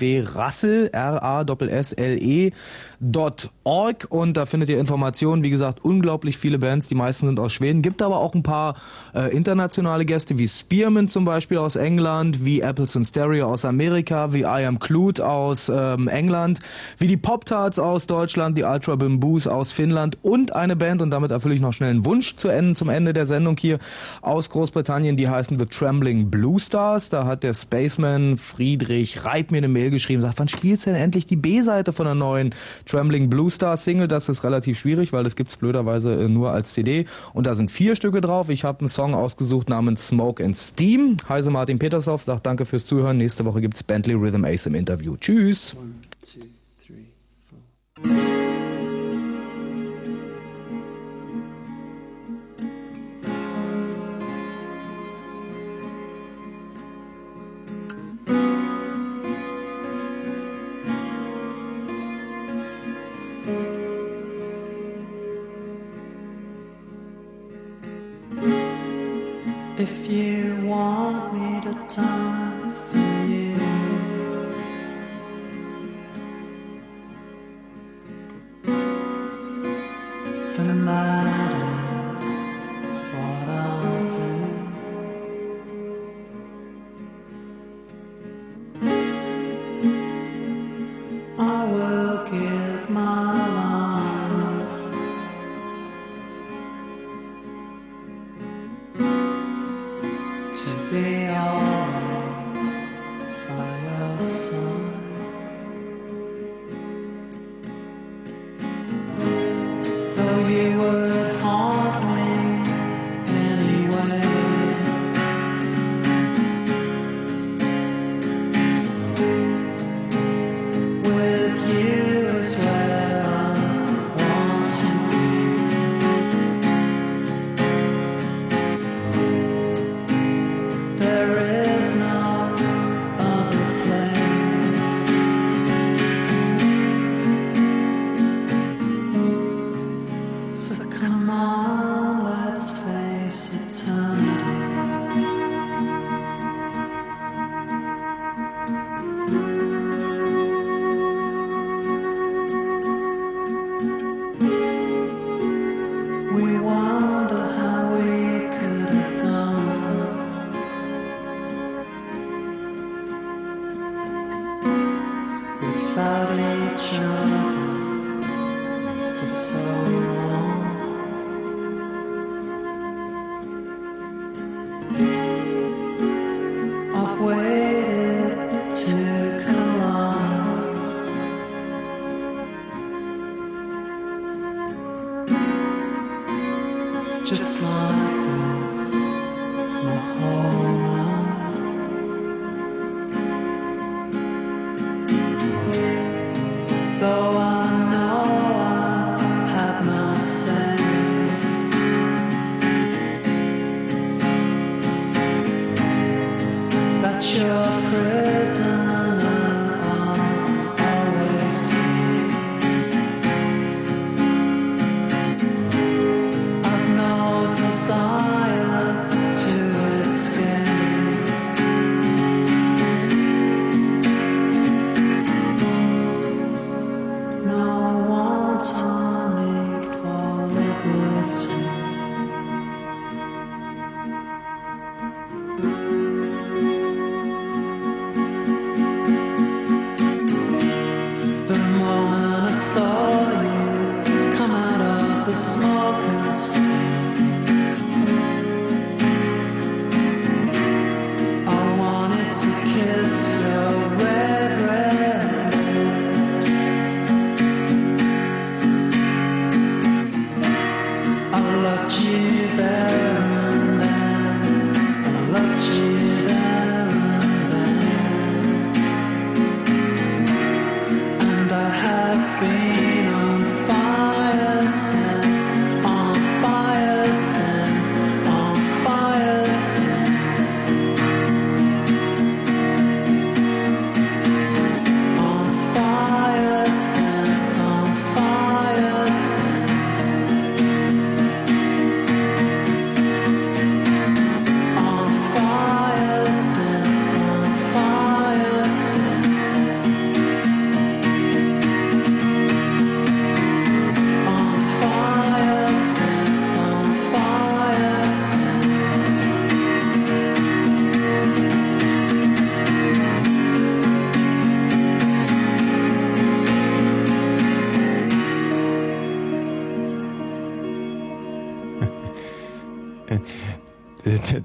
www.rassel, R-A-S-S-L-E, .org und da findet ihr Informationen. Wie gesagt, unglaublich viele Bands, die meisten sind aus Schweden. Gibt aber auch ein paar äh, internationale Gäste, wie Spearman zum Beispiel aus England, wie Apples and Stereo aus Amerika, wie I Am Clued aus ähm, England, wie die Pop-Tarts aus Deutschland, die Ultra Bamboos aus Finnland und eine Band, und damit erfülle ich noch schnell einen Wunsch zu Ende, zum Ende der Sendung hier, aus Großbritannien, die heißen The Trembling Blue Stars. Da hat der Spaceman Friedrich Reib mir eine Mail geschrieben, sagt, wann spielst du denn endlich die B-Seite von der neuen Trembling Blue Star Single? Das ist relativ schwierig, weil das gibt's blöderweise äh, nur als CD. Und da sind vier Stücke drauf. Ich habe einen Song ausgesucht namens Smoke and Steam. Heise Martin Petershoff sagt danke fürs Zuhören. Nächste Woche gibt's Bentley Rhythm Ace im Interview. Tschüss. One, two, three,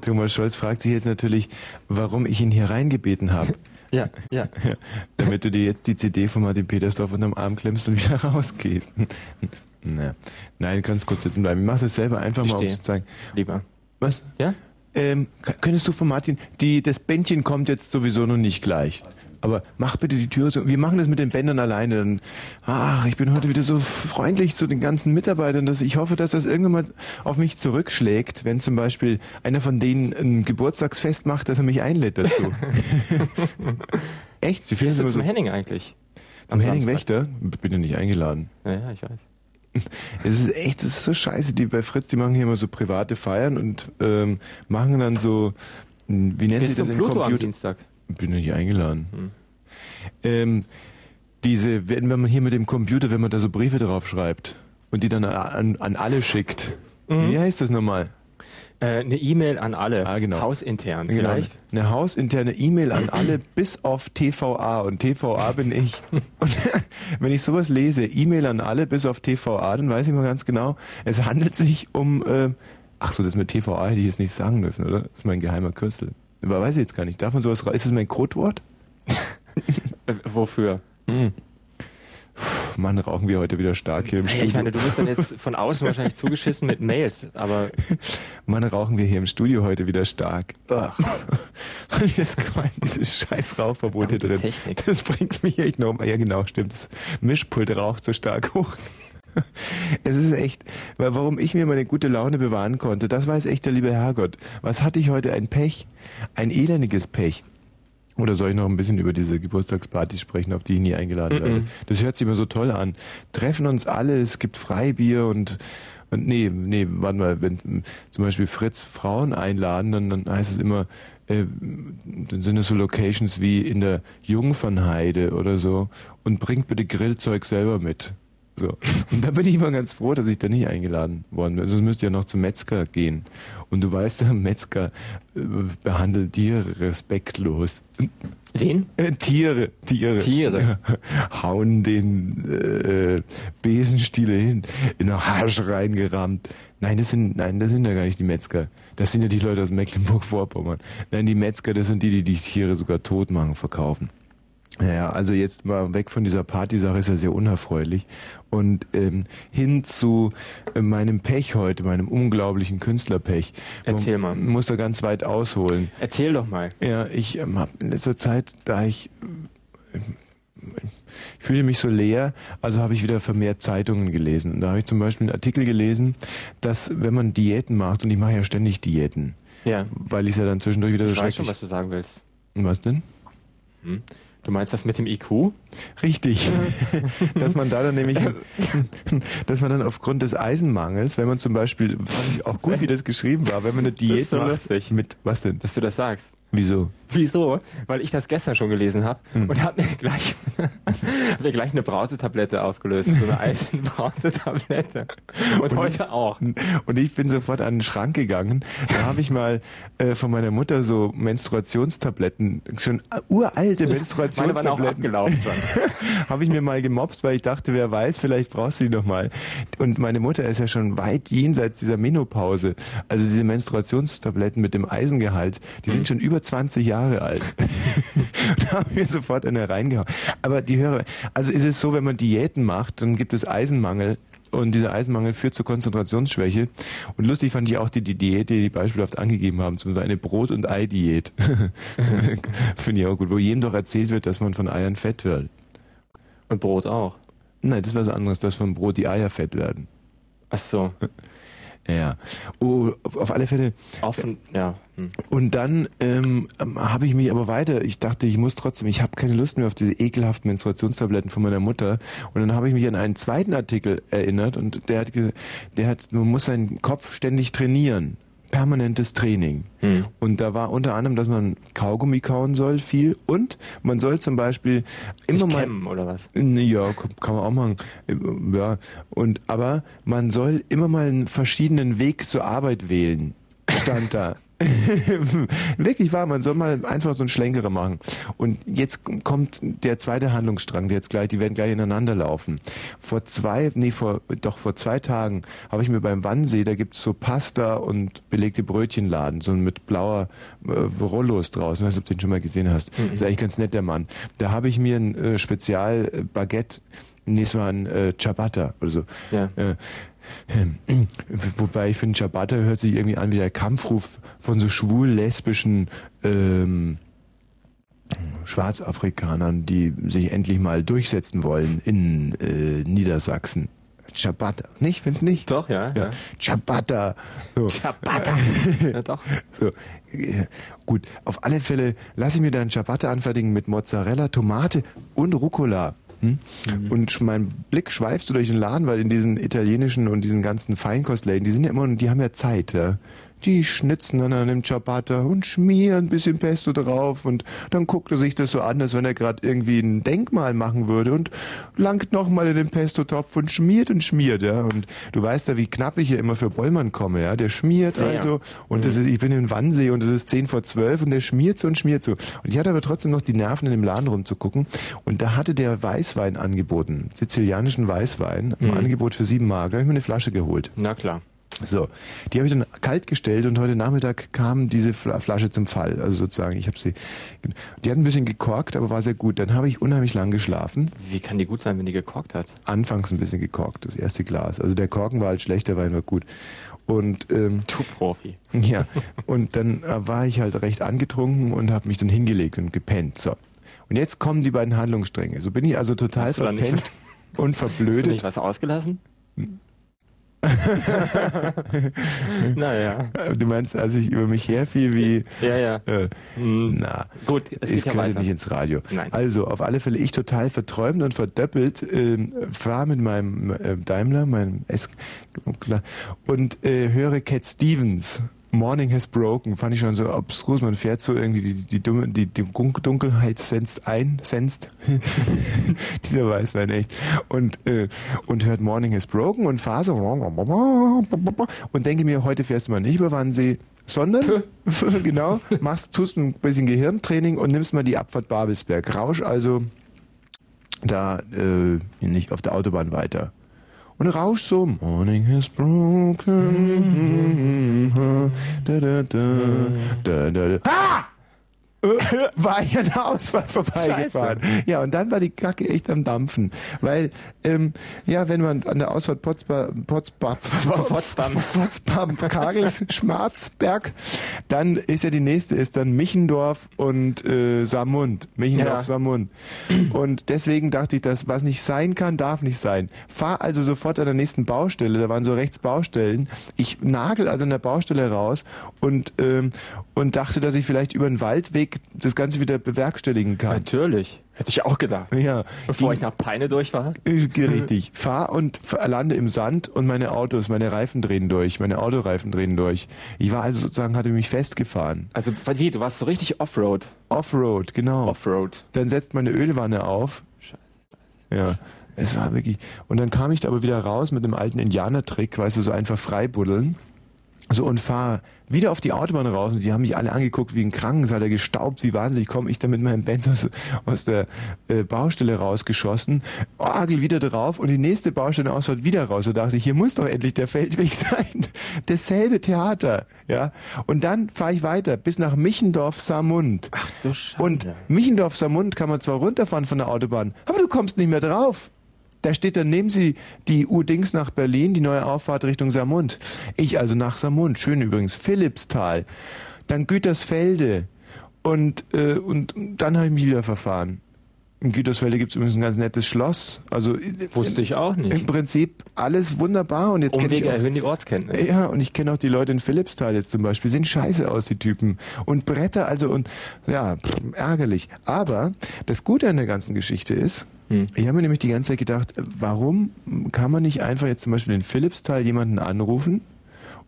Thomas Scholz fragt sich jetzt natürlich, warum ich ihn hier reingebeten habe. Ja, ja. Damit du dir jetzt die CD von Martin Petersdorf unterm Arm klemmst und wieder rausgehst. Na, nein, ganz kurz sitzen bleiben. Ich mach das selber einfach Ich mal, um zu zeigen. Lieber. Was? Ja? Ähm, könntest du von Martin, die, das Bändchen kommt jetzt sowieso noch nicht gleich. Aber mach bitte die Tür so. Wir machen das mit den Bändern alleine. Dann, ach, ich bin heute wieder so freundlich zu den ganzen Mitarbeitern, dass ich hoffe, dass das irgendwann mal auf mich zurückschlägt, wenn zum Beispiel einer von denen ein Geburtstagsfest macht, dass er mich einlädt dazu. Echt? Sie finden du immer zum so, Henning eigentlich? zum Am Henning Samstag. Wächter? Bin ja nicht eingeladen. Ja, ja, ich weiß. Es ist echt, es ist so scheiße. Die bei Fritz, die machen hier immer so private Feiern und ähm, machen dann so, m, wie nennt du das zum im Pluto am Computer? Dienstag? Bin ja nicht eingeladen. Hm. Ähm, diese, wenn, wenn man hier mit dem Computer, wenn man da so Briefe drauf schreibt und die dann an, an alle schickt. Mhm. Wie heißt das nochmal? Äh, eine E-Mail an alle. Ah, genau. Hausintern Genau, vielleicht. Eine hausinterne E-Mail an alle bis auf TVA und TVA bin ich. Und wenn ich sowas lese, E-Mail an alle bis auf TVA, dann weiß ich mal ganz genau, es handelt sich um, äh, ach so, das mit TVA hätte ich jetzt nicht sagen dürfen, oder? Das ist mein geheimer Kürzel. Aber weiß ich jetzt gar nicht. Darf man sowas? Ist das mein Codewort? Äh, wofür? Mann, rauchen wir heute wieder stark hier im Hey, Studio. ich meine, du bist dann jetzt von außen wahrscheinlich zugeschissen mit Mails, aber Mann, rauchen wir hier im Studio heute wieder stark. Ach. das gemein, dieses scheiß Rauchverbot hier drin. Technik. Das bringt mich echt noch mal. Ja, genau, stimmt. Das Mischpult raucht so stark hoch. Es ist echt, weil warum ich mir meine gute Laune bewahren konnte, das weiß echt der liebe Herrgott. Was hatte ich heute? Ein Pech. Ein elendiges Pech. Oder soll ich noch ein bisschen über diese Geburtstagspartys sprechen, auf die ich nie eingeladen Mhm. werde? Das hört sich immer so toll an. Treffen uns alle, es gibt Freibier und, und nee, nee, warte mal, wenn zum Beispiel Fritz Frauen einladen, dann, dann heißt es immer, äh, dann sind es so Locations wie in der Jungfernheide oder so und bringt bitte Grillzeug selber mit. So. Und da bin ich immer ganz froh, dass ich da nicht eingeladen worden bin. Sonst müsst ihr ja noch zum Metzger gehen. Und du weißt, der Metzger äh, behandelt Tiere respektlos. wen? Äh, Tiere, Tiere. Tiere. Hauen den äh, Besenstiele hin, in den Arsch reingerammt. Nein, das sind, nein, das sind ja gar nicht die Metzger. Das sind ja die Leute aus Mecklenburg-Vorpommern. Nein, die Metzger, das sind die, die die Tiere sogar tot machen, verkaufen. Naja, also jetzt mal weg von dieser Partysache ist ja sehr unerfreulich. Und ähm, hin zu äh, meinem Pech heute, meinem unglaublichen Künstlerpech. Erzähl mal. Man muss da ganz weit ausholen. Erzähl doch mal. Ja, ich ähm, habe in letzter Zeit, da ich, ähm, ich fühle mich so leer, also habe ich wieder vermehrt Zeitungen gelesen. Und da habe ich zum Beispiel einen Artikel gelesen, dass wenn man Diäten macht, und ich mache ja ständig Diäten, Ja. weil ich ja dann zwischendurch wieder so Ich weiß schon, schrecklich... was du sagen willst. was denn? Du meinst das mit dem IQ? Richtig. dass man da dann nämlich, dass man dann aufgrund des Eisenmangels, wenn man zum Beispiel, fand ich auch gut, wie das geschrieben war, wenn man eine Diät ist so macht, lustig. mit, was denn? Dass du das sagst. Wieso? Wieso? Weil ich das gestern schon gelesen habe Hm. und habe mir gleich hab mir gleich eine Brausetablette aufgelöst, so eine Eisenbrausetablette. Und heute auch. Und ich bin sofort an den Schrank gegangen. Da habe ich mal äh, von meiner Mutter so Menstruationstabletten, schon uralte Meine waren auch Menstruationstabletten, abgelaufen. schon. habe ich mir mal gemobst, weil ich dachte, wer weiß, vielleicht brauchst du die noch mal. Und meine Mutter ist ja schon weit jenseits dieser Menopause. Also diese Menstruationstabletten mit dem Eisengehalt, die sind schon über 20 Jahre alt. da haben wir sofort eine reingehauen. Aber die Hörer, also ist es so, wenn man Diäten macht, dann gibt es Eisenmangel. Und dieser Eisenmangel führt zur Konzentrationsschwäche. Und lustig fand ich auch die, die Diät, die die beispielhaft angegeben haben, zum Beispiel eine Brot- und Ei-Diät. Finde ich auch gut, wo jedem doch erzählt wird, dass man von Eiern fett wird. Und Brot auch. Nein, das ist was anderes, dass vom Brot die Eier fett werden. Ach so. Ja. Oh, auf, alle Fälle. Offen, ja. Hm. Und dann ähm, habe ich mich aber weiter, ich dachte, ich muss trotzdem, ich habe keine Lust mehr auf diese ekelhaften Menstruationstabletten von meiner Mutter. Und dann habe ich mich an einen zweiten Artikel erinnert und der hat, ge- der hat, man muss seinen Kopf ständig trainieren. Permanentes Training. Hm. Und da war unter anderem, dass man Kaugummi kauen soll, viel. Und man soll zum Beispiel immer Sich mal. kämmen oder was? Ja, kann kann man auch machen. Ja, und aber man soll immer mal einen verschiedenen Weg zur Arbeit wählen. Stand da. Wirklich wahr, man soll mal einfach so einen Schlenkerer machen. Und jetzt kommt der zweite Handlungsstrang, der jetzt gleich, die werden gleich ineinander laufen. Vor zwei, nee, vor, doch vor zwei Tagen habe ich mir beim Wannsee, da gibt's so Pasta und belegte Brötchenladen, so mit blauer äh, Rollos draußen. Ich weiß nicht, ob du den schon mal gesehen hast. Mhm. Ist eigentlich ganz nett, der Mann. Da habe ich mir ein äh, Spezial-Baguette Nee, es war ein äh, Ciabatta oder so. Ja. Äh, äh, wobei ich finde, Ciabatta hört sich irgendwie an wie der Kampfruf von so schwul-lesbischen ähm, Schwarzafrikanern, die sich endlich mal durchsetzen wollen in äh, Niedersachsen. Ciabatta, nicht? Findest nicht? Doch, ja. Ja. ja. Ciabatta. So. Ciabatta. ja, doch. So, gut. Auf alle Fälle lasse ich mir dann Ciabatta anfertigen mit Mozzarella, Tomate und Rucola. Hm? Und sch- mein Blick schweift so durch den Laden, weil in diesen italienischen und diesen ganzen Feinkostläden, die sind ja immer, die haben ja Zeit, ja. Die schnitzen dann an dem Ciabatta und schmieren ein bisschen Pesto drauf und dann guckt er sich das so an, als wenn er gerade irgendwie ein Denkmal machen würde und langt nochmal in den Pesto-Topf und schmiert und schmiert, ja. Und du weißt ja, wie knapp ich hier immer für Bollmann komme, ja. Der schmiert Sehr. also und das ist, ich bin in Wannsee und es ist 10 vor 12 und der schmiert so und schmiert so. Und ich hatte aber trotzdem noch die Nerven, in dem Laden rumzugucken. Und da hatte der Weißwein angeboten, sizilianischen Weißwein, im Angebot für sieben Mark. Da habe ich mir eine Flasche geholt. Na klar. So, die habe ich dann kalt gestellt und heute Nachmittag kam diese Fla- Flasche zum Fall. Also sozusagen, ich habe sie, die hat ein bisschen gekorkt, aber war sehr gut. Dann habe ich unheimlich lang geschlafen. Wie kann die gut sein, wenn die gekorkt hat? Anfangs ein bisschen gekorkt, das erste Glas. Also der Korken war halt schlecht, der Wein war gut. Und ähm, Du Profi. ja, und dann äh, war ich halt recht angetrunken und habe mich dann hingelegt und gepennt. So. Und jetzt kommen die beiden Handlungsstränge. So bin ich also total Hast verpennt und Hast du verblödet. nicht was ausgelassen? naja. Äh, Du meinst, als ich über mich herfiel wie... Ja, ja. Äh, Hm. na, Gut, es ja könnte weiter. nicht ins Radio. Nein. Also, auf alle Fälle, ich total verträumt und verdöppelt, ähm, fahre mit meinem äh, Daimler, meinem S und äh, höre Cat Stevens. Morning has broken, fand ich schon so abstrus. Man fährt so irgendwie die, die, dumme, die, die Dunkelheit senzt ein, senzt. Dieser Weißwein echt. Und, äh, und hört Morning has broken und fahre so und denke mir, heute fährst du mal nicht über Wannsee, sondern, genau, machst, tust ein bisschen Gehirntraining und nimmst mal die Abfahrt Babelsberg. Rausch also da äh, nicht auf der Autobahn weiter. Und rausch so, Morning has broken. Da, da, da, da, da, da. Ah! War ich an der Ausfahrt vorbeigefahren. Ja, und dann war die Kacke echt am Dampfen. Weil, ähm, ja, wenn man an der Ausfahrt Potsdam, Potsdam, Potsdam. Potsdam, Kagels, Schmarzberg, dann ist ja die nächste, ist dann Michendorf und äh, Samund. Michendorf, Ja. Samund. Und deswegen dachte ich, dass was nicht sein kann, darf nicht sein. Fahr also sofort an der nächsten Baustelle, da waren so rechts Baustellen. Ich nagel also an der Baustelle raus und, ähm, und dachte, dass ich vielleicht über den Waldweg das Ganze wieder bewerkstelligen kann. Natürlich. Hätte ich auch gedacht. Ja, Bevor ich nach Peine durch war. äh, Richtig. Fahr und lande im Sand und meine Autos, meine Reifen drehen durch, meine Autoreifen drehen durch. Ich war also sozusagen, hatte mich festgefahren. Also, wie, du warst so richtig Offroad. Offroad, genau. Offroad. Dann setzt meine Ölwanne auf. Ja. Es war wirklich. Und dann kam ich da aber wieder raus mit einem alten Indianertrick, weißt du, so einfach freibuddeln. So und fahr wieder auf die Autobahn raus und die haben mich alle angeguckt wie ein Krankensaal, gestaubt, wie wahnsinnig komme ich da mit meinem Benz aus, aus der äh, Baustelle rausgeschossen, Orgel wieder drauf und die nächste Baustellenausfahrt wieder raus. Da dachte ich, hier muss doch endlich der Feldweg sein. Dasselbe Theater, ja. Und dann fahre ich weiter bis nach Michendorf-Samund. Ach du Schande. Und Michendorf-Samund kann man zwar runterfahren von der Autobahn, aber du kommst nicht mehr drauf. Da steht dann, nehmen Sie die U-Dings nach Berlin, die neue Auffahrt Richtung Samund. Ich also nach Samund, schön übrigens, Philippsthal, dann Gütersfelde und, äh, und dann habe ich mich wieder verfahren. In Gütersfelde gibt es übrigens ein ganz nettes Schloss. Also Wusste ich auch im nicht. Prinzip alles wunderbar und jetzt kenn ich Umwege auch, erhöhen die Ortskenntnis. ja, und ich kenne auch die Leute in Philippsthal jetzt zum Beispiel. Sehen scheiße aus, die Typen. Und Bretter, also und ja, pff, ärgerlich. Aber das Gute an der ganzen Geschichte ist, Hm. ich habe mir nämlich die ganze Zeit gedacht, warum kann man nicht einfach jetzt zum Beispiel in Philippsthal jemanden anrufen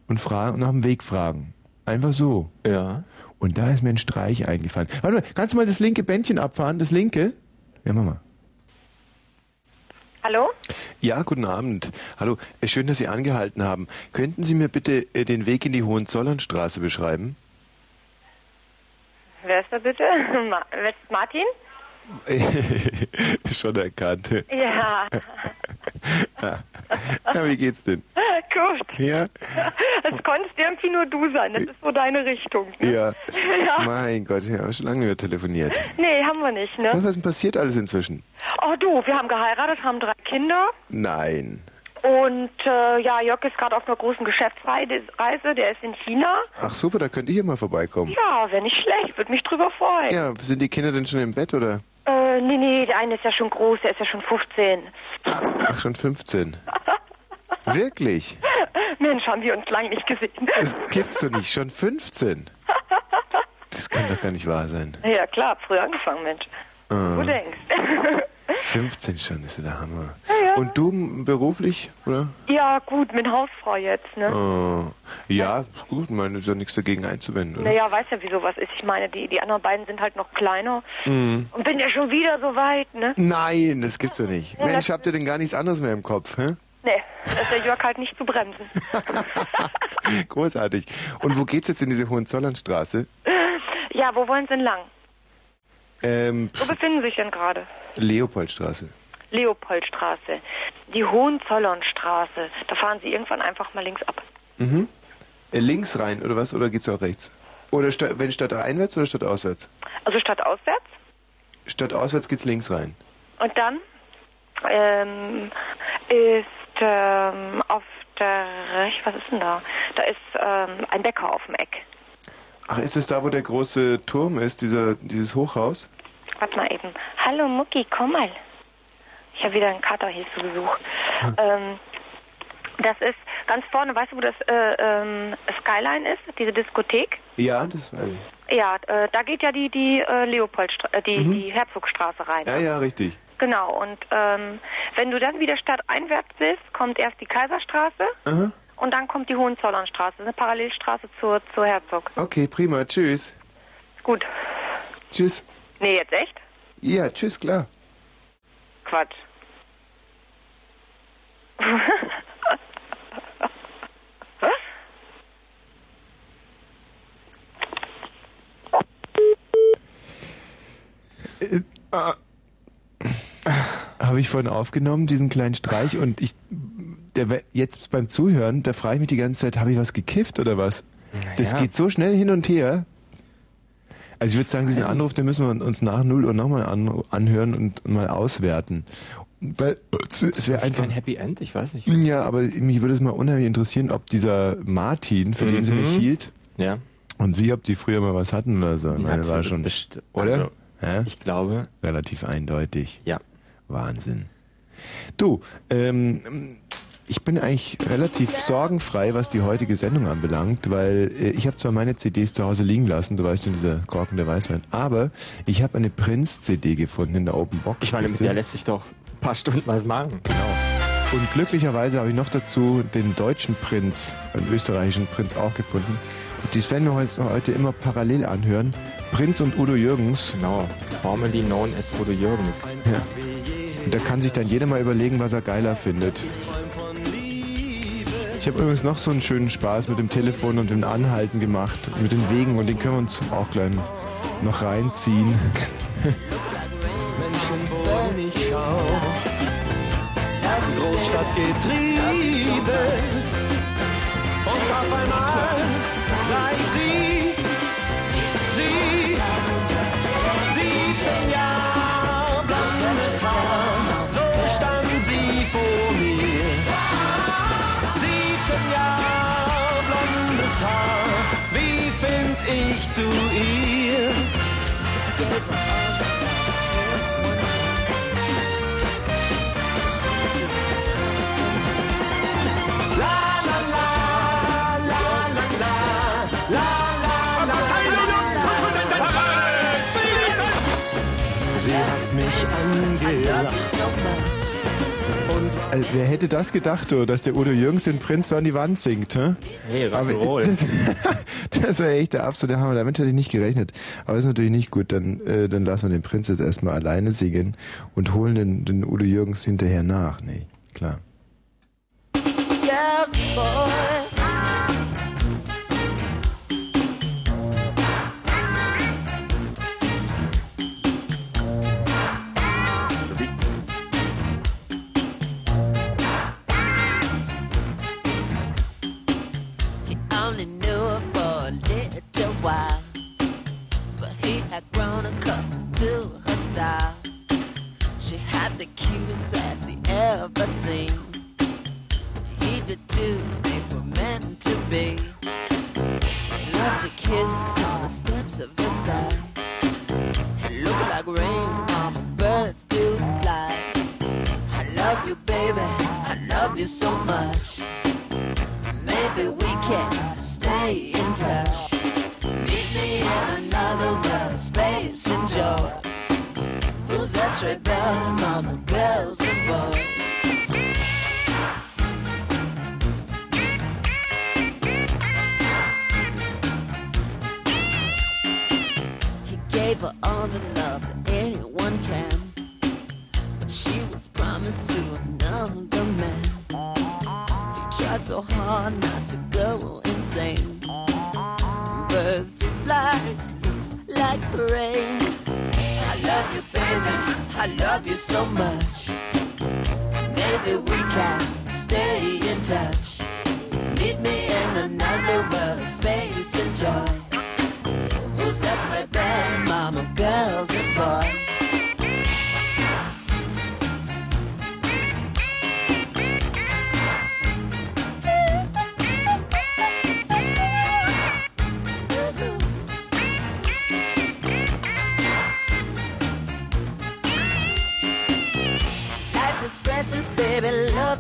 und fragen und nach dem Weg fragen? Einfach so. Ja. Und da ist mir ein Streich eingefallen. Warte mal, kannst du mal das linke Bändchen abfahren? Das linke? Ja, mach mal. Hallo? Ja, guten Abend. Hallo, äh, schön, dass Sie angehalten haben. Könnten Sie mir bitte äh, den Weg in die Hohenzollernstraße beschreiben? Wer ist da bitte? Ma wer ist Martin? Schon erkannt. Ja, Ja, wie geht's denn? gut. Ja? Es konntest irgendwie nur du sein. Das ist so deine Richtung. Ne? Ja. Ja. Mein Gott, wir haben schon lange nicht mehr telefoniert. Nee, haben wir nicht, Was ne? ist denn passiert alles inzwischen? Oh du, wir haben geheiratet, haben drei Kinder. Nein. Und äh, ja, Jörg ist gerade auf einer großen Geschäftsreise. Der ist in China. Ach super, da könnt ihr hier mal vorbeikommen. Ja, wäre nicht schlecht. Würde mich drüber freuen. Ja, sind die Kinder denn schon im Bett oder? Äh, nee, nee, der eine ist ja schon groß. Der ist ja schon 15. Ach, schon 15. Wirklich? Mensch, haben wir uns lange nicht gesehen. Das gibt's doch nicht, schon 15. Das kann doch gar nicht wahr sein. Ja, klar, früh angefangen, Mensch. Ah. Du denkst. 15 schon, ist ja der Hammer. Ja, ja. Und du beruflich, oder? ja, gut, mit Hausfrau jetzt, ne? Oh. Ja, gut, ich meine, ist ja nichts dagegen einzuwenden, oder? Naja, weiß ja, wie sowas ist. Ich meine, die, die anderen beiden sind halt noch kleiner. Mhm. Und bin ja schon wieder so weit, ne? Nein, das gibt's doch nicht. Ja, Mensch, habt ihr denn gar nichts anderes mehr im Kopf, hä? Nee, da ist der Jörg halt nicht zu bremsen. Großartig. Und wo geht's jetzt in diese Hohenzollernstraße? ja, wo wollen Sie denn lang? Ähm, Wo befinden Sie sich denn gerade? Leopoldstraße. Leopoldstraße. Die Hohenzollernstraße. Da fahren Sie irgendwann einfach mal links ab. Mhm. Äh, links rein, oder was? Oder geht's auch rechts? Oder sta wenn statt einwärts oder statt auswärts? Also statt auswärts. Statt auswärts geht's links rein. Und dann ähm, ist ähm, auf der Rech, was ist denn da? Da ist ähm, ein Bäcker auf dem Eck. Ach, ist es da, wo der große Turm ist, dieser, dieses Hochhaus? Warte mal eben. Hallo Mucki, komm mal. Ich habe wieder einen Kater hier zu Besuch. Ähm, das ist ganz vorne, weißt du, wo das äh, ähm, Skyline ist, diese Diskothek? Ja, das war. Ja, äh, da geht ja die die äh, Leopoldstraße, äh, die, Mhm. die Herzogstraße rein. Ja, ja, richtig. Genau. Und ähm, wenn du dann wieder stadteinwärts bist, kommt erst die Kaiserstraße Aha. Und dann kommt die Hohenzollernstraße, eine Parallelstraße zur zur Herzog. Okay, prima. Tschüss. Gut. Tschüss. Nee, jetzt echt? Ja, tschüss, klar. Quatsch. Habe ich vorhin aufgenommen, diesen kleinen Streich, und ich, der, jetzt beim Zuhören, da frage ich mich die ganze Zeit, habe ich was gekifft oder was? Das ja. geht so schnell hin und her. Also ich würde sagen, diesen Also Anruf, den müssen wir uns nach 0 Uhr nochmal an, anhören und mal auswerten. Weil es wäre einfach. Kein Happy End, ich weiß nicht. Ja, aber mich würde es mal unheimlich interessieren, ob dieser Martin, für den sie Mhm. mich hielt, Ja. und sie, ob die früher mal was hatten oder so. Meine war Natürlich, schon, oder? Also, ich glaube, Relativ eindeutig. ja. Wahnsinn. Du, ähm, ich bin eigentlich relativ sorgenfrei, was die heutige Sendung anbelangt, weil äh, ich habe zwar meine CDs zu Hause liegen lassen, du weißt schon, dieser Korken der Weißwein, aber ich habe eine Prinz-CD gefunden in der Open Box. Ich meine, mit der lässt sich doch ein paar Stunden was machen. Genau. Und glücklicherweise habe ich noch dazu den deutschen Prinz, einen österreichischen Prinz auch gefunden. Und dies werden wir heute, heute immer parallel anhören. Prinz und Udo Jürgens. Genau. Formerly known as Udo Jürgens. Ja. Und da kann sich dann jeder mal überlegen, was er geiler findet. Ich habe übrigens noch so einen schönen Spaß mit dem Telefon und dem Anhalten gemacht, mit den Wegen und den können wir uns auch gleich noch reinziehen. Menschen getrieben. Und auf einmal sie, sie, ich Also, wer hätte das gedacht, du, dass der Udo Jürgens den Prinz so an die Wand singt, hä? Hey, Aber Rock'n'Roll. das, das war echt der absolute Hammer. Damit hätte ich nicht gerechnet. Aber ist natürlich nicht gut. Dann, äh, dann lassen wir den Prinz jetzt erstmal alleine singen und holen den, den Udo Jürgens hinterher nach. Nee, klar. Yes, boy. had grown accustomed to her style. She had the cutest sassy ever seen. He did too, they were meant to be. He loved to kiss on the steps of his side. It looked like rain on a bird's do fly. I love you, baby, I love you so much. Maybe we can stay in touch. And joy. Fools that rebel, mama, girls and boys. He gave her all the love that anyone can. But she was promised to another man. He tried so hard not to go insane. Birds to fly, looks like rain. I love you, baby. I love you so much. Maybe we can stay in touch. Meet me in another world, space and joy. Fools that rebel, mama, girls and boys.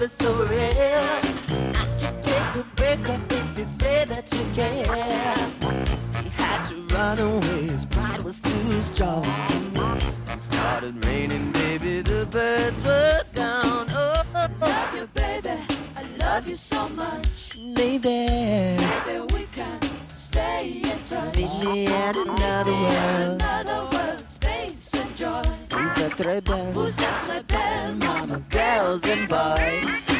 Is so real. I can take the break up if you say that you care. He had to run away, his pride was too strong. It started raining, baby, the birds were gone. Oh, I love you, baby, I love you so much. Baby, maybe we can stay in touch. Meet me at another world. Another world, space and joy. Vous êtes très belles, vous êtes très belles, mama. girls and boys.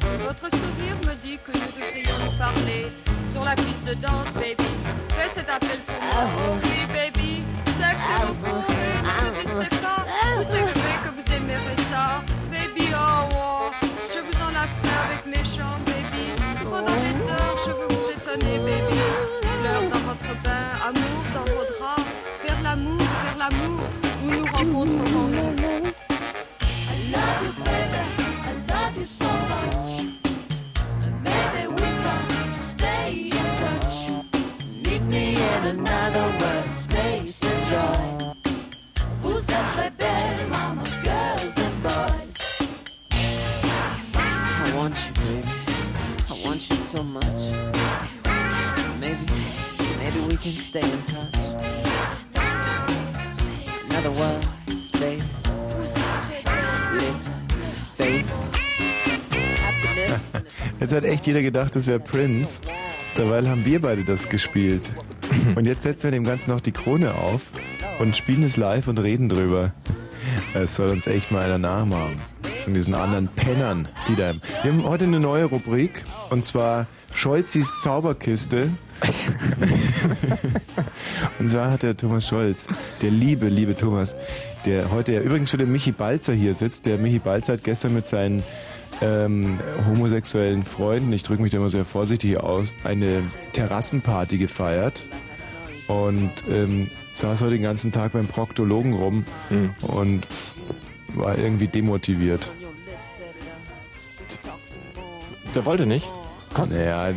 Votre sourire me dit que nous devrions nous parler sur la piste de danse, baby. Fais cet appel pour moi, oh oui, baby. Sexe et repos, ne résistez pas. Vous savez que vous aimerez ça, baby. Oh, oh. je vous enlacerai avec mes chants, baby. Pendant des heures, je veux vous étonner, baby. Fleurs dans votre bain, amour dans vos draps. Faire l'amour, faire l'amour, nous nous rencontrerons stay in touch. Another world, space, lips, face. Jetzt hat echt jeder gedacht, das wäre Prince. Derweil haben wir beide das gespielt. Und jetzt setzen wir dem Ganzen noch die Krone auf und spielen es live und reden drüber. Es soll uns echt mal einer nachmachen. Von diesen anderen Pennern, die da. Wir haben heute eine neue Rubrik und zwar Scholzis Zauberkiste. und zwar hat der Thomas Scholz, der liebe, liebe Thomas, der heute ja übrigens für den Michi Balzer hier sitzt. Der Michi Balzer hat gestern mit seinen ähm, homosexuellen Freunden, ich drücke mich da immer sehr vorsichtig aus, eine Terrassenparty gefeiert und ähm, saß heute den ganzen Tag beim Proktologen rum und war irgendwie demotiviert. Der wollte nicht. Naja,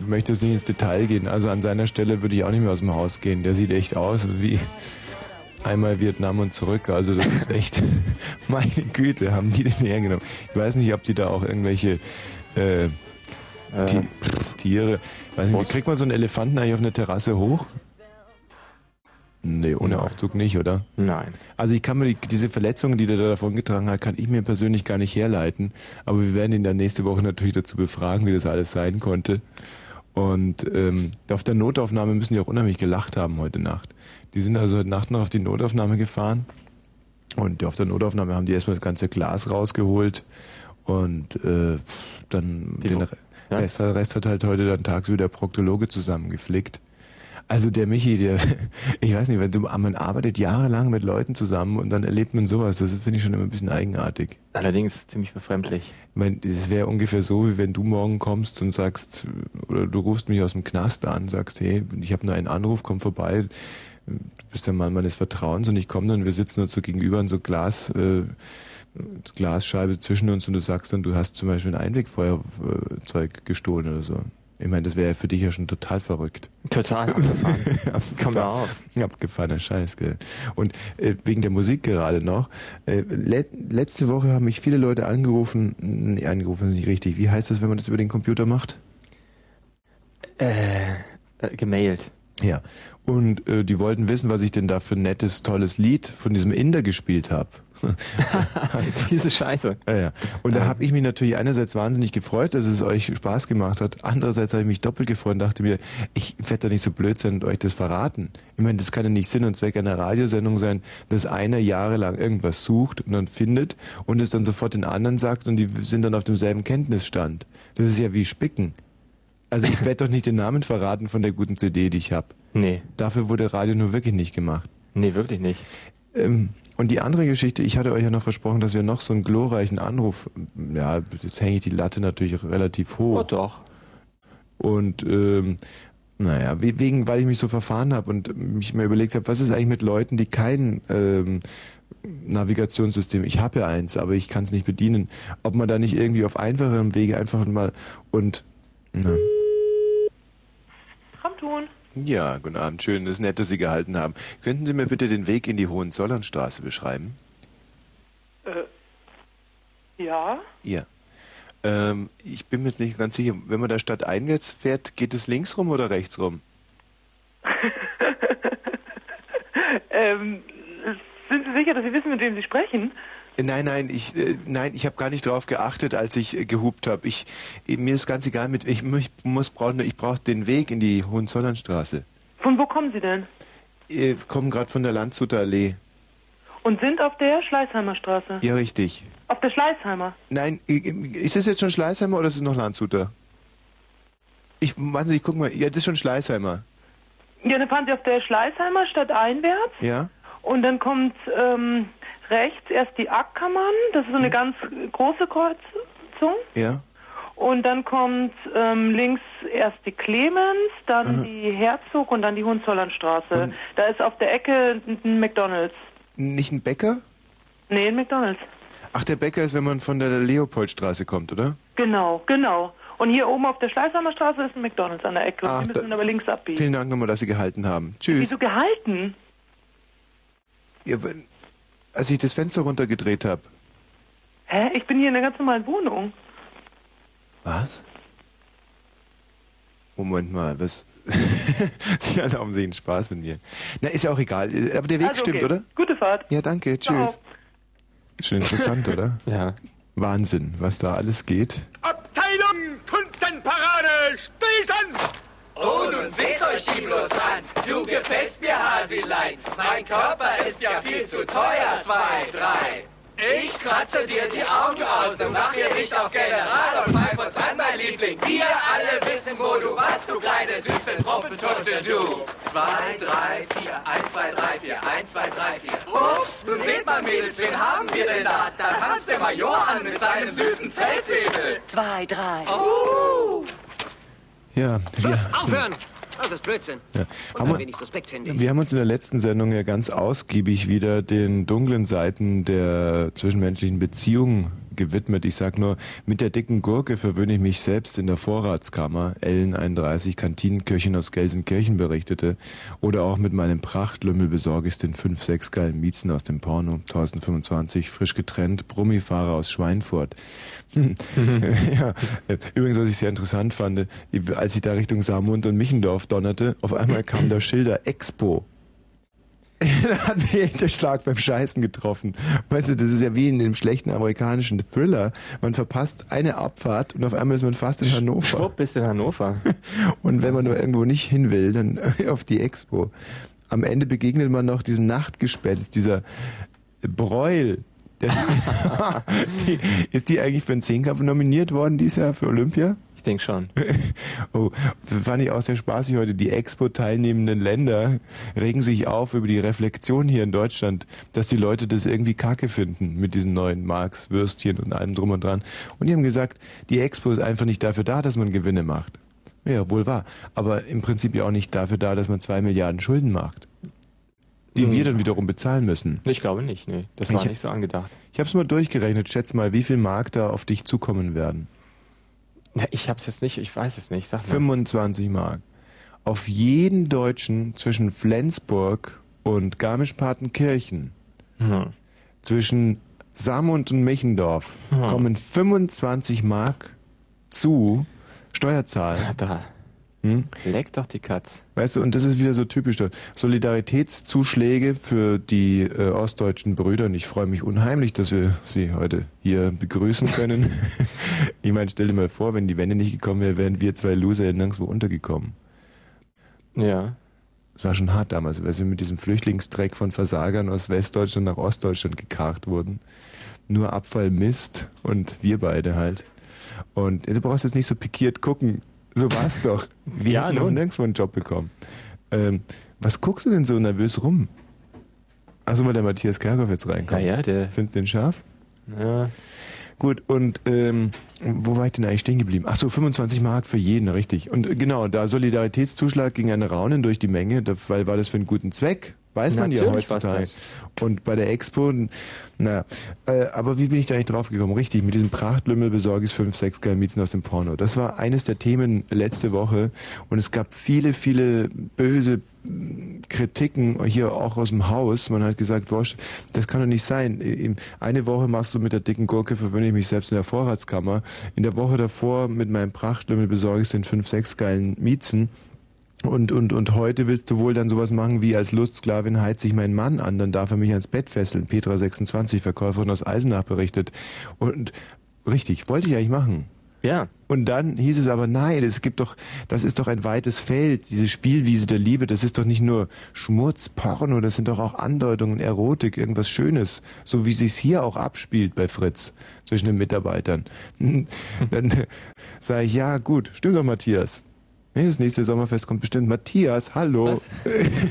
ich möchte jetzt nicht ins Detail gehen. Also an seiner Stelle würde ich auch nicht mehr aus dem Haus gehen. Der sieht echt aus wie einmal Vietnam und zurück. Also das ist echt, meine Güte, haben die den hergenommen. Ich weiß nicht, ob die da auch irgendwelche äh, Ti- Tiere, weiß nicht, kriegt man so einen Elefanten eigentlich auf eine Terrasse hoch? Nee, ohne Aufzug nicht, oder? Nein. Also ich kann mir die, diese Verletzungen, die der da davon getragen hat, kann ich mir persönlich gar nicht herleiten. Aber wir werden ihn dann nächste Woche natürlich dazu befragen, wie das alles sein konnte. Und ähm, auf der Notaufnahme müssen die auch unheimlich gelacht haben heute Nacht. Die sind also heute Nacht noch auf die Notaufnahme gefahren. Und auf der Notaufnahme haben die erstmal das ganze Glas rausgeholt. Und äh, dann Die den Wo- ja? Rest, Rest hat halt heute dann tagsüber der Proktologe zusammengeflickt. Also der Michi, der, ich weiß nicht, wenn du, man arbeitet jahrelang mit Leuten zusammen und dann erlebt man sowas, das finde ich schon immer ein bisschen eigenartig. Allerdings ziemlich befremdlich. Ich meine, es wäre ungefähr so, wie wenn du morgen kommst und sagst, oder du rufst mich aus dem Knast an, sagst, hey, ich habe nur einen Anruf, komm vorbei, du bist der Mann meines Vertrauens und ich komme dann, wir sitzen uns so gegenüber in so Glas, äh, Glasscheibe zwischen uns und du sagst dann, du hast zum Beispiel ein Einwegfeuerzeug gestohlen oder so. Ich meine, das wäre ja für dich ja schon total verrückt. Total abgefahren. Komm mal auf. Abgefahrener Scheiß, gell. Und äh, wegen der Musik gerade noch. Äh, let, letzte Woche haben mich viele Leute angerufen, nee, angerufen ist nicht richtig. Wie heißt das, wenn man das über den Computer macht? Äh, äh, gemailt. Ja. Und äh, die wollten wissen, was ich denn da für ein nettes, tolles Lied von diesem Inder gespielt habe. Diese Scheiße. Ja, ja. Und da habe ich mich natürlich einerseits wahnsinnig gefreut, dass es euch Spaß gemacht hat. Andererseits habe ich mich doppelt gefreut und dachte mir, ich werde doch nicht so blöd sein und euch das verraten. Ich meine, das kann ja nicht Sinn und Zweck einer Radiosendung sein, dass einer jahrelang irgendwas sucht und dann findet und es dann sofort den anderen sagt und die sind dann auf demselben Kenntnisstand. Das ist ja wie Spicken. Also ich werde doch nicht den Namen verraten von der guten CD, die ich habe. Nee. Dafür wurde Radio nur wirklich nicht gemacht. Nee, wirklich nicht. Ähm, und die andere Geschichte, ich hatte euch ja noch versprochen, dass wir noch so einen glorreichen Anruf, ja, jetzt hänge ich die Latte natürlich relativ hoch. Oh doch. Und ähm, naja, we- wegen, weil ich mich so verfahren habe und mich mal überlegt habe, was ist eigentlich mit Leuten, die kein ähm, Navigationssystem, ich habe ja eins, aber ich kann es nicht bedienen, ob man da nicht irgendwie auf einfacherem Wege einfach mal und na. Ramtun. Ja, guten Abend, schön, das ist nett, dass Sie gehalten haben. Könnten Sie mir bitte den Weg in die Hohenzollernstraße beschreiben? Äh, ja. Ja. Ähm, ich bin mir jetzt nicht ganz sicher. Wenn man da stadteinwärts fährt, geht es links rum oder rechts rum? ähm, sind Sie sicher, dass Sie wissen, mit wem Sie sprechen? Äh, Nein, nein, ich äh, nein, ich habe gar nicht drauf geachtet, als ich äh, gehupt habe. Ich äh, mir ist ganz egal mit ich, ich muss brauchen ich brauche den Weg in die Hohenzollernstraße. Von wo kommen Sie denn? Ich komme gerade von der Landshuter Allee. Und sind auf der Schleißheimer Straße? Ja, richtig. Auf der Schleißheimer? Nein, äh, ist das jetzt schon Schleißheimer oder ist es noch Landshuter? Ich warten Sie, ich guck mal. Ja, das ist schon Schleißheimer. Ja, dann fahren Sie auf der Schleißheimer Stadt einwärts Ja? und dann kommt ähm, rechts erst die Ackermann, das ist so eine ganz große Kreuzung. Ja? Und dann kommt ähm, links erst die Clemens, dann die Herzog und dann die Hohenzollernstraße. Da ist auf der Ecke ein McDonalds. Nicht ein Bäcker? Nee, ein McDonalds. Ach, der Bäcker ist, wenn man von der Leopoldstraße kommt, oder? Genau, genau. Und hier oben auf der Schleißheimer Straße ist ein McDonalds an der Ecke. Ach, und Sie müssen da- aber links abbiegen. Vielen Dank nochmal, dass Sie gehalten haben. Tschüss. Wieso gehalten? Ja, wenn- als ich das Fenster runtergedreht habe. Hä? Ich bin hier in einer ganz normalen Wohnung. Was? Moment mal, was? Sie haben Sie einen Spaß mit mir. Na, ist ja auch egal. Aber der Weg Also, stimmt, okay. oder? Gute Fahrt. Ja, danke. Ciao. Tschüss. Schon interessant, oder? Ja. Wahnsinn, was da alles geht. Abteilung Kunstenparade, Stillstand! Oh, nun seht euch die bloß an. Du gefällst mir, Hasilein. Mein Körper ist ja viel zu teuer. Zwei, drei. Ich kratze dir die Augen aus und mach hier nicht auf General und bleib uns an, mein Liebling. Wir alle wissen, wo du warst, du kleine süße Trompetunte, du. Zwei, drei, vier, eins, zwei, drei, vier, eins, zwei, drei, vier. Ups, nun seht mal, Mädels, wen haben wir denn da? Da tanzt der Major an mit seinem süßen Feldwebel. Zwei, drei. Oh! Ja, wir, Aufhören! Das ist Blödsinn. ja. Haben wir, wir haben uns in der letzten Sendung ja ganz ausgiebig wieder den dunklen Seiten der zwischenmenschlichen Beziehungen gewidmet. Ich sag nur, mit der dicken Gurke verwöhne ich mich selbst in der Vorratskammer. Ellen 31 Kantinenköchin aus Gelsenkirchen berichtete. Oder auch mit meinem Prachtlümmel besorge ich den 5, 6 geilen Miezen aus dem Porno. 1025, frisch getrennt, Brummifahrer aus Schweinfurt. ja, übrigens, was ich sehr interessant fand, als ich da Richtung Saarmund und Michendorf donnerte, auf einmal kam da Schilder Expo. da hat mich echt der Schlag beim Scheißen getroffen. Weißt du, das ist ja wie in einem schlechten amerikanischen Thriller. Man verpasst eine Abfahrt und auf einmal ist man fast in Hannover. Schwupp, bist in Hannover. Und wenn man nur irgendwo nicht hin will, dann auf die Expo. Am Ende begegnet man noch diesem Nachtgespenst, dieser Breul. Der, die, ist die eigentlich für den Zehnkampf nominiert worden dieses Jahr für Olympia? Ich denke schon. Oh, fand ich auch sehr spaßig heute. Die Expo-teilnehmenden Länder regen sich auf über die Reflexion hier in Deutschland, dass die Leute das irgendwie kacke finden mit diesen neuen Marks, Würstchen und allem drum und dran. Und die haben gesagt, die Expo ist einfach nicht dafür da, dass man Gewinne macht. Ja, wohl wahr. Aber im Prinzip ja auch nicht dafür da, dass man zwei Milliarden Schulden macht. Die Hm. wir dann wiederum bezahlen müssen. Ich glaube nicht, nee. Das war Ich- nicht so angedacht. Ich habe es mal durchgerechnet. Schätz mal, wie viel Mark da auf dich zukommen werden. Ja, Ich hab's jetzt nicht, ich weiß es nicht. Sag mal. 25 Mark. Auf jeden Deutschen zwischen Flensburg und Garmisch-Partenkirchen, Hm. zwischen Samund und Michendorf, Hm. kommen 25 Mark zu Steuerzahlen. Da. Hm? Leck doch die Katz. Weißt du, und das ist wieder so typisch. dort. Solidaritätszuschläge für die äh, ostdeutschen Brüder. Und ich freue mich unheimlich, dass wir sie heute hier begrüßen können. ich meine, stell dir mal vor, wenn die Wende nicht gekommen wäre, wären wir zwei Loser nirgendwo untergekommen. Ja. Es war schon hart damals, weil sie mit diesem Flüchtlingstreck von Versagern aus Westdeutschland nach Ostdeutschland gekarrt wurden. Nur Abfall, Mist und wir beide halt. Und du brauchst jetzt nicht so pikiert gucken. So war's doch. Wir Ja, haben noch nirgendwo einen Job bekommen. Ähm, was guckst du denn so nervös rum? Achso, weil der Matthias Kerkhoff jetzt reinkommt. Ja, ja, der- Findest du den scharf? Ja. Gut, und ähm, wo war ich denn eigentlich stehen geblieben? Ach so, 25 Mark für jeden, richtig. Und äh, genau, da Solidaritätszuschlag ging ein Raunen durch die Menge, weil war das für einen guten Zweck. Weiß man ja Natürlich heutzutage. Und bei der Expo, na, äh, aber wie bin ich da eigentlich drauf gekommen? Richtig, mit diesem Prachtlümmel besorge ich fünf, sechs Galmizen aus dem Porno. Das war eines der Themen letzte Woche und es gab viele, viele böse Kritiken hier auch aus dem Haus. Man hat gesagt, Wosch, das kann doch nicht sein. Eine Woche machst du mit der dicken Gurke, verwöhne ich mich selbst in der Vorratskammer. In der Woche davor mit meinem Prachtlümmel besorge ich den fünf, sechs geilen Miezen. Und, und, und heute willst du wohl dann sowas machen wie als Lustsklavin heizt sich mein Mann an, dann darf er mich ans Bett fesseln. Petra 26, Verkäuferin aus Eisenach berichtet. Und richtig, wollte ich eigentlich machen. Ja. Und dann hieß es aber, nein, es gibt doch, das ist doch ein weites Feld, diese Spielwiese der Liebe, das ist doch nicht nur Schmutz, Porno, das sind doch auch Andeutungen, Erotik, irgendwas Schönes, so wie sich's hier auch abspielt bei Fritz zwischen den Mitarbeitern. Dann sage ich, ja gut, stimmt doch Matthias. Nee, das nächste Sommerfest kommt bestimmt. Matthias, hallo.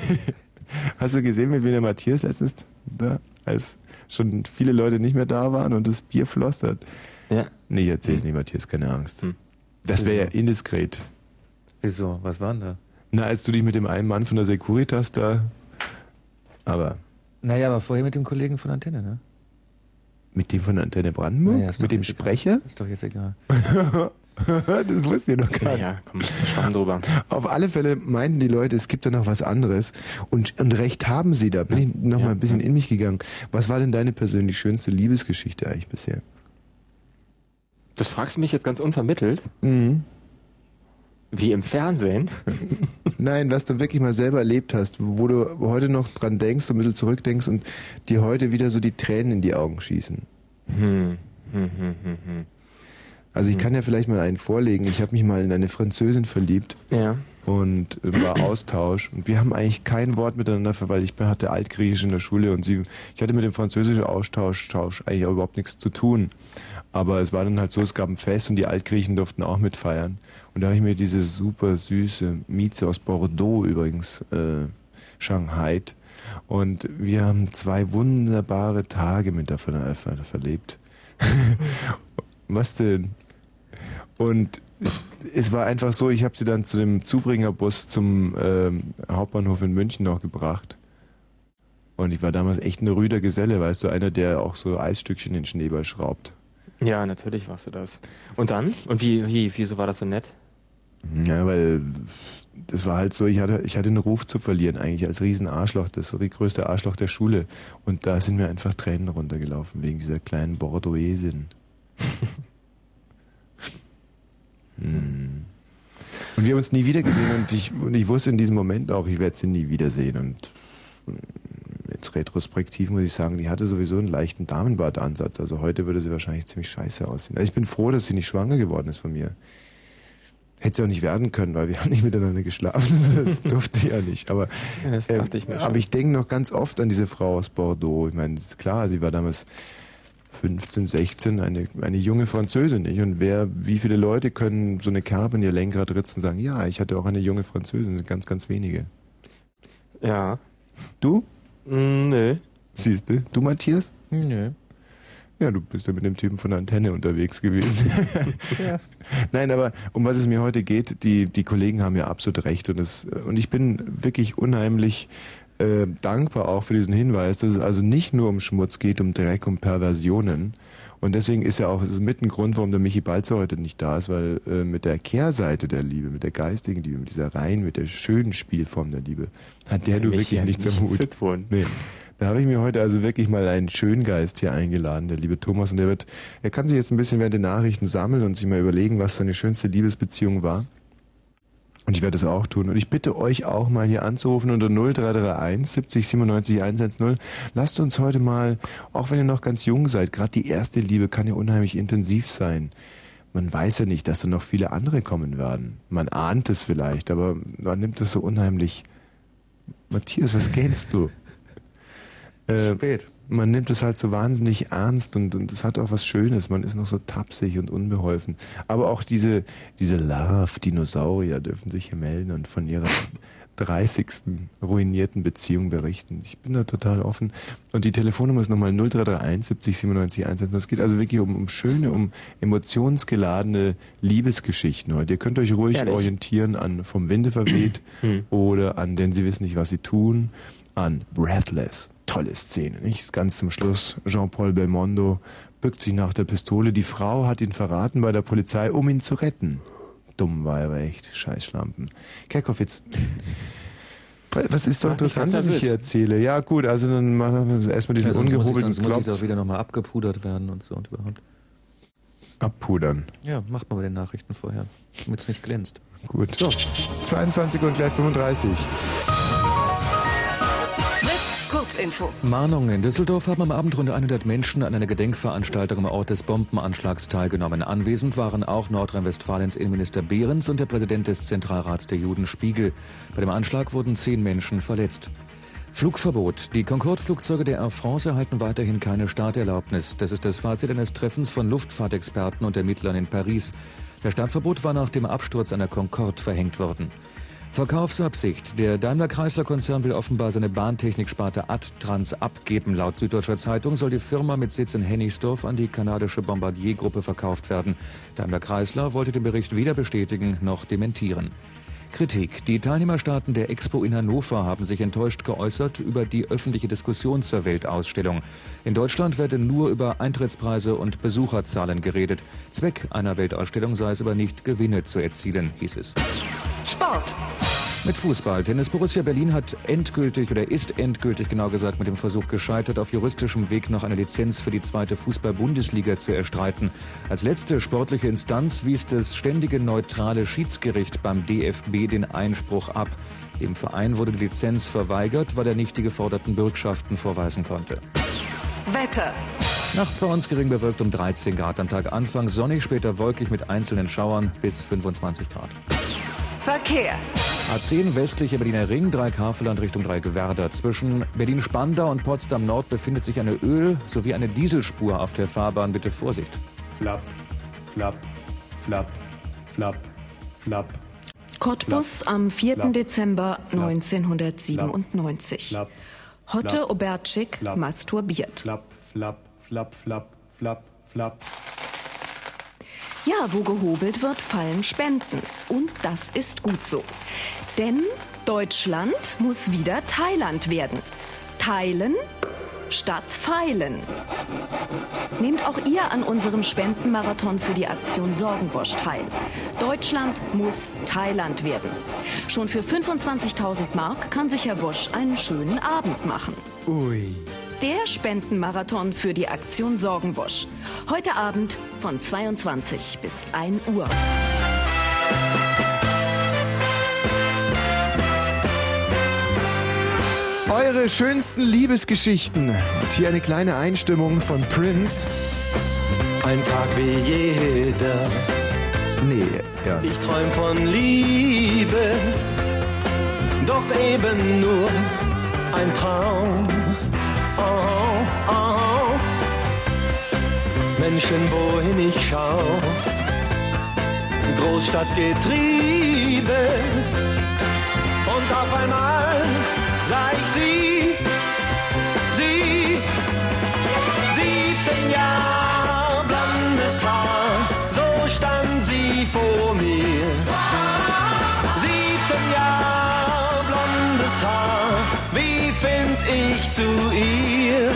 Hast du gesehen, mit wem der Matthias letztens da, als schon viele Leute nicht mehr da waren und das Bier flossert? Ja. Nee, ich erzähl's nicht, Matthias, keine Angst. Das wäre ja indiskret. Wieso? Was war denn da? Na, als du dich mit dem einen Mann von der Securitas da. Aber Naja, aber vorher mit dem Kollegen von Antenne, ne? mit dem von Antenne Brandenburg? Naja, mit dem jetzt egal. Sprecher? Ist doch jetzt egal. das wusste ich noch gar nicht. Ja, komm, schwamm drüber. Auf alle Fälle meinten die Leute, es gibt da noch was anderes. Und, und recht haben sie da. Bin ich noch mal ein bisschen in mich gegangen. Was war denn deine persönlich schönste Liebesgeschichte eigentlich bisher? Das fragst du mich jetzt ganz unvermittelt? Mhm. Wie im Fernsehen? Nein, was du wirklich mal selber erlebt hast, wo du heute noch dran denkst, so ein bisschen zurückdenkst und dir heute wieder so die Tränen in die Augen schießen. Hm. Hm, hm, hm, hm. Also ich kann ja vielleicht mal einen vorlegen. Ich habe mich mal in eine Französin verliebt. Ja. Und äh, war Austausch. Und wir haben eigentlich kein Wort miteinander, weil ich hatte Altgriechisch in der Schule und sie, ich hatte mit dem französischen Austausch Tausch eigentlich auch überhaupt nichts zu tun. Aber es war dann halt so, es gab ein Fest und die Altgriechen durften auch mitfeiern. Und da habe ich mir diese super süße Mieze aus Bordeaux übrigens, äh, Shanghai. Und wir haben zwei wunderbare Tage mit davon äh, ver- verlebt. Was denn? Und es war einfach so, ich habe sie dann zu dem Zubringerbus zum ähm, Hauptbahnhof in München noch gebracht. Und ich war damals echt ein rüder Geselle, weißt du, einer, der auch so Eisstückchen in den Schneeball schraubt. Ja, natürlich warst du das. Und dann? Und wie, wie, wieso war das so nett? Ja, weil das war halt so, ich hatte, ich hatte einen Ruf zu verlieren, eigentlich als Riesenarschloch, das so die größte Arschloch der Schule. Und da sind mir einfach Tränen runtergelaufen wegen dieser kleinen Bordeauxesin. hm. Und wir haben uns nie wieder gesehen und ich, und ich wusste in diesem Moment auch, ich werde sie nie wiedersehen und hm, jetzt retrospektiv muss ich sagen, die hatte sowieso einen leichten Damenbartansatz. Also heute würde sie wahrscheinlich ziemlich scheiße aussehen. Also ich bin froh, dass sie nicht schwanger geworden ist von mir. Hätte sie auch nicht werden können, weil wir haben nicht miteinander geschlafen. Das durfte sie ja nicht. Aber, Ja, das ähm, dachte ich mir aber schon. ich denke noch ganz oft an diese Frau aus Bordeaux. Ich meine, ist klar, sie war damals 15, 16, eine, eine junge Französin, nicht? Und wer, wie viele Leute können so eine Kerbe in ihr Lenkrad ritzen und sagen, ja, ich hatte auch eine junge Französin, Das sind ganz, ganz wenige. Ja. Du? Mm, nö. Siehst du? Du, Matthias? Nö. Ja, du bist ja mit dem Typen von der Antenne unterwegs gewesen. Ja. Nein, aber um was es mir heute geht, die, die Kollegen haben ja absolut recht und, es, und ich bin wirklich unheimlich äh, dankbar auch für diesen Hinweis, dass es also nicht nur um Schmutz geht, um Dreck, um Perversionen. Und deswegen ist ja auch ist mit ein Grund, warum der Michi Balzer heute nicht da ist, weil äh, mit der Kehrseite der Liebe, mit der geistigen Liebe, mit dieser rein, mit der schönen Spielform der Liebe, hat der Ja, du wirklich nichts am Hut. Nee. Da habe ich mir heute also wirklich mal einen Schöngeist hier eingeladen, der liebe Thomas, und der wird, er kann sich jetzt ein bisschen während den Nachrichten sammeln und sich mal überlegen, was seine schönste Liebesbeziehung war. Und ich werde es auch tun. Und ich bitte euch auch mal hier anzurufen unter 0331 70 97 110. Lasst uns heute mal, auch wenn ihr noch ganz jung seid, gerade die erste Liebe kann ja unheimlich intensiv sein. Man weiß ja nicht, dass da noch viele andere kommen werden. Man ahnt es vielleicht, aber man nimmt es so unheimlich. Matthias, was gähnst du? Äh. Man nimmt es halt so wahnsinnig ernst und, und es hat auch was Schönes. Man ist noch so tapsig und unbeholfen. Aber auch diese, diese Love-Dinosaurier dürfen sich hier melden und von ihrer 30. ruinierten Beziehung berichten. Ich bin da total offen. Und die Telefonnummer ist nochmal 0331 70 97 110. Es geht also wirklich um, um schöne, um emotionsgeladene Liebesgeschichten heute. Ihr könnt euch ruhig Ehrlich? orientieren an Vom Winde verweht Hm. oder an Denn sie wissen nicht, was sie tun, an Breathless. Tolle Szene, nicht? Ganz zum Schluss, Jean-Paul Belmondo bückt sich nach der Pistole. Die Frau hat ihn verraten bei der Polizei, um ihn zu retten. Dumm war er aber echt. Scheißschlampen. Kerkhoff, was ist so interessant, was ich hier erzähle? Ja, gut, also dann machen wir erstmal diesen Ja, sonst muss ich, ungehobelten sonst muss ich doch wieder nochmal abgepudert werden und so und überhaupt. abpudern. Ja, macht mal bei den Nachrichten vorher, damit es nicht glänzt. Gut. So. 22 und gleich 35. Kurzinfo. Mahnung. In Düsseldorf haben am Abend rund 100 Menschen an einer Gedenkveranstaltung am Ort des Bombenanschlags teilgenommen. Anwesend waren auch Nordrhein-Westfalens Innenminister Behrens und der Präsident des Zentralrats der Juden Spiegel. Bei dem Anschlag wurden zehn Menschen verletzt. Flugverbot. Die Concorde-Flugzeuge der Air France erhalten weiterhin keine Starterlaubnis. Das ist das Fazit eines Treffens von Luftfahrtexperten und Ermittlern in Paris. Das Startverbot war nach dem Absturz einer Concorde verhängt worden. Verkaufsabsicht. Der Daimler-Chrysler-Konzern will offenbar seine Bahntechniksparte Adtrans abgeben. Laut Süddeutscher Zeitung soll die Firma mit Sitz in Hennigsdorf an die kanadische Bombardier-Gruppe verkauft werden. Daimler-Chrysler wollte den Bericht weder bestätigen noch dementieren. Kritik. Die Teilnehmerstaaten der Expo in Hannover haben sich enttäuscht geäußert über die öffentliche Diskussion zur Weltausstellung. In Deutschland werde nur über Eintrittspreise und Besucherzahlen geredet. Zweck einer Weltausstellung sei es aber nicht, Gewinne zu erzielen, hieß es. Sport. Mit Fußball. Tennis Borussia Berlin hat endgültig oder ist endgültig genau gesagt mit dem Versuch gescheitert, auf juristischem Weg noch eine Lizenz für die zweite Fußball-Bundesliga zu erstreiten. Als letzte sportliche Instanz wies das ständige neutrale Schiedsgericht beim DFB den Einspruch ab. Dem Verein wurde die Lizenz verweigert, weil er nicht die geforderten Bürgschaften vorweisen konnte. Wetter. Nachts bei uns gering bewölkt um 13 Grad am Tag. Anfang sonnig, später wolkig mit einzelnen Schauern bis 25 Grad. Verkehr. A10 westliche Berliner Ring, Dreieck Havelland Richtung Dreieck Werder. Zwischen Berlin-Spandau und Potsdam Nord befindet sich eine Öl- sowie eine Dieselspur auf der Fahrbahn. Bitte Vorsicht. Flapp, flapp, flapp, flapp, flapp. Cottbus am 4. Flapp. Dezember 1997. Flapp. Hotte Flapp. Obertschik Flapp. masturbiert. Flapp, flapp, flapp, flapp, flapp, flapp. Ja, wo gehobelt wird, fallen Spenden. Und das ist gut so. Denn Deutschland muss wieder Thailand werden. Teilen statt feilen. Nehmt auch ihr an unserem Spendenmarathon für die Aktion Sorgenbosch teil. Deutschland muss Thailand werden. Schon für 25.000 Mark kann sich Herr Wosch einen schönen Abend machen. Ui. Der Spendenmarathon für die Aktion Sorgenwosch. Heute Abend von 22 bis 1 Uhr. eure schönsten Liebesgeschichten. Und hier eine kleine Einstimmung von Prince. Ein Tag wie jeder. Nee, ja. Ich träum von Liebe, doch eben nur ein Traum. Oh, oh. Menschen, wohin ich schau, Großstadtgetriebe. Und auf einmal sah ich sie, sie, 17 Jahre blondes Haar, so stand sie vor mir. Ich zu ihr?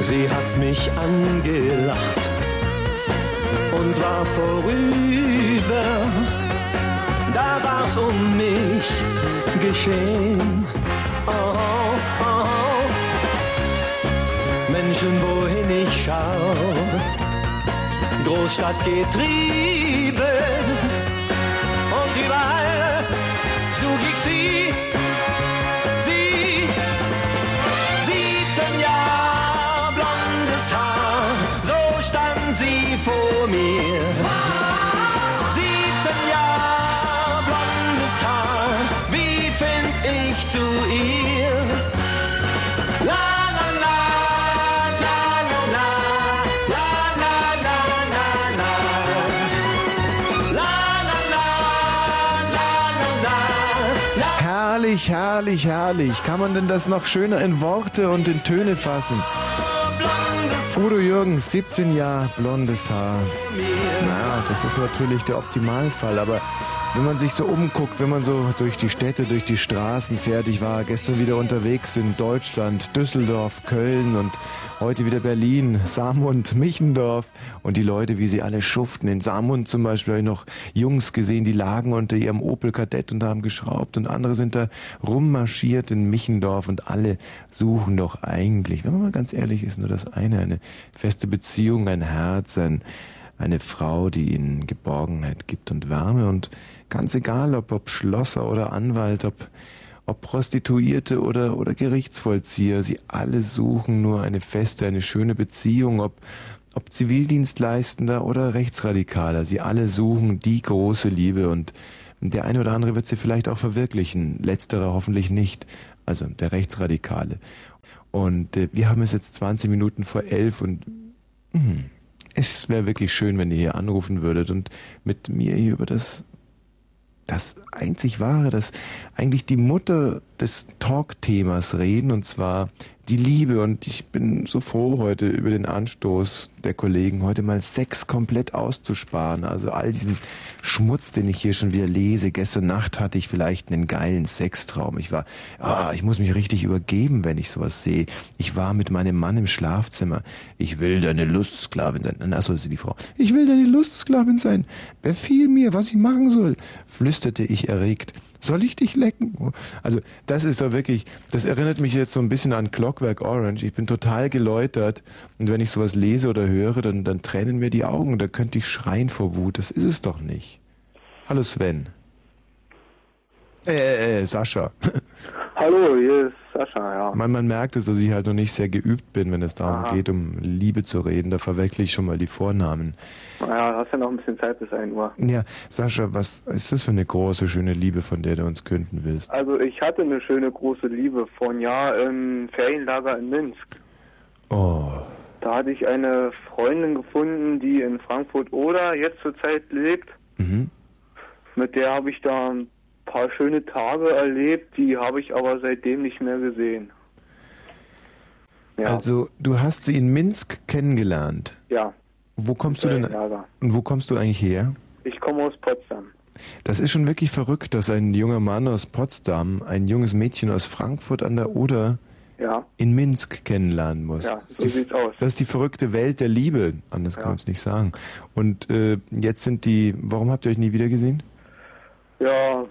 Sie hat mich angelacht und war vorüber. Da war's um mich geschehen. Oh, oh. Menschen, wohin ich schau, Großstadtgetrieben. Und überall such ich sie, sie, 17 Jahre blondes Haar, so stand sie vor mir. Ich zu ihr? La la la, la la la, la la la la la. La la la, la la la, la Herrlich, herrlich, herrlich. Kann man denn das noch schöner in Worte und in Töne fassen? Udo Jürgens, 17 Jahre, blondes Haar. Naja, das ist natürlich der Optimalfall, aber wenn man sich so umguckt, wenn man so durch die Städte, durch die Straßen fährt, ich war gestern wieder unterwegs in Deutschland, Düsseldorf, Köln und heute wieder Berlin, Samund, Michendorf. Und die Leute, wie sie alle schuften. In Samund zum Beispiel habe ich noch Jungs gesehen, die lagen unter ihrem Opel Kadett und haben geschraubt. Und andere sind da rummarschiert in Michendorf. Und alle suchen doch eigentlich, wenn man mal ganz ehrlich ist, nur das eine, eine feste Beziehung, ein Herz, ein, eine Frau, die ihnen Geborgenheit gibt und Wärme und ganz egal, ob, ob Schlosser oder Anwalt, ob, ob Prostituierte oder, oder Gerichtsvollzieher, sie alle suchen nur eine feste, eine schöne Beziehung, ob, ob Zivildienstleistender oder Rechtsradikaler, sie alle suchen die große Liebe und der eine oder andere wird sie vielleicht auch verwirklichen, letzterer hoffentlich nicht, also der Rechtsradikale. Und äh, wir haben es jetzt 20 Minuten vor elf und mh, es wäre wirklich schön, wenn ihr hier anrufen würdet und mit mir hier über das, das einzig wahre, das eigentlich die Mutter des Talk-Themas reden, und zwar die Liebe. Und ich bin so froh heute über den Anstoß der Kollegen, heute mal Sex komplett auszusparen. Also all diesen Schmutz, den ich hier schon wieder lese. Gestern Nacht hatte ich vielleicht einen geilen Sextraum. Ich war, ah, ich muss mich richtig übergeben, wenn ich sowas sehe. Ich war mit meinem Mann im Schlafzimmer. Ich will deine Lustsklavin sein. Achso, das ist die Frau. Ich will deine Lustsklavin sein. Befiehl mir, was ich machen soll, flüsterte ich erregt. Soll ich dich lecken? Also das ist doch wirklich, das erinnert mich jetzt so ein bisschen an Clockwork Orange. Ich bin total geläutert und wenn ich sowas lese oder höre, dann, dann tränen mir die Augen. Da könnte ich schreien vor Wut. Das ist es doch nicht. Hallo Sven. Äh, äh, äh Sascha. Hallo, hier ist Sascha, ja. Man, man merkt es, dass ich halt noch nicht sehr geübt bin, wenn es darum Aha. geht, um Liebe zu reden. Da verwechsel ich schon mal die Vornamen. Naja, hast ja noch ein bisschen Zeit bis 1 Uhr. Ja, Sascha, was ist das für eine große, schöne Liebe, von der du uns künden willst? Also ich hatte eine schöne große Liebe vor einem Jahr im Ferienlager in Minsk. Oh, Da hatte ich eine Freundin gefunden, die in Frankfurt-Oder jetzt zurzeit lebt. mhm. Mit der habe ich da ein paar schöne Tage erlebt, die habe ich aber seitdem nicht mehr gesehen. Ja. Also, du hast sie in Minsk kennengelernt. Ja, Wo kommst du denn Ferienlager. und wo kommst du eigentlich her? Ich komme aus Potsdam. Das ist schon wirklich verrückt, dass ein junger Mann aus Potsdam ein junges Mädchen aus Frankfurt an der Oder Ja, in Minsk kennenlernen muss. Ja, so die, sieht's aus. Das ist die verrückte Welt der Liebe. Anders kann Ja. man es nicht sagen. Und äh, jetzt sind die. Warum habt ihr euch nie wieder gesehen? ja,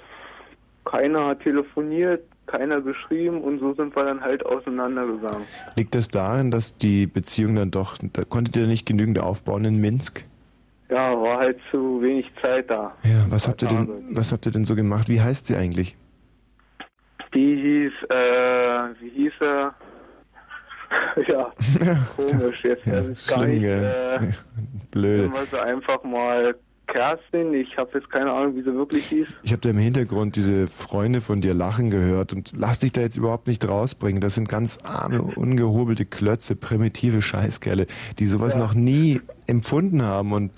keiner hat telefoniert, keiner geschrieben und so sind wir dann halt auseinandergegangen. Liegt das daran, dass die Beziehung dann doch, da konntet ihr nicht genügend aufbauen in Minsk? Ja, war halt zu wenig Zeit da. Ja, was habt ihr denn, was habt ihr denn so gemacht? Wie heißt sie eigentlich? Die hieß, äh, wie hieß er? ja, komisch jetzt. Ja, ist gar schlimm, nicht, äh, Blöde. nehmen wir sie einfach mal Kerstin. Ich habe jetzt keine Ahnung, wie sie wirklich hieß. Ich habe da im Hintergrund diese Freunde von dir lachen gehört und lass dich da jetzt überhaupt nicht rausbringen. Das sind ganz arme, ungehobelte Klötze, primitive Scheißkerle, die sowas noch nie empfunden haben und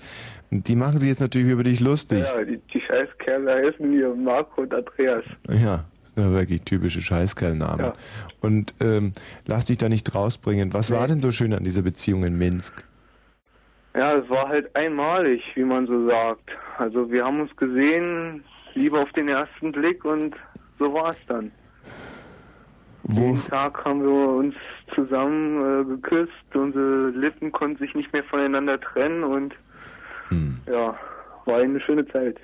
die machen sich jetzt natürlich über dich lustig. Ja, die, die Scheißkerle heißen hier Marco und Andreas. Ja, das sind wirklich typische Scheißkerlnamen. Ja. Und ähm, lass dich da nicht rausbringen. Was war denn so schön an dieser Beziehung in Minsk? Ja, es war halt einmalig, wie man so sagt. Also wir haben uns gesehen, lieber auf den ersten Blick und so war es dann. Wo? Jeden Tag haben wir uns zusammen äh, geküsst, unsere Lippen konnten sich nicht mehr voneinander trennen und Hm. ja, war eine schöne Zeit.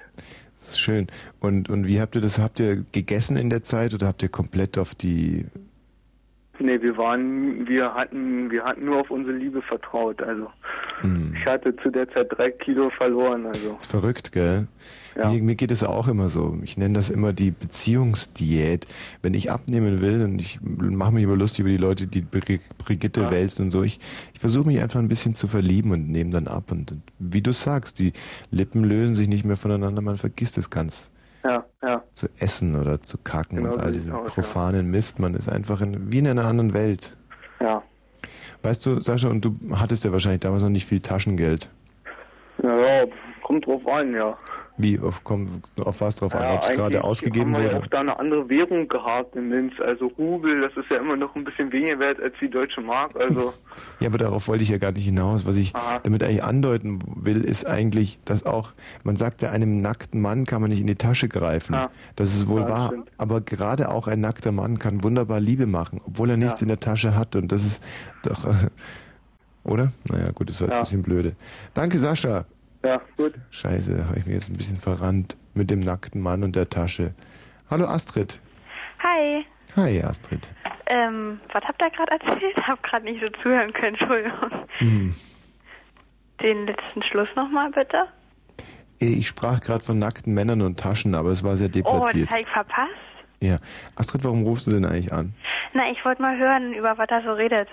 Das ist schön. Und, und wie habt ihr das? Habt ihr gegessen in der Zeit oder habt ihr komplett auf die Nee, wir waren, wir hatten, wir hatten nur auf unsere Liebe vertraut. Also Hm. ich hatte zu der Zeit drei Kilo verloren. Also Ist verrückt, gell? Ja. Mir, mir geht es auch immer so. Ich nenne das immer die Beziehungsdiät. Wenn ich abnehmen will und ich mache mich immer lustig über die Leute, die Bri- Brigitte Ja. wälzen und so, ich, ich versuche mich einfach ein bisschen zu verlieben und nehme dann ab. Und, und wie du sagst, die Lippen lösen sich nicht mehr voneinander, man vergisst es ganz ja, ja, zu essen oder zu kacken Genau und all diesen aus, ja. profanen Mist. Man ist einfach in, wie in einer anderen Welt. ja. Weißt du, Sascha, und du hattest ja wahrscheinlich damals noch nicht viel Taschengeld. Naja, kommt drauf an, ja. Wie, auf, komm, auf was drauf an? Ja, Ob es gerade ausgegeben haben wir ja wurde? auch da eine andere Währung gehabt in Linz. Also Rubel, das ist ja immer noch ein bisschen weniger wert als die deutsche Mark. Also Ja, aber darauf wollte ich ja gar nicht hinaus. Was ich Aha. damit eigentlich andeuten will, ist eigentlich, dass auch, man sagt ja, einem nackten Mann kann man nicht in die Tasche greifen. Ja. Das ist wohl Ja, wahr. stimmt. Aber gerade auch ein nackter Mann kann wunderbar Liebe machen, obwohl er nichts Ja. in der Tasche hat. Und das ist doch, oder? Naja, gut, das war jetzt Ja. ein bisschen blöde. Danke, Sascha. Ja, gut. Scheiße, habe ich mir jetzt ein bisschen verrannt mit dem nackten Mann und der Tasche. Hallo Astrid. Hi. Hi Astrid. Ähm, was habt ihr gerade erzählt? Hab gerade nicht so zuhören können, Entschuldigung. Hm. Den letzten Schluss nochmal bitte. Ich sprach gerade von nackten Männern und Taschen, aber es war sehr Oh, das deplatziert. habe ich verpasst. ja. Astrid, warum rufst du denn eigentlich an? Na, ich wollte mal hören, über was er so redet.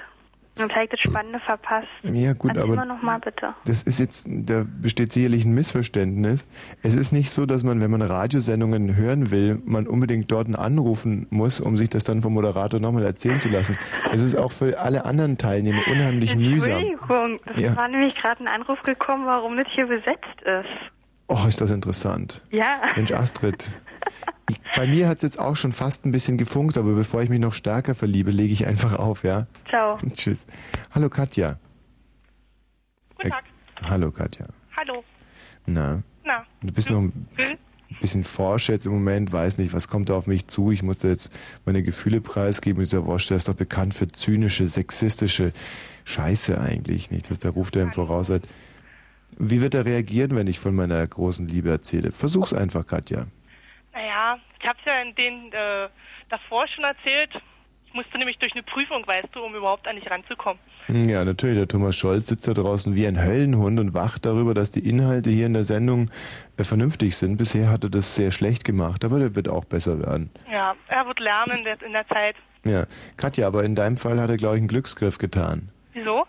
Und ich das Spannende verpasst. Ja, gut, Erzähl aber mal nochmal bitte. das ist jetzt, da besteht sicherlich ein Missverständnis. Es ist nicht so, dass man, wenn man Radiosendungen hören will, man unbedingt dort anrufen muss, um sich das dann vom Moderator nochmal erzählen zu lassen. Es ist auch für alle anderen Teilnehmer unheimlich mühsam. Entschuldigung, es Ja. war nämlich gerade ein Anruf gekommen, warum das hier besetzt ist. Oh, ist das interessant. Ja. Mensch, Astrid. Ich, bei mir hat es jetzt auch schon fast ein bisschen gefunkt, aber bevor ich mich noch stärker verliebe, lege ich einfach auf, ja? Ciao. Tschüss. Hallo Katja. Guten Tag. Äh, hallo Katja. Hallo. Na, Na. du bist noch ein bisschen forsch jetzt im Moment, weiß nicht, was kommt da auf mich zu. Ich musste jetzt meine Gefühle preisgeben. Dieser Wosch, der ist doch bekannt für zynische, sexistische Scheiße eigentlich, nicht? Was der Ruf, der ihm voraus hat. Wie wird er reagieren, wenn ich von meiner großen Liebe erzähle? Versuch's einfach, Katja. Naja, ich habe es ja in den äh, davor schon erzählt. Ich musste nämlich durch eine Prüfung, weißt du, um überhaupt an dich ranzukommen. Hm, Ja, natürlich. Der Thomas Scholz sitzt da draußen wie ein Höllenhund und wacht darüber, dass die Inhalte hier in der Sendung äh, vernünftig sind. Bisher hat er das sehr schlecht gemacht, aber der wird auch besser werden. Ja, er wird lernen in der, in der Zeit. Ja, Katja, aber in deinem Fall hat er, glaube ich, einen Glücksgriff getan. Wieso?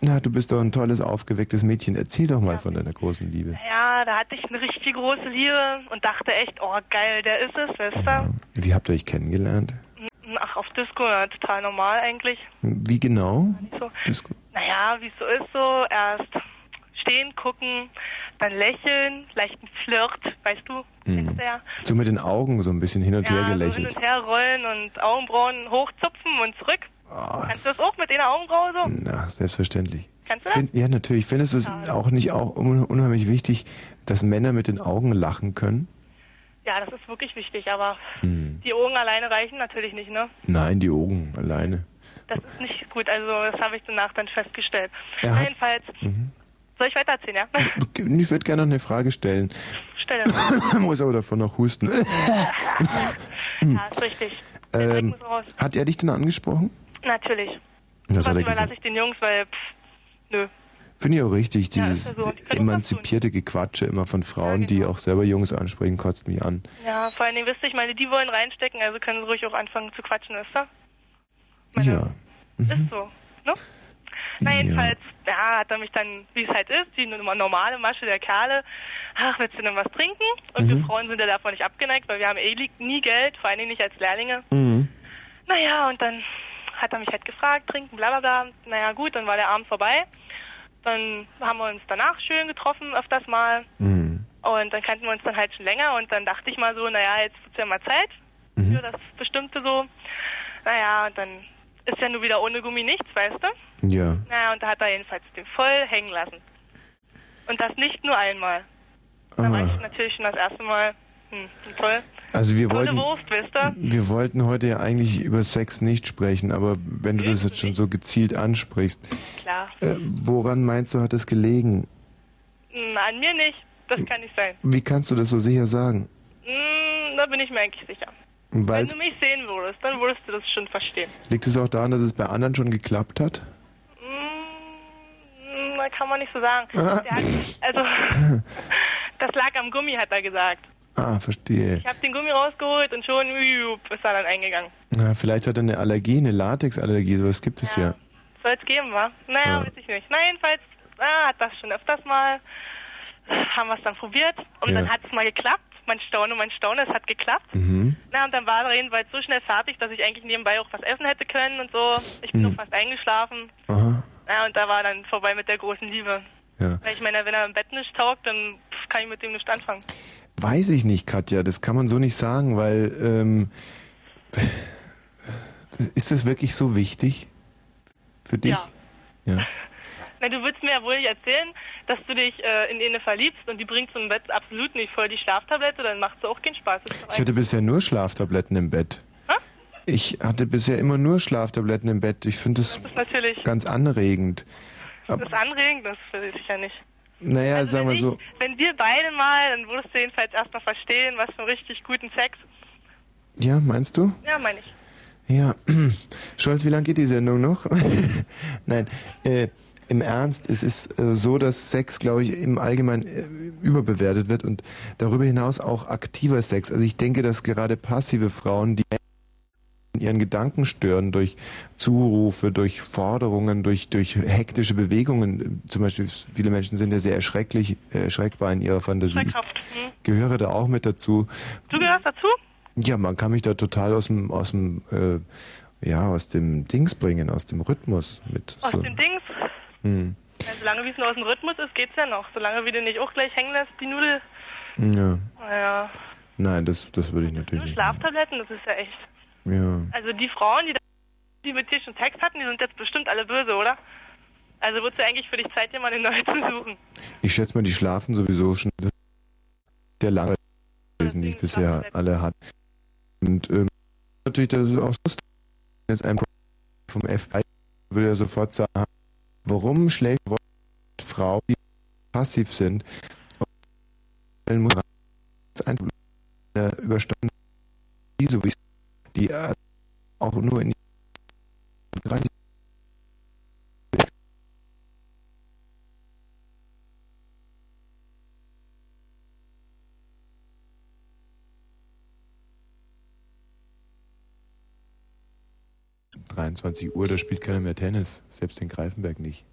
Na, du bist doch ein tolles, aufgewecktes Mädchen. Erzähl doch mal von deiner großen Liebe. Ja, da hatte ich eine richtig große Liebe und dachte echt, oh geil, der ist es, weißt du? Wie habt ihr euch kennengelernt? Ach, auf Disco, ja, total normal eigentlich. Wie genau? So. Disco. Naja, wie es so ist, so erst stehen, gucken, dann lächeln, leichten Flirt, weißt du? Hm. Ja, So mit den Augen so ein bisschen hin und her ja so hin gelächelt. und her rollen und Augenbrauen hochzupfen und zurück. Ah. Kannst du das auch mit einer Augenbraue so? Na, selbstverständlich. Kannst du das? Find, ja, natürlich. Findest du es auch nicht auch un unheimlich wichtig, dass Männer mit den Augen lachen können? Ja, das ist wirklich wichtig, aber Hm. die Augen alleine reichen natürlich nicht, ne? Nein, die Augen alleine. Das ist nicht gut, also das habe ich danach dann festgestellt. Hat- Jedenfalls, Mhm. soll ich weitererzählen, ja? Ich würde gerne noch eine Frage stellen. Stell dir Muss aber davon noch husten. Ja, ist richtig. Ähm, hat er dich denn angesprochen? Natürlich. Das er überlasse ich den Jungs, weil, pff, nö. Finde ich auch richtig, Ja, dieses ja so. Die emanzipierte Gequatsche immer von Frauen, die genau. auch selber Jungs ansprechen, kotzt mich an. Ja, vor allen Dingen, wisst ihr, ich meine, die wollen reinstecken, also können sie ruhig auch anfangen zu quatschen, wisst ihr? Ja. Ist so, ne? Na, jedenfalls, ja, hat er mich dann, wie es halt ist, die normale Masche der Kerle, ach, willst du denn was trinken? Und wir Mhm. Frauen sind ja davon nicht abgeneigt, weil wir haben eh nie Geld, vor allen Dingen nicht als Lehrlinge. Mhm. Naja, und dann hat er mich halt gefragt, trinken, bla bla bla. Naja, gut, dann war der Abend vorbei. Dann haben wir uns danach schön getroffen, öfters mal. Mhm. Und dann kannten wir uns dann halt schon länger und dann dachte ich mal so, naja, jetzt wird's ja mal Zeit Mhm. für das Bestimmte so. Naja, und dann ist ja nur wieder ohne Gummi nichts, weißt du? Ja. Naja, und da hat er jedenfalls den voll hängen lassen. Und das nicht nur einmal. Da war Ah. ich natürlich schon das erste Mal, hm, toll. Also wir wollten, Wurst, wisst ihr? wir wollten heute ja eigentlich über Sex nicht sprechen, aber wenn du das jetzt schon so gezielt ansprichst, Klar. äh, woran meinst du, hat es gelegen? Hm, an mir nicht. Das kann nicht sein. Wie kannst du das so sicher sagen? Hm, da bin ich mir eigentlich sicher. Weil Wenn du mich sehen würdest, dann würdest du das schon verstehen. liegt es auch daran, dass es bei anderen schon geklappt hat? Hm, da kann man nicht so sagen. Der hat, also, das lag am Gummi, hat er gesagt. Ah, verstehe. Ich habe den Gummi rausgeholt und schon ist er dann eingegangen. Na, vielleicht hat er eine Allergie, eine Latexallergie, sowas gibt es ja. Soll es geben, wa? Naja, Ja. weiß ich nicht. Na, jedenfalls ah, hat das schon öfters mal. Haben wir es dann probiert und Ja. dann hat es mal geklappt. Man staune, man staune, es hat geklappt. Mhm. Na, und dann war er jedenfalls so schnell fertig, dass ich eigentlich nebenbei auch was essen hätte können und so. Ich bin Mhm. fast eingeschlafen. Aha. Ja, und da war dann vorbei mit der großen Liebe. Ja. Weil ich meine, wenn er im Bett nicht taugt, dann kann ich mit dem nicht anfangen. Weiß ich nicht, Katja, das kann man so nicht sagen, weil ähm, ist das wirklich so wichtig für dich? Ja. Na, du würdest mir ja wohl nicht erzählen, dass du dich äh, in eine verliebst und die bringt zum Bett absolut nicht voll die Schlaftablette, dann macht es auch keinen Spaß. Ich hatte bisher nur Schlaftabletten im Bett. Ich hatte bisher immer nur Schlaftabletten im Bett. Ich finde das Das ganz anregend. das ist anregend, das will ich ja nicht. Naja, Also sagen wir so. Wenn wir beide mal, dann würdest du jedenfalls erstmal verstehen, was für einen richtig guten Sex. Ja, meinst du? Ja, meine ich. Ja. Scholz, wie lange geht die Sendung noch? Nein, äh, im Ernst, es ist äh, so, dass Sex, glaube ich, im Allgemeinen äh, überbewertet wird und darüber hinaus auch aktiver Sex. Also ich denke, dass gerade passive Frauen, die in ihren Gedanken stören durch Zurufe, durch Forderungen, durch, durch hektische Bewegungen. Zum Beispiel viele Menschen sind ja sehr erschrecklich, äh, erschreckbar in ihrer Fantasie. Ich gehöre da auch mit dazu. Du gehörst dazu? Ja, man kann mich da total aus dem, aus dem, äh, ja, aus dem Dings bringen, aus dem Rhythmus mit Aus so. den Dings. Hm. Ja, solange wie es nur aus dem Rhythmus ist, geht's ja noch. Solange wie du nicht auch gleich hängen lässt, die Nudel. Ja. Naja, Nein, das, das würde ich natürlich nur nicht. Schlaftabletten, das ist ja echt. Ja. Also die Frauen, die, die mit dir schon Sex hatten, die sind jetzt bestimmt alle böse, oder? Also ja eigentlich für dich Zeit, dir mal eine neue zu suchen. Ich schätze mal, die schlafen sowieso schon sehr lange gewesen, die ich bisher alle hatte. Und ähm, natürlich, das ist auch so jetzt ein vom FBI würde er sofort sagen, warum schlägt Frauen, die passiv sind, muss das einfach überstanden, so wie es- die äh, auch nur in gerade 23 Uhr, da spielt keiner mehr Tennis, selbst in Greifenberg nicht.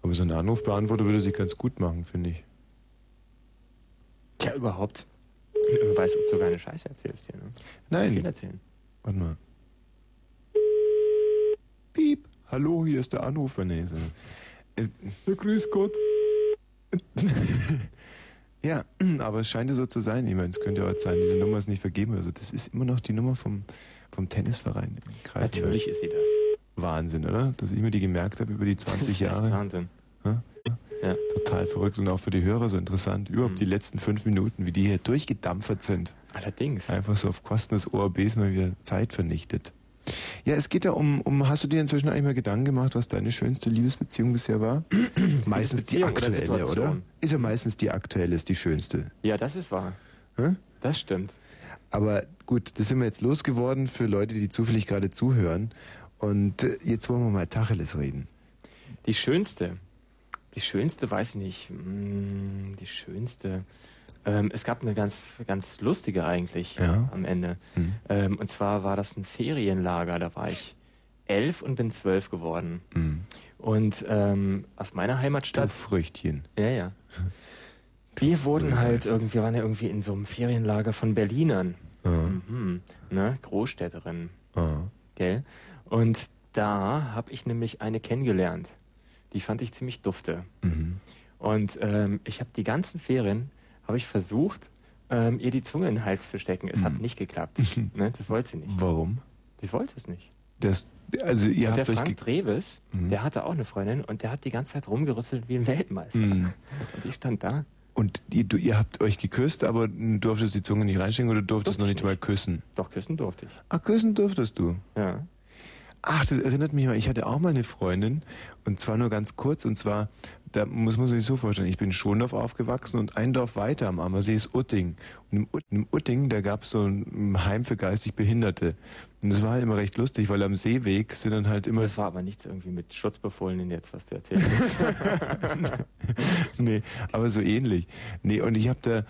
Aber so ein Anrufbeantworter würde sich ganz gut machen, finde ich. Tja, überhaupt. Wer weiß, ob du keine Scheiße erzählst hier, ne? Nein. Viel erzählen. Warte mal. Piep. Hallo, hier ist der Anrufer. Nee, so. Äh, grüß Gott. ja, aber es scheint ja so zu sein. Ich meine, es könnte ja auch sein, diese Nummer ist nicht vergeben. Also das ist immer noch die Nummer vom, vom Tennisverein. in Greifenberg. Natürlich ist sie das. Wahnsinn, oder? Dass ich mir die gemerkt habe über die 20 Das ist echt Jahre. Wahnsinn. Hä? Ja. Total verrückt und auch für die Hörer so interessant. Überhaupt die letzten fünf Minuten, wie die hier durchgedampfert sind. Allerdings. Einfach so auf Kosten des ORBs mal wieder Zeit vernichtet. Ja, es geht ja um, um, hast du dir inzwischen eigentlich mal Gedanken gemacht, was deine schönste Liebesbeziehung bisher war? meistens die oder aktuelle, oder? Situation? Ist ja meistens die aktuelle, ist die schönste. Ja, das ist wahr. Hä? Das stimmt. Aber gut, das sind wir jetzt losgeworden für Leute, die zufällig gerade zuhören. Und äh, jetzt wollen wir mal Tacheles reden. Die schönste. Die schönste, weiß ich nicht. Hm, Die schönste. Ähm, es gab eine ganz, ganz lustige eigentlich Ja. am Ende. Hm. Ähm, und zwar war das ein Ferienlager. Da war ich elf und bin zwölf geworden. Hm. Und ähm, aus meiner Heimatstadt. Du Früchtchen. Ja, ja. Wir wurden halt irgendwie, wir waren ja irgendwie in so einem Ferienlager von Berlinern. Mhm. Ne? Großstädterinnen. Gell? Und da habe ich nämlich eine kennengelernt. Die fand ich ziemlich dufte. Mhm. Und ähm, ich habe die ganzen Ferien, habe ich versucht, ähm, ihr die Zunge in den Hals zu stecken. Es hat nicht geklappt. ne? Das wollte sie nicht. Warum? Sie wollte es nicht. Das, also ihr und der habt euch Frank Dreves, Mhm. der hatte auch eine Freundin und der hat die ganze Zeit rumgerüsselt wie ein Weltmeister. Mhm. Und ich stand da. Und ihr, du, ihr habt euch geküsst, aber du durftest die Zunge nicht reinstecken oder durftest noch nicht mal küssen? Doch, küssen durfte ich. Ach, küssen durftest du? Ja. Ach, das erinnert mich mal, ich hatte auch mal eine Freundin und zwar nur ganz kurz und zwar, da muss man sich so vorstellen, ich bin in Schondorf aufgewachsen und ein Dorf weiter am Ammersee ist Utting. Und im, Ut im Utting, da gab es so ein Heim für geistig Behinderte. Und das war halt immer recht lustig, weil am Seeweg sind dann halt immer... Das war aber nichts irgendwie mit Schutzbefohlenen jetzt, was du erzählt hast. nee, aber so ähnlich. Nee, und ich habe da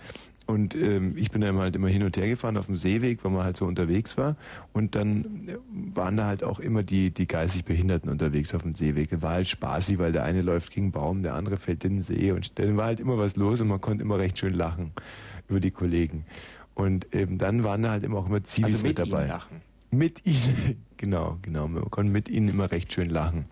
und ähm, ich bin dann halt immer hin und her gefahren auf dem Seeweg, weil man halt so unterwegs war. Und dann äh, waren da halt auch immer die, die geistig Behinderten unterwegs auf dem Seeweg. War halt spaßig, weil der eine läuft gegen einen Baum, der andere fällt in den See. Und dann war halt immer was los und man konnte immer recht schön lachen über die Kollegen. Und ähm, dann waren da halt immer auch immer Zivis Also mit mit dabei. ihnen lachen. Mit ihnen, genau, genau. Man konnte mit ihnen immer recht schön lachen.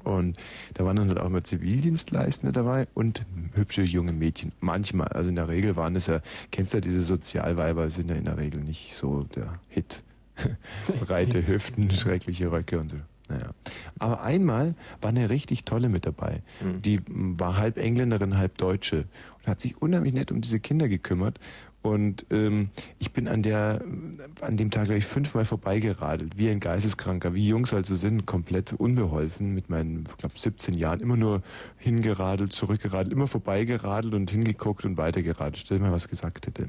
Und da waren dann halt auch immer Zivildienstleistende dabei und hübsche junge Mädchen. Manchmal, also in der Regel waren es ja, kennst du ja diese Sozialweiber, sind ja in der Regel nicht so der Hit. Breite Hüften, schreckliche Röcke und so. Naja. Aber einmal war eine richtig tolle mit dabei. Die m, war halb Engländerin, halb Deutsche und hat sich unheimlich nett um diese Kinder gekümmert. Und ähm, ich bin an der an dem Tag gleich fünfmal vorbeigeradelt, wie ein Geisteskranker, wie Jungs also sind, komplett unbeholfen mit meinen, ich glaube 17 Jahren, immer nur hingeradelt, zurückgeradelt, immer vorbeigeradelt und hingeguckt und weitergeradelt. Stell dir mal, was gesagt hätte.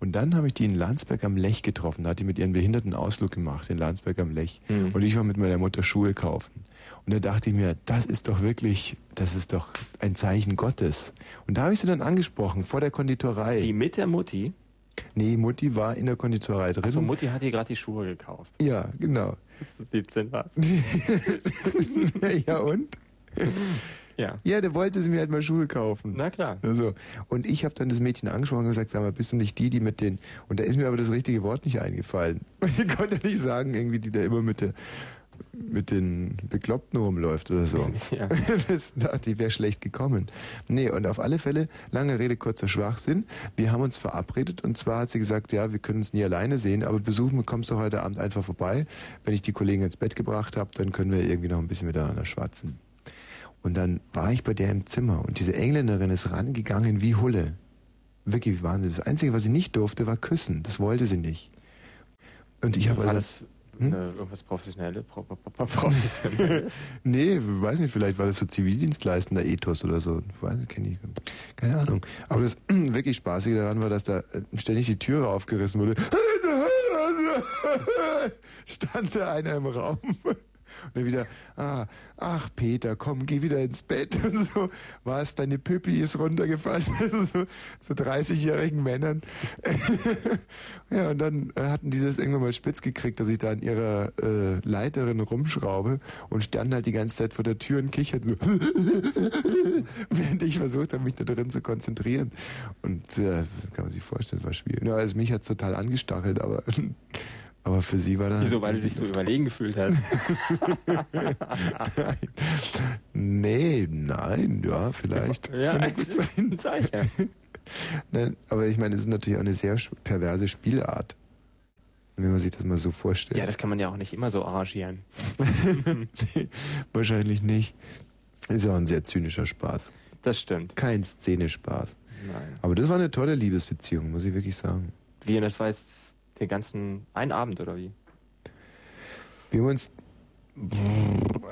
Und dann habe ich die in Landsberg am Lech getroffen. Da hat die mit ihren Behinderten Ausflug gemacht in Landsberg am Lech. Mhm. Und ich war mit meiner Mutter Schuhe kaufen. Und da dachte ich mir, das ist doch wirklich, das ist doch ein Zeichen Gottes. Und da habe ich sie dann angesprochen, vor der Konditorei. Die mit der Mutti? Nee, Mutti war in der Konditorei drin. Also Mutti hat ihr gerade die Schuhe gekauft. Ja, genau. Das ist 17 was. ja und? Ja. Ja, der wollte sie mir halt mal Schuhe kaufen. Na klar. Also, und ich habe dann das Mädchen angesprochen und gesagt, sag mal, bist du nicht die, die mit den... Und da ist mir aber das richtige Wort nicht eingefallen. Und ich konnte nicht sagen, irgendwie, die da immer mit der mit den Bekloppten rumläuft oder so. Ja. Das dachte ich, wäre schlecht gekommen. Nee, und auf alle Fälle, lange Rede, kurzer Schwachsinn. Wir haben uns verabredet und zwar hat sie gesagt, ja, wir können uns nie alleine sehen, aber besuchen kommst du heute Abend einfach vorbei. Wenn ich die Kollegen ins Bett gebracht habe, dann können wir irgendwie noch ein bisschen miteinander schwatzen. Und dann war ich bei der im Zimmer und diese Engländerin ist rangegangen wie Hulle. Wirklich wie Wahnsinn. Das Einzige, was sie nicht durfte, war küssen. Das wollte sie nicht. Und ich habe also... das äh, irgendwas Professionelles? Pro, pro, pro, Professionelles? Nee, weiß nicht, vielleicht war das so zivildienstleistender Ethos oder so. Weiß nicht, kenne ich. Keine Ahnung. Aber das wirklich Spaßige daran war, dass da äh, ständig die Türe aufgerissen wurde. Stand da einer im Raum. Und dann wieder, ah, ach Peter, komm, geh wieder ins Bett und so. Was, deine Püppi ist runtergefallen. Also so, so 30-jährigen Männern. ja, und dann äh, hatten die das irgendwann mal spitz gekriegt, dass ich da an ihrer äh, Leiterin rumschraube und stand halt die ganze Zeit vor der Tür und kicherte so, während ich versucht habe, mich da drin zu konzentrieren. Und äh, kann man sich vorstellen, das war schwierig. Ja, also mich hat's total angestachelt, aber aber für sie war dann... Wieso, weil du dich so überlegen gefühlt hast? nein. Nee, nein, ja, vielleicht. Ja, Kann gut sein. sag ja. Nein, aber ich meine, es ist natürlich auch eine sehr perverse Spielart. Wenn man sich das mal so vorstellt. Ja, das kann man ja auch nicht immer so arrangieren. nee, wahrscheinlich nicht. Ist ja auch ein sehr zynischer Spaß. Das stimmt. Kein Szenespaß. Nein. Aber das war eine tolle Liebesbeziehung, muss ich wirklich sagen. Wie, und das war jetzt den ganzen, ein Abend oder wie? Wir haben uns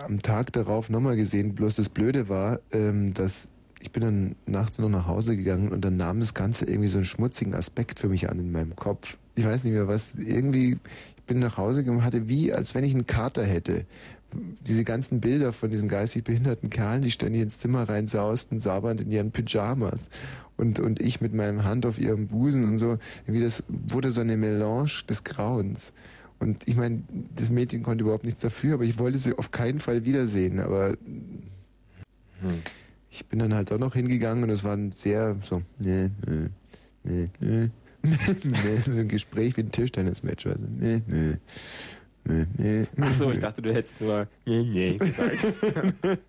am Tag darauf nochmal gesehen, bloß das Blöde war, ähm, dass ich bin dann nachts noch nach Hause gegangen und dann nahm das Ganze irgendwie so einen schmutzigen Aspekt für mich an in meinem Kopf. Ich weiß nicht mehr was, irgendwie, ich bin nach Hause gegangen hatte wie, als wenn ich einen Kater hätte. Diese ganzen Bilder von diesen geistig behinderten Kerlen, die ständig ins Zimmer reinsausten, sabernd in ihren Pyjamas. Und, und ich mit meinem Hand auf ihrem Busen und so. Irgendwie das wurde so eine Melange des Grauens. Und ich meine, das Mädchen konnte überhaupt nichts dafür, aber ich wollte sie auf keinen Fall wiedersehen. Aber ich bin dann halt doch noch hingegangen und es war ein sehr so, nee, nee, nee, nee, nee, so ein Gespräch wie ein Tischtennismatch. Also, nee, nee, nee, nee. Achso, ich dachte, du hättest nur nee, nee gesagt.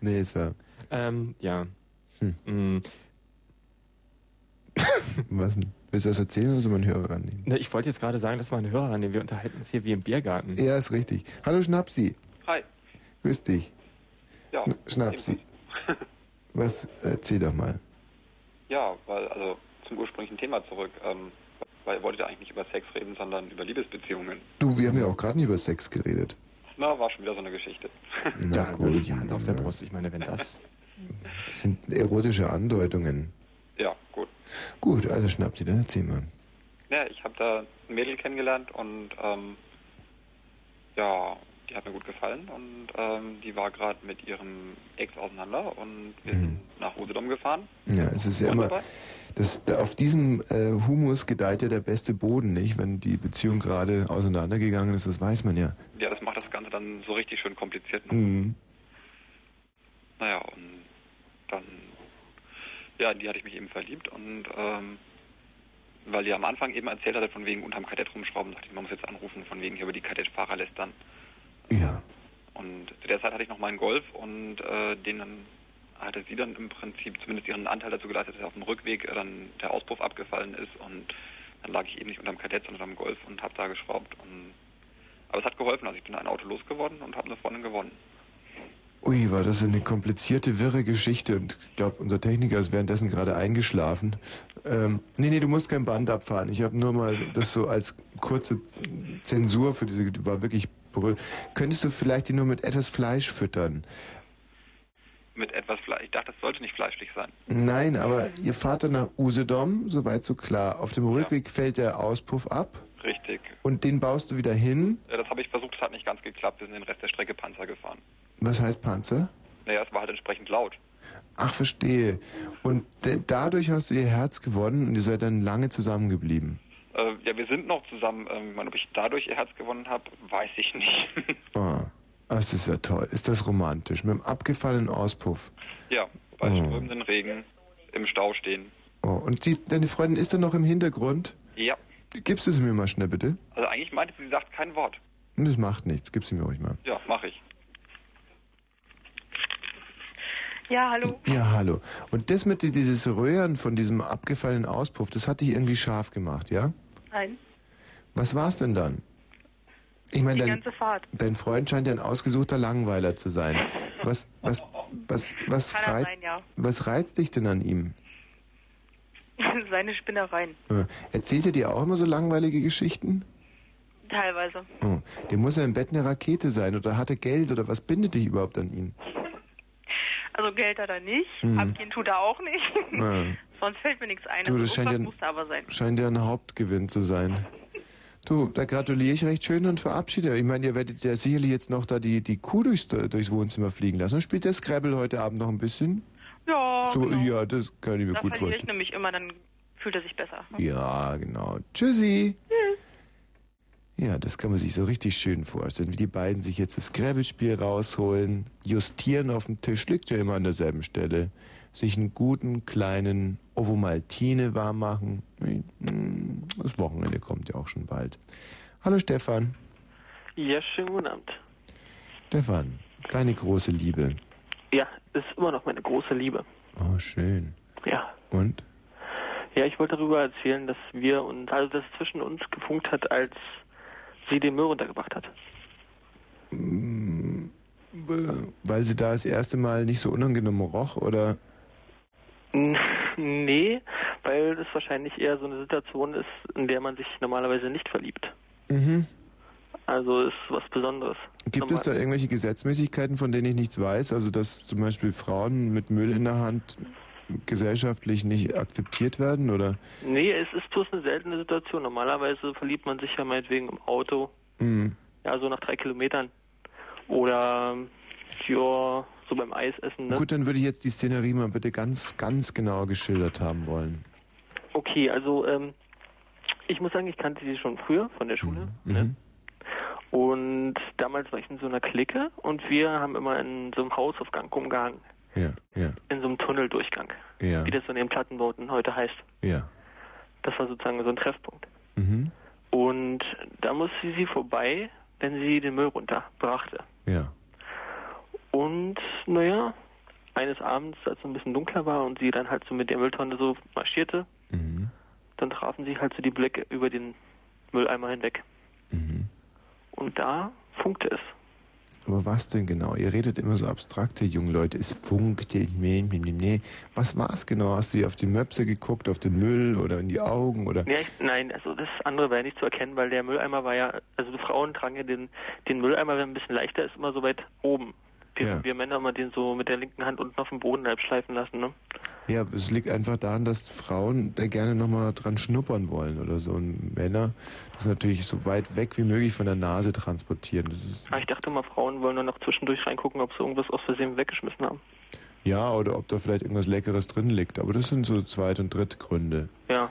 nee, es war. ähm, ja. Mm, Was denn? Willst du das erzählen oder soll man einen Hörer rannehmen? na, ich wollte jetzt gerade sagen, das war ein Hörer, an dem wir unterhalten uns hier wie im Biergarten. Ja, ist richtig. Hallo Schnapsi. Hi. Grüß dich. Ja. Schn- Schnapsi. Was, erzähl doch mal. Ja, weil, also zum ursprünglichen Thema zurück. Ähm, weil ihr wolltet ja eigentlich nicht über Sex reden, sondern über Liebesbeziehungen. Du, wir haben ja auch gerade nicht über Sex geredet. Na, war schon wieder so eine Geschichte. Na gut. Die Hand auf der Brust, ich meine, wenn das... Das sind erotische Andeutungen. Gut. Also Schnapsi, dann erzähl mal. Ja, ich habe da ein Mädel kennengelernt und ähm, ja, die hat mir gut gefallen und ähm, die war gerade mit ihrem Ex auseinander und wir sind nach Usedom gefahren. Ja, es ist ja immer, das, da, auf diesem äh, Humus gedeiht ja der beste Boden, nicht? Wenn die Beziehung gerade auseinandergegangen ist, das weiß man ja. Ja, das macht das Ganze dann so richtig schön kompliziert. Ne? Mhm. Naja, und dann, ja, in die hatte ich mich eben verliebt und ähm, weil die am Anfang eben erzählt hatte, von wegen unterm Kadett rumschrauben, dachte ich, man muss jetzt anrufen, von wegen hier über die Kadettfahrer lästern. Ja. Und zu der Zeit hatte ich noch meinen Golf und äh, den dann hatte sie dann im Prinzip zumindest ihren Anteil dazu geleistet, dass auf dem Rückweg äh, dann der Auspuff abgefallen ist und dann lag ich eben nicht unterm Kadett, sondern unterm Golf und habe da geschraubt. Und, aber es hat geholfen, also ich bin ein Auto losgeworden und habe eine Freundin gewonnen. Ui, war das eine komplizierte, wirre Geschichte und ich glaube, unser Techniker ist währenddessen gerade eingeschlafen. Ähm, nee, nee, du musst kein Band abfahren. Ich habe nur mal das so als kurze Zensur für diese, die war wirklich brüll. Könntest du vielleicht die nur mit etwas Fleisch füttern? Mit etwas Fleisch. Ich dachte, das sollte nicht fleischlich sein. Nein, aber ihr fahrt dann nach Usedom, soweit so klar. Auf dem Rückweg fällt der Auspuff ab Richtig. und den baust du wieder hin. Ja, das habe ich versucht, das hat nicht ganz geklappt. Wir sind den Rest der Strecke Panzer gefahren. Was heißt Panzer? Naja, es war halt entsprechend laut. Ach, verstehe. Und dadurch hast du ihr Herz gewonnen und ihr seid dann lange zusammengeblieben. Äh, ja, wir sind noch zusammen. Ähm, ob ich dadurch ihr Herz gewonnen habe, weiß ich nicht. Ah, das ist ja toll. Ist das romantisch? Mit dem abgefallenen Auspuff. ja, bei Oh. strömenden Regen im Stau stehen. Oh, und die, deine Freundin ist dann noch im Hintergrund? Ja, Gibst du sie mir mal schnell, bitte? also eigentlich meinte sie, sie sagt kein Wort. Das macht nichts. Gib sie mir ruhig mal. Ja, mache ich. Ja, hallo. Ja, hallo. Und das mit di- dieses Röhren von diesem abgefallenen Auspuff, das hat dich irgendwie scharf gemacht, ja? Nein, Was war's denn dann? Ich meine, die dein, ganze Fahrt. dein Freund scheint ja ein ausgesuchter Langweiler zu sein. Was, was, was, was, Kann er reizt, sein, ja. was reizt dich denn an ihm? Seine Spinnereien. Äh, Erzählt er dir auch immer so langweilige Geschichten? Teilweise. Oh, der muss ja im Bett eine Rakete sein oder hat er Geld oder was bindet dich überhaupt an ihn? Also Geld hat er nicht, Mhm. abgehen tut er auch nicht. Ja. Sonst fällt mir nichts ein. Du, also das scheint irgendwas ja- muss da aber sein. Scheint ja ein Hauptgewinn zu sein. Du, da gratuliere ich recht schön und verabschiede. Ich meine, ihr werdet ja sicherlich jetzt noch da die, die Kuh durchs, durchs Wohnzimmer fliegen lassen. Und spielt der Scrabble heute Abend noch ein bisschen? Ja, so, genau. ja, das kann ich mir da gut verliere ich vorstellen. nämlich immer, dann fühlt er sich besser. Ja, genau. Tschüssi. Ja, das kann man sich so richtig schön vorstellen, wie die beiden sich jetzt das Scrabble-Spiel rausholen, justieren auf dem Tisch, liegt ja immer an derselben Stelle, sich einen guten kleinen Ovomaltine warm machen. Hm, Das Wochenende kommt ja auch schon bald. Hallo Stefan. Ja, schönen guten Abend. Stefan, deine große Liebe. Ja, ist immer noch meine große Liebe. Oh, schön. Ja. Und? Ja, ich wollte darüber erzählen, dass wir und also dass es zwischen uns gefunkt hat, als sie den Müll runtergebracht hat. Mm, Weil sie da das erste Mal nicht so unangenehm roch, oder? Nee, weil es wahrscheinlich eher so eine Situation ist, in der man sich normalerweise nicht verliebt. Mhm. Also ist was Besonderes. Gibt es da irgendwelche Gesetzmäßigkeiten, von denen ich nichts weiß? Also dass zum Beispiel Frauen mit Müll in der Hand gesellschaftlich nicht akzeptiert werden, oder? Nee, es ist bloß eine seltene Situation. Normalerweise verliebt man sich ja meinetwegen im Auto, Mhm. ja, so nach drei Kilometern. Oder, ja, so beim Eisessen, ne? Gut, dann würde ich jetzt die Szenerie mal bitte ganz, ganz genau geschildert haben wollen. Okay, also, ähm, ich muss sagen, ich kannte sie schon früher von der Schule. Ne? Und damals war ich in so einer Clique und wir haben immer in so einem Hausaufgang rumgehangen. Ja, ja, In so einem Tunneldurchgang. Ja. Wie das so in den Plattenbauten heute heißt. ja. Das war sozusagen so ein Treffpunkt. Mhm. Und da musste sie vorbei, wenn sie den Müll runterbrachte. Ja. Und naja, eines Abends, als es ein bisschen dunkler war und sie dann halt so mit der Mülltonne so marschierte, Mhm. dann trafen sie halt so die Blicke über den Mülleimer hinweg. Mhm. Und da funkte es. Aber was denn genau? Ihr redet immer so abstrakt, ihr jungen Leute. Es funkte, nee. Was war es genau? Hast du auf die Möpse geguckt, auf den Müll oder in die Augen oder? Ja, ich, nein, also das andere war ja nicht zu erkennen, weil der Mülleimer war ja, also die Frauen tragen ja den, den Mülleimer, wenn ein bisschen leichter ist, immer so weit oben. Wir, Ja. wir Männer immer den so mit der linken Hand unten auf dem Boden halb schleifen lassen, ne? Ja, es liegt einfach daran, dass Frauen da gerne nochmal dran schnuppern wollen oder so. Und Männer das natürlich so weit weg wie möglich von der Nase transportieren. Aber ich dachte mal, Frauen wollen nur noch zwischendurch reingucken, ob sie irgendwas aus Versehen weggeschmissen haben. ja, oder ob da vielleicht irgendwas Leckeres drin liegt. Aber das sind so Zweit- und Drittgründe. Ja.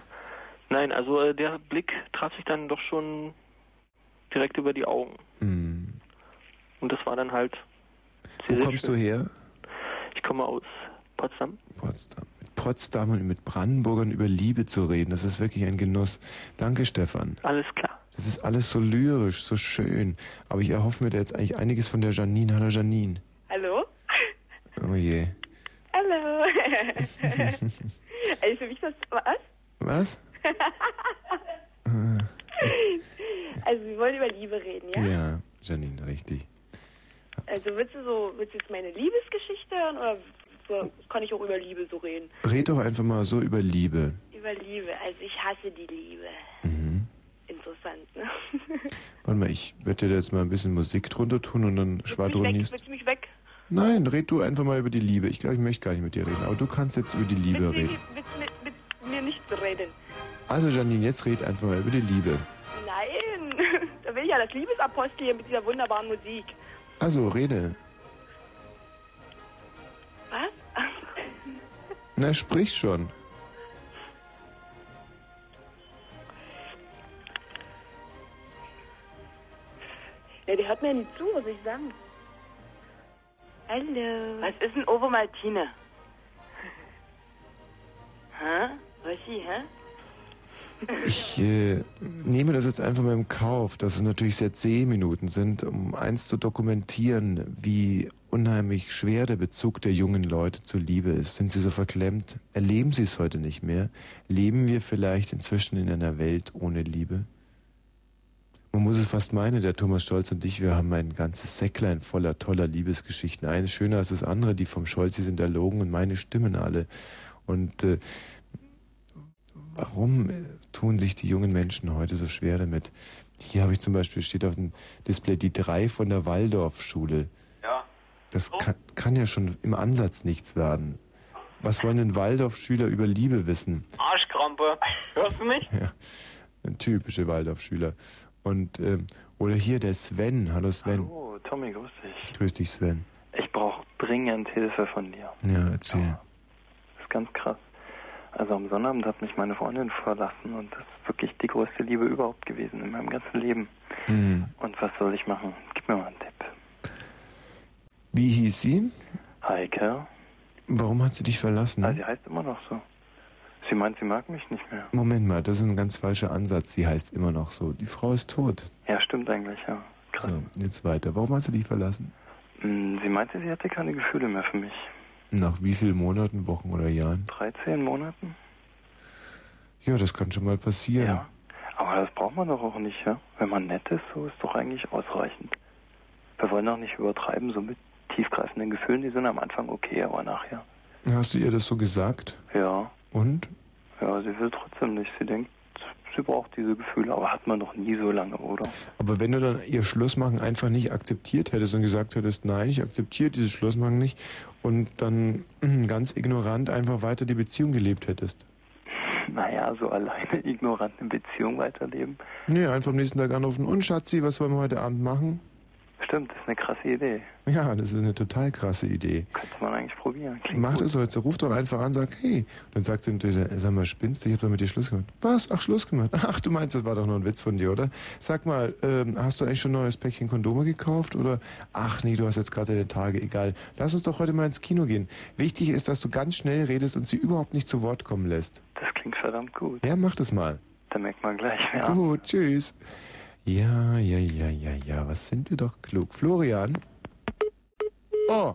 Nein, also äh, der Blick traf sich dann doch schon direkt über die Augen. Hm. Und das war dann halt Wo kommst schön. du her? Ich komme aus Potsdam. Potsdam. Mit Potsdam und mit Brandenburgern über Liebe zu reden, das ist wirklich ein Genuss. Danke, Stefan. Alles klar. Das ist alles so lyrisch, so schön. Aber ich erhoffe mir da jetzt eigentlich einiges von der Janine. Hallo Janine. Hallo? Oh je. Hallo. also für mich das was? Was? Also wir wollen über Liebe reden, ja? Ja, Janine, richtig. Also willst du so, willst du jetzt meine Liebesgeschichte hören oder so, kann ich auch über Liebe so reden? Red doch einfach mal so über Liebe. Über Liebe, also ich hasse die Liebe. Mhm. Interessant, ne? Warte mal, ich werde dir jetzt mal ein bisschen Musik drunter tun und dann du schwadronierst. Willst du mich weg? Nein, red du einfach mal über die Liebe. Ich glaube, ich möchte gar nicht mit dir reden, aber du kannst jetzt über die Liebe willst, du reden. nicht- willst du mit, mit mir nicht reden? Also Janine, jetzt red einfach mal über die Liebe. Nein, da will ich ja das Liebesapostel hier mit dieser wunderbaren Musik. Also, rede. Was? Na, sprich schon. Ja, der hört mir nicht zu, muss ich sagen. Hallo. Was ist ein Ovomaltine? Hä? Was ist sie, hä? Ich äh, nehme das jetzt einfach mal im Kauf, dass es natürlich sehr zehn Minuten sind, um eins zu dokumentieren, wie unheimlich schwer der Bezug der jungen Leute zur Liebe ist. Sind sie so verklemmt? Erleben sie es heute nicht mehr? Leben wir vielleicht inzwischen in einer Welt ohne Liebe? Man muss es fast meinen, der Thomas Scholz und ich, wir haben ein ganzes Säcklein voller toller Liebesgeschichten. Eines schöner als das andere, die vom Scholz, die sind erlogen und meine stimmen alle. Und äh, warum äh, tun sich die jungen Menschen heute so schwer damit? Hier habe ich zum Beispiel, steht auf dem Display, die drei von der Waldorfschule. Ja. Das kann, kann ja schon im Ansatz nichts werden. Was wollen denn Waldorfschüler über Liebe wissen? Arschkrampe. Hörst du mich? Ja, ein typische Waldorfschüler. Und, ähm, oder hier der Sven. Hallo Sven. Oh, Tommy, grüß dich. Grüß dich, Sven. Ich brauche dringend Hilfe von dir. Ja, erzähl. Das ist ganz krass. Also am Sonnabend hat mich meine Freundin verlassen und das ist wirklich die größte Liebe überhaupt gewesen in meinem ganzen Leben. Mhm. Und was soll ich machen? Gib mir mal einen Tipp. Wie hieß sie? Heike. Warum hat sie dich verlassen? Ah, sie heißt immer noch so. Sie meint, sie mag mich nicht mehr. Moment mal, das ist ein ganz falscher Ansatz. Sie heißt immer noch so. Die Frau ist tot. Ja, stimmt eigentlich, ja. So, jetzt weiter. Warum hat sie dich verlassen? Hm, Sie meinte, sie hatte keine Gefühle mehr für mich. Nach wie vielen Monaten, Wochen oder Jahren? 13 Monaten? Ja, das kann schon mal passieren. Ja. Aber das braucht man doch auch nicht, ja? Wenn man nett ist, so ist doch eigentlich ausreichend. Wir wollen doch nicht übertreiben, so mit tiefgreifenden Gefühlen, die sind am Anfang okay, aber nachher. Hast du ihr das so gesagt? Ja. Und? Ja, sie will trotzdem nicht. Sie denkt, sie braucht diese Gefühle, aber hat man doch nie so lange, oder? Aber wenn du dann ihr Schlussmachen einfach nicht akzeptiert hättest und gesagt hättest, nein, ich akzeptiere dieses Schlussmachen nicht und dann mm, ganz ignorant einfach weiter die Beziehung gelebt hättest. Naja, so alleine ignorant eine Beziehung weiterleben. Nee, einfach am nächsten Tag anrufen. Und Schatzi, was wollen wir heute Abend machen? Stimmt, das ist eine krasse Idee. Ja, das ist eine total krasse Idee. Könnte man eigentlich probieren. Klingt Mach gut. das doch jetzt. Ruf doch einfach an, sag, hey. Und dann sagt sie natürlich, sag mal, spinnst du? Ich hab doch mit dir Schluss gemacht. Was? Ach, Schluss gemacht. Ach, du meinst, das war doch nur ein Witz von dir, oder? Sag mal, ähm, hast du eigentlich schon ein neues Päckchen Kondome gekauft? Oder, ach nee, du hast jetzt gerade deine Tage, egal. Lass uns doch heute mal ins Kino gehen. Wichtig ist, dass du ganz schnell redest und sie überhaupt nicht zu Wort kommen lässt. Das klingt verdammt gut. Ja, mach das mal. Da merkt man gleich mehr. Gut, tschüss. Ja, ja, ja, ja, ja, was sind wir doch klug. Florian? Oh,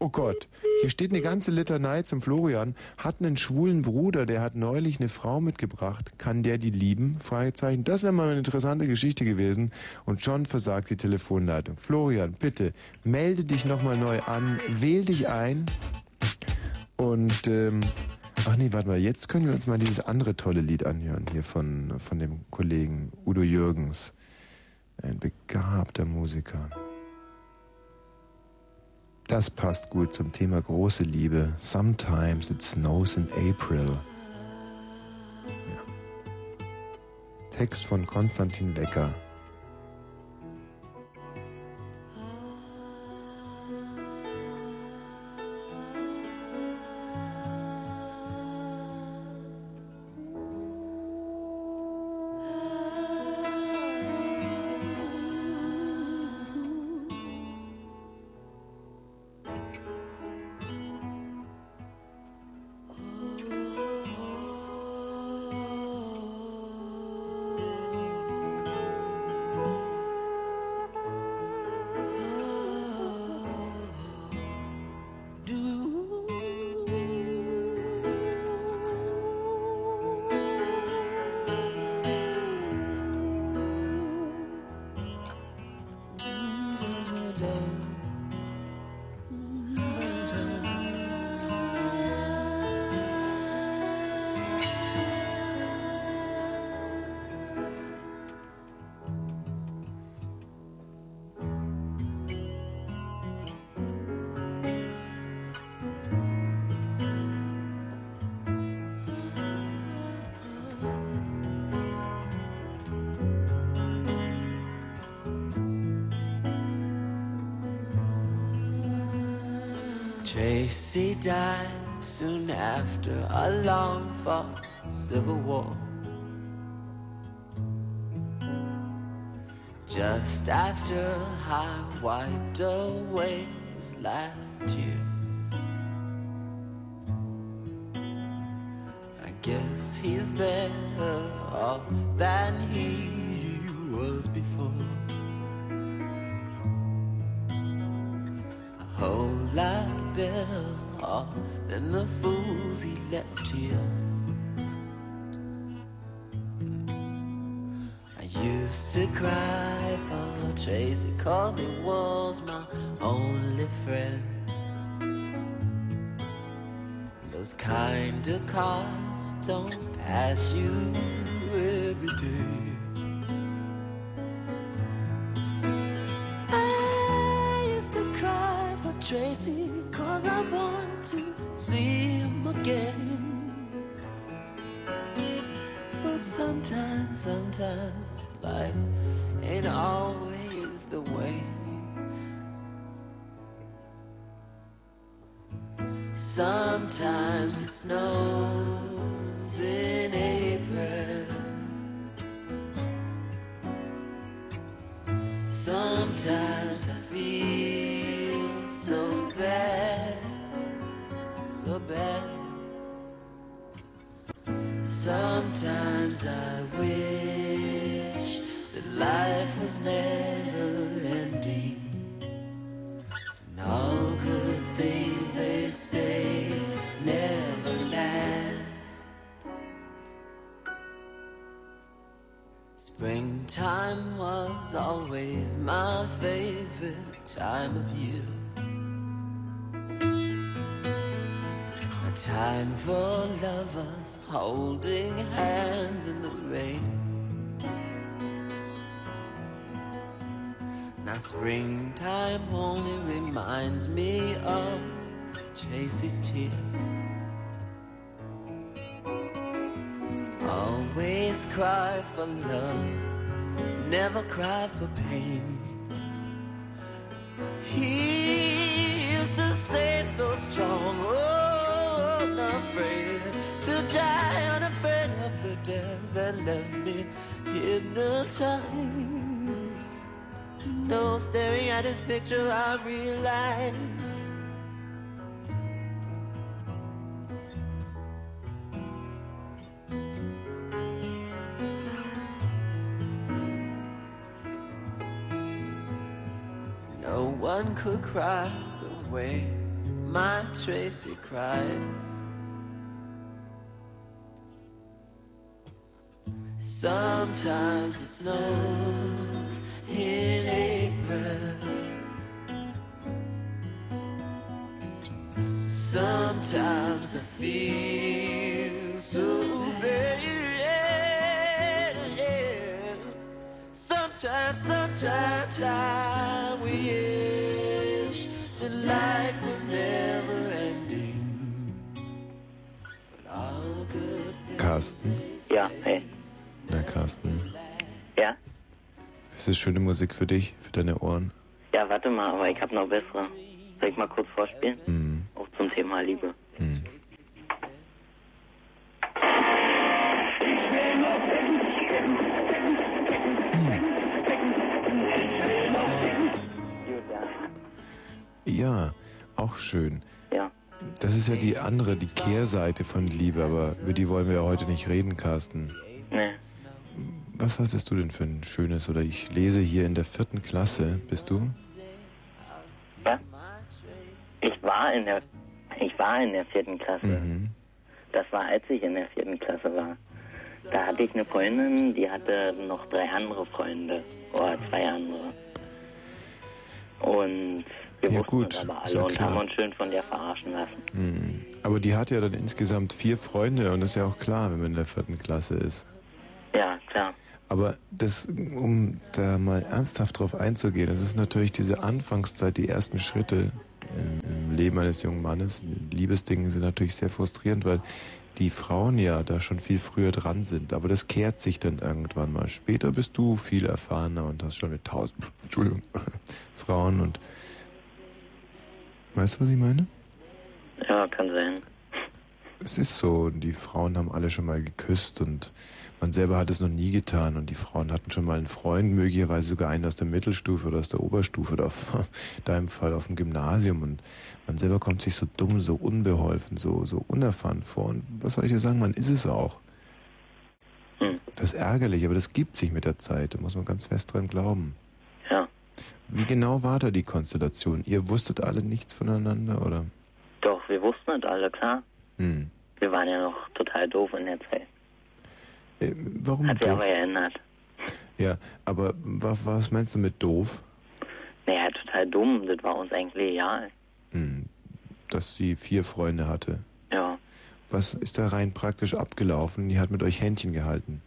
oh Gott, hier steht eine ganze Litanei zum Florian. Hat einen schwulen Bruder, der hat neulich eine Frau mitgebracht. Kann der die lieben? Fragezeichen. Das wäre mal eine interessante Geschichte gewesen. Und schon versagt die Telefonleitung. Florian, bitte, melde dich nochmal neu an, wähl dich ein. Und, ähm, ach nee, warte mal, jetzt können wir uns mal dieses andere tolle Lied anhören, hier von, von dem Kollegen Udo Jürgens. Ein begabter Musiker. Das passt gut zum Thema große Liebe. Sometimes it snows in April. Ja. Text von Konstantin Wecker. Guess he's better off than he was before. A whole lot better off than the fools he left here. I used to cry for Tracy cause he was my only friend. Those kind of cars don't pass you every day. I used to cry for Tracy cause I want to see him again. But sometimes, sometimes life ain't always the way. Sometimes it snows I wish that life was never ending. And all good things they say never last. Springtime was always my favorite time of year. time for lovers holding hands in the rain. Now springtime only reminds me of Tracy's tears. Always cry for love, never cry for pain. He used to say so strong. Left me hypnotized. No, staring at his picture, I realized. No one could cry the way my Tracy cried. Sometimes it snows in April. Sometimes I feel so bad. Sometimes, sometimes I wish that life was never ending. But all good Carsten? Ja, hey. Na, Carsten. Ja? Ist das schöne Musik für dich, für deine Ohren? Ja, warte mal, aber ich habe noch bessere. Soll ich mal kurz vorspielen? Mhm. Auch zum Thema Liebe. Mhm. Ja, auch schön. Ja. Das ist ja die andere, die Kehrseite von Liebe, aber über die wollen wir ja heute nicht reden, Carsten. Nee. Was hattest du denn für ein schönes, oder ich lese hier in der vierten Klasse, bist du? Ja? Ich war in der ich war in der vierten Klasse. Mhm. Das war, als ich in der vierten Klasse war. Da hatte ich eine Freundin, die hatte noch drei andere Freunde. Oder zwei andere. Und wir Ja, gut, das aber alle ja und klar. haben uns schön von der verarschen lassen. Mhm. Aber die hat ja dann insgesamt vier Freunde und das ist ja auch klar, wenn man in der vierten Klasse ist. Ja, klar. Aber das, um da mal ernsthaft drauf einzugehen, das ist natürlich diese Anfangszeit, die ersten Schritte im, Leben eines jungen Mannes. Liebesdinge sind natürlich sehr frustrierend, weil die Frauen ja da schon viel früher dran sind. Aber das kehrt sich dann irgendwann mal. Später bist du viel erfahrener und hast schon mit tausend, Entschuldigung, Frauen und weißt du, was ich meine? Ja, kann sein. Es ist so, die Frauen haben alle schon mal geküsst und man selber hat es noch nie getan und die Frauen hatten schon mal einen Freund, möglicherweise sogar einen aus der Mittelstufe oder aus der Oberstufe oder auf deinem Fall auf dem Gymnasium und man selber kommt sich so dumm, so unbeholfen, so, so unerfahren vor und was soll ich dir sagen, man ist es auch. Das ist ärgerlich, aber das gibt sich mit der Zeit, da muss man ganz fest dran glauben. Ja. Wie genau war da die Konstellation? Ihr wusstet alle nichts voneinander oder? Doch, wir wussten das alle, klar. Hm. Wir waren ja noch total doof in der Zeit. Äh, warum Hat sich aber geändert. Ja, aber was, was meinst du mit doof? Naja, total dumm. Das war uns eigentlich egal. Hm, dass sie vier Freunde hatte. Ja. Was ist da rein praktisch abgelaufen? Die hat mit euch Händchen gehalten.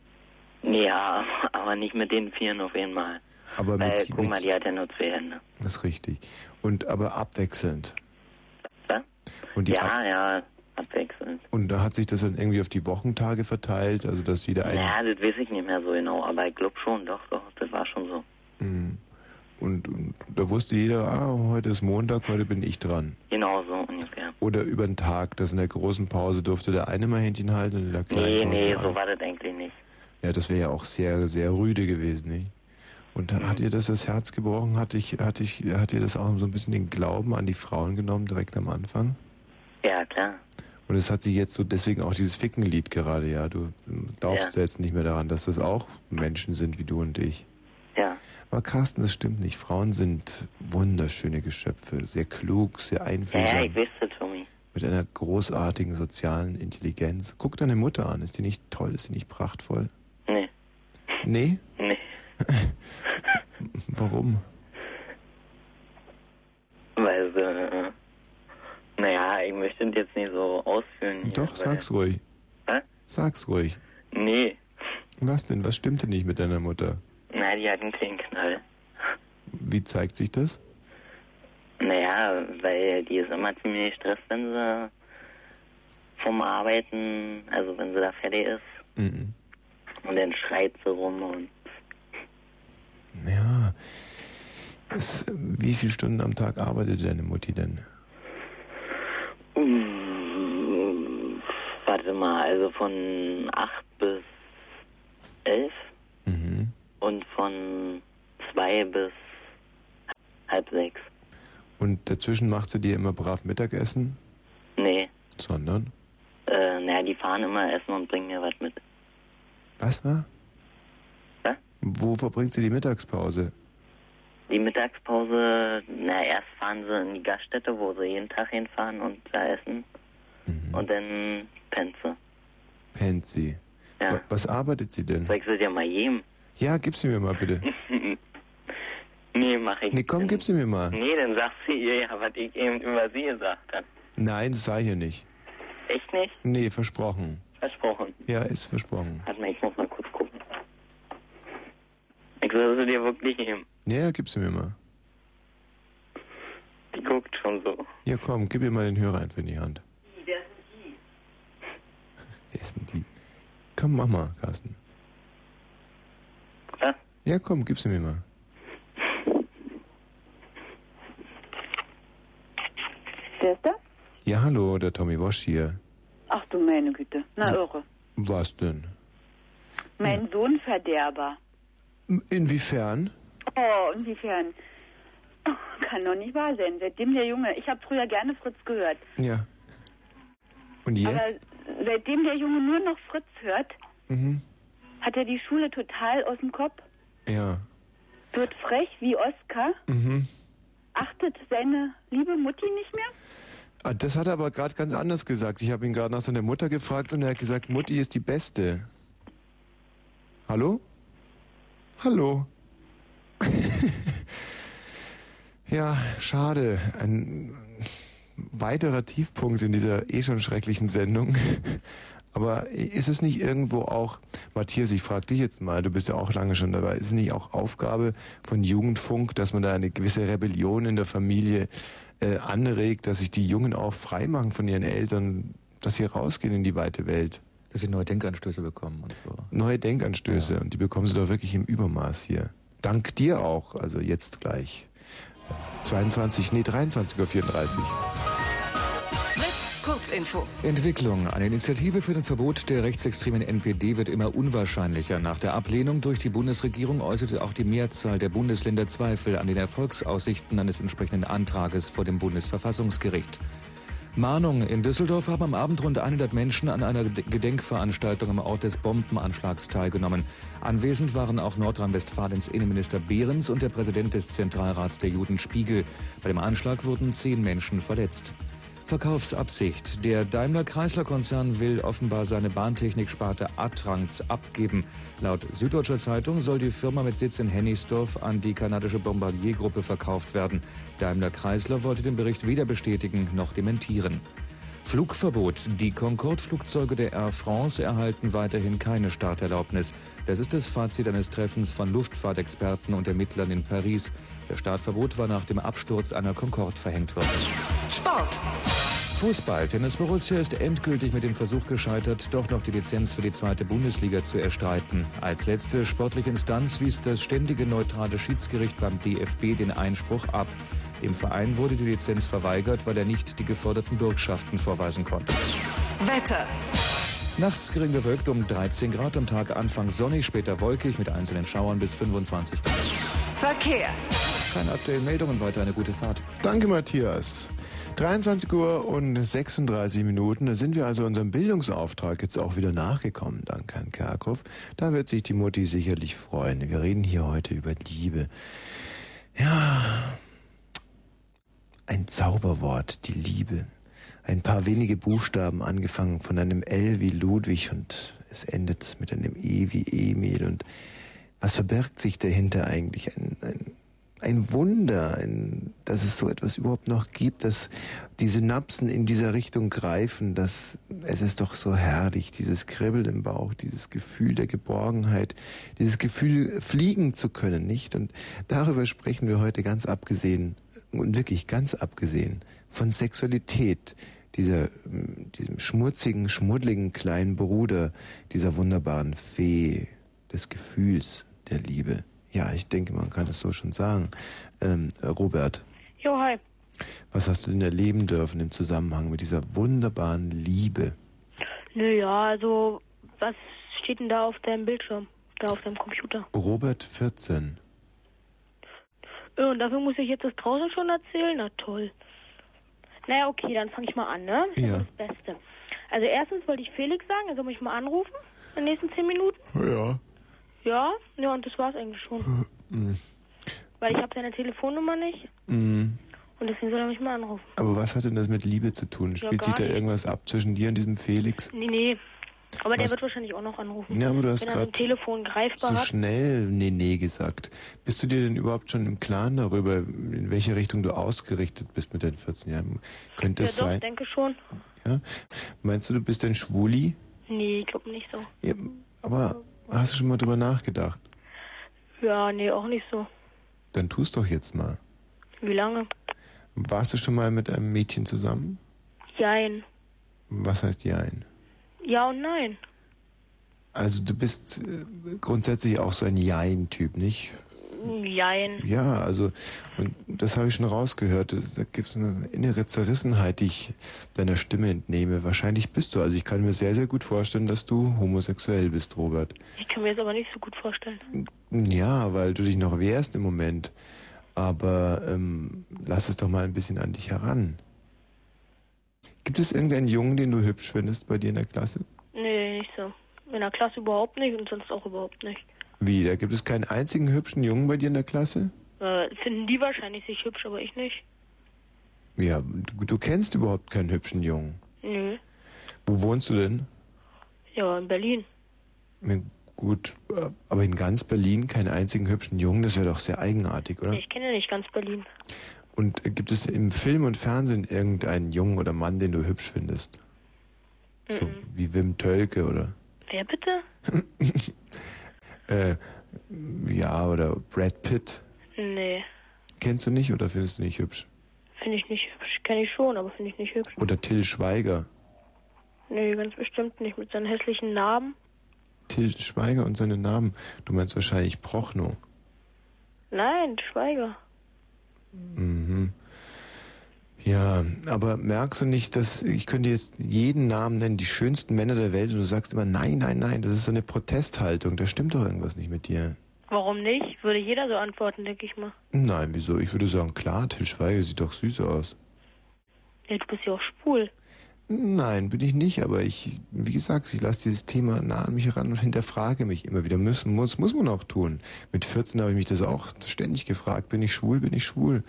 Ja, aber nicht mit den Vieren auf einmal. Aber Weil, mit, guck mal, mit die hat ja nur zwei Hände. das ist richtig. Und aber abwechselnd. Ja? Und die Ja, ja, abwechselnd. Und da hat sich das dann irgendwie auf die Wochentage verteilt, also dass jeder ein Ja, das weiß ich nicht mehr so genau, aber ich glaube schon, doch, doch, das war schon so. Hm. und, und da wusste jeder, ah, heute ist Montag, heute bin ich dran. Genau so ungefähr. Oder über den Tag, dass in der großen Pause durfte der eine mal Händchen halten und der kleinen Nee, nee, so war das eigentlich nicht. Ja, das wäre ja auch sehr, sehr rüde gewesen, nicht? Und Mhm. hat ihr das das Herz gebrochen? Hat, ich, hat, ich, hat ihr das auch so ein bisschen den Glauben an die Frauen genommen, direkt am Anfang? Ja, klar. Und es hat sie jetzt so deswegen auch dieses Fickenlied gerade, ja. Du glaubst ja. jetzt nicht mehr daran, dass das auch Menschen sind wie du und ich. Ja. Aber Carsten, das stimmt nicht. Frauen sind wunderschöne Geschöpfe, sehr klug, sehr einfühlsam, ja, ich das, Tommy. mit einer großartigen sozialen Intelligenz. Guck deine Mutter an. Ist die nicht toll? Ist die nicht prachtvoll? Nee. Nee? Nee. Warum? Weil sie, äh, naja, ich möchte das jetzt nicht so ausführen. hier, Doch, weil- sag's ruhig. Hä? Sag's ruhig. Nee. Was denn? Was stimmte nicht mit deiner Mutter? Na, die hat einen kleinen Knall. wie zeigt sich das? Naja, weil die ist immer ziemlich gestresst, wenn sie vom Arbeiten, also wenn sie da fertig ist. Mhm. Und dann schreit sie rum und Ja. Es, wie viele Stunden am Tag arbeitet deine Mutti denn? Mm, warte mal, also von 8 bis 11 Mhm. und von 2 bis halb 6. Und dazwischen macht sie dir immer brav Mittagessen? Nee, Sondern? äh, naja, die fahren immer essen und bringen mir was mit. Was war? Was? Wo verbringt sie die Mittagspause? Die Mittagspause, na erst fahren sie in die Gaststätte, wo sie jeden Tag hinfahren und da essen. Und dann pennt sie. Pennt sie. Ja. Wa- Was arbeitet sie denn? Sie dir mal jedem. Ja, gib sie mir mal bitte. nee, mach ich Nee, komm, gib sie mir mal. Nee, dann sagt sie ihr ja, was ich eben über sie gesagt habe. Nein, das sei hier nicht. Echt nicht? Nee, versprochen. Versprochen. Ja, ist versprochen. Warte mal, ich muss mal kurz gucken. Ich soll sie dir wirklich geben. Ja, ja, gib sie mir mal. Die guckt schon so. Ja, komm, gib ihr mal den Hörer einfach in die Hand. Wer ist denn Wer ist denn die? Komm, mach mal, Carsten. Was? Ja, komm, gib sie mir mal. Wer ist da? Ja, hallo, der Tommy Wosch hier. Ach du meine Güte. Na irre. Was denn? Mein Sohn Verderber. Inwiefern? Oh, inwiefern? Oh, Kann doch nicht wahr sein. Seitdem der Junge, ich habe früher gerne Fritz gehört. Ja. Und jetzt? Aber seitdem der Junge nur noch Fritz hört, Mhm. hat er die Schule total aus dem Kopf. Ja. Wird frech wie Oskar, Mhm. achtet seine liebe Mutti nicht mehr. Ah, Das hat er aber gerade ganz anders gesagt. Ich habe ihn gerade nach seiner Mutter gefragt und er hat gesagt, Mutti ist die Beste. Hallo? Hallo? ja, schade. Ein weiterer Tiefpunkt in dieser eh schon schrecklichen Sendung. Aber ist es nicht irgendwo auch, Matthias, ich frage dich jetzt mal, du bist ja auch lange schon dabei, ist es nicht auch Aufgabe von Jugendfunk, dass man da eine gewisse Rebellion in der Familie äh, anregt, dass sich die Jungen auch frei machen von ihren Eltern, dass sie rausgehen in die weite Welt? Dass sie neue Denkanstöße bekommen und so. Neue Denkanstöße und die bekommen sie doch wirklich im Übermaß hier. Dank dir auch, also jetzt gleich. 22, nee, 23.34 Uhr. Kurzinfo. Entwicklung. Eine Initiative für den Verbot der rechtsextremen NPD wird immer unwahrscheinlicher. Nach der Ablehnung durch die Bundesregierung äußerte auch die Mehrzahl der Bundesländer Zweifel an den Erfolgsaussichten eines entsprechenden Antrages vor dem Bundesverfassungsgericht. Mahnung. In Düsseldorf haben am Abend rund 100 Menschen an einer Ged- Gedenkveranstaltung am Ort des Bombenanschlags teilgenommen. Anwesend waren auch Nordrhein-Westfalens Innenminister Behrens und der Präsident des Zentralrats der Juden Spiegel. Bei dem Anschlag wurden zehn Menschen verletzt. Verkaufsabsicht. Der Daimler-Chrysler-Konzern will offenbar seine Bahntechniksparte Atranz abgeben. Laut Süddeutscher Zeitung soll die Firma mit Sitz in Hennigsdorf an die kanadische Bombardier-Gruppe verkauft werden. Daimler-Chrysler wollte den Bericht weder bestätigen noch dementieren. Flugverbot. Die Concorde-Flugzeuge der Air France erhalten weiterhin keine Starterlaubnis. Das ist das Fazit eines Treffens von Luftfahrtexperten und Ermittlern in Paris. Das Startverbot war nach dem Absturz einer Concorde verhängt worden. Sport. Fußball. Tennis Borussia ist endgültig mit dem Versuch gescheitert, doch noch die Lizenz für die zweite Bundesliga zu erstreiten. Als letzte sportliche Instanz wies das ständige neutrale Schiedsgericht beim DFB den Einspruch ab. Dem Verein wurde die Lizenz verweigert, weil er nicht die geforderten Bürgschaften vorweisen konnte. Wetter. Nachts gering bewölkt um 13 Grad, am Tag anfangs sonnig, später wolkig mit einzelnen Schauern bis 25 Grad. Verkehr. Keine aktuellen Meldungen, weiter eine gute Fahrt. Danke, Matthias. 23 Uhr und 36 Minuten. Da sind wir also unserem Bildungsauftrag jetzt auch wieder nachgekommen, dank Herrn Kerkhoff. Da wird sich die Mutti sicherlich freuen. Wir reden hier heute über Liebe. Ja, ein Zauberwort, die Liebe. Ein paar wenige Buchstaben, angefangen von einem L wie Ludwig und es endet mit einem E wie Emil. Und was verbirgt sich dahinter eigentlich? Ein, ein, ein Wunder, ein, dass es so etwas überhaupt noch gibt, dass die Synapsen in dieser Richtung greifen, dass es ist doch so herrlich, dieses Kribbeln im Bauch, dieses Gefühl der Geborgenheit, dieses Gefühl fliegen zu können, nicht? Und darüber sprechen wir heute ganz abgesehen und wirklich ganz abgesehen von Sexualität, dieser, diesem schmutzigen, schmuddligen kleinen Bruder dieser wunderbaren Fee des Gefühls der Liebe. Ja, ich denke, man kann es so schon sagen. Ähm, Robert, Jo, hi. was hast du denn erleben dürfen im Zusammenhang mit dieser wunderbaren Liebe? Nö, ja, also, was steht denn da auf deinem Bildschirm? Da auf deinem Computer? Robert 14. Äh, Und dafür muss ich jetzt das draußen schon erzählen? Na toll. Naja, okay, dann fange ich mal an, ne? Das ist Ja. das Beste. Also erstens wollte ich Felix sagen, er soll mich mal anrufen in den nächsten zehn Minuten. Ja. Ja, ja, und das war's eigentlich schon. Mhm. Weil ich habe seine Telefonnummer nicht Mhm. und deswegen soll er mich mal anrufen. Aber was hat denn das mit Liebe zu tun? Ja, Spielt gar sich da irgendwas ab zwischen dir und diesem Felix? Nee, nee. Aber der Was? wird wahrscheinlich auch noch anrufen. Ja, aber du hast Wenn er ein grad Telefon greifbar So hat. schnell nee, nee gesagt. Bist du dir denn überhaupt schon im Klaren darüber, in welche Richtung du ausgerichtet bist mit deinen 14 Jahren? Könnte ja, es doch, sein? denke schon. Ja? Meinst du, du bist ein Schwuli? Nee, ich glaube nicht so. Ja, aber hast du schon mal drüber nachgedacht? Ja, nee, auch nicht so. Dann tust doch jetzt mal. Wie lange? Warst du schon mal mit einem Mädchen zusammen? Jein. Was heißt Jein? Ja und nein. Also du bist äh, grundsätzlich auch so ein Jein-Typ, nicht? Jein. Ja, also, und das habe ich schon rausgehört. Da gibt es eine innere Zerrissenheit, die ich deiner Stimme entnehme. Wahrscheinlich bist du. Also ich kann mir sehr, sehr gut vorstellen, dass du homosexuell bist, Robert. Ich kann mir das aber nicht so gut vorstellen. Ja, weil du dich noch wehrst im Moment. Aber ähm, lass es doch mal ein bisschen an dich heran. Gibt es irgendeinen Jungen, den du hübsch findest bei dir in der Klasse? Nee, nicht so. In der Klasse überhaupt nicht und sonst auch überhaupt nicht. Wie, da gibt es keinen einzigen hübschen Jungen bei dir in der Klasse? Äh, finden die wahrscheinlich sich hübsch, aber ich nicht. Ja, du, du kennst überhaupt keinen hübschen Jungen. Nö. Wo wohnst du denn? Ja, in Berlin. Ja, gut, aber in ganz Berlin keinen einzigen hübschen Jungen, das wäre doch sehr eigenartig, oder? Ich kenne nicht ganz Berlin. Und gibt es im Film und Fernsehen irgendeinen Jungen oder Mann, den du hübsch findest? So Mhm. wie Wim Tölke oder Wer bitte? äh, ja, oder Brad Pitt. Nee, Kennst du nicht oder findest du nicht hübsch? finde ich nicht hübsch. Kenne ich schon, aber finde ich nicht hübsch. Oder Till Schweiger. Nee, ganz bestimmt nicht. Mit seinen hässlichen Narben. Till Schweiger und seine Namen. Du meinst wahrscheinlich Prochnow. Nein, Schweiger. Mhm. Ja, aber merkst du nicht, dass ich könnte jetzt jeden Namen nennen, die schönsten Männer der Welt und du sagst immer nein, nein, nein, das ist so eine Protesthaltung, da stimmt doch irgendwas nicht mit dir. Warum nicht? Würde jeder so antworten, denke ich mal. Nein, wieso? Ich würde sagen, klar, Till Schweiger sieht doch süß aus. Ja, du bist ja auch schwul. Nein, bin ich nicht, aber ich, wie gesagt, ich lasse dieses Thema nah an mich heran und hinterfrage mich immer wieder. Müssen, muss, muss man auch tun. Mit 14 habe ich mich das auch ständig gefragt. Bin ich schwul, bin ich schwul?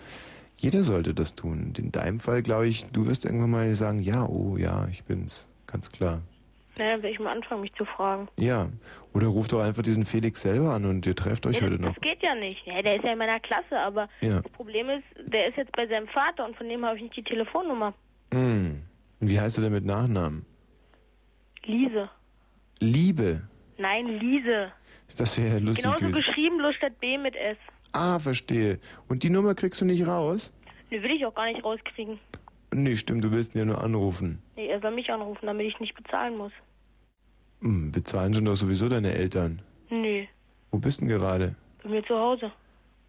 Jeder sollte das tun. In deinem Fall, glaube ich, du wirst irgendwann mal sagen, ja, oh ja, ich bin's. Ganz klar. Na, dann werde ich mal anfangen, mich zu fragen. Ja. Oder ruf doch einfach diesen Felix selber an und ihr trefft euch Ja, heute noch. das geht ja nicht. Ja, der ist ja in meiner Klasse, aber Ja. das Problem ist, der ist jetzt bei seinem Vater und von dem habe ich nicht die Telefonnummer. Hm. Wie heißt er denn mit Nachnamen? Liese. Liebe. Nein, Liese. Das wäre ja lustig Genauso gewesen. geschrieben, bloß statt B mit S. Ah, verstehe. Und die Nummer kriegst du nicht raus? Ne, will ich auch gar nicht rauskriegen. Nee, stimmt, du willst ihn ja nur anrufen. Nee, er soll mich anrufen, damit ich nicht bezahlen muss. Hm, bezahlen schon doch sowieso deine Eltern. Nö, Wo bist denn gerade? bei mir zu Hause.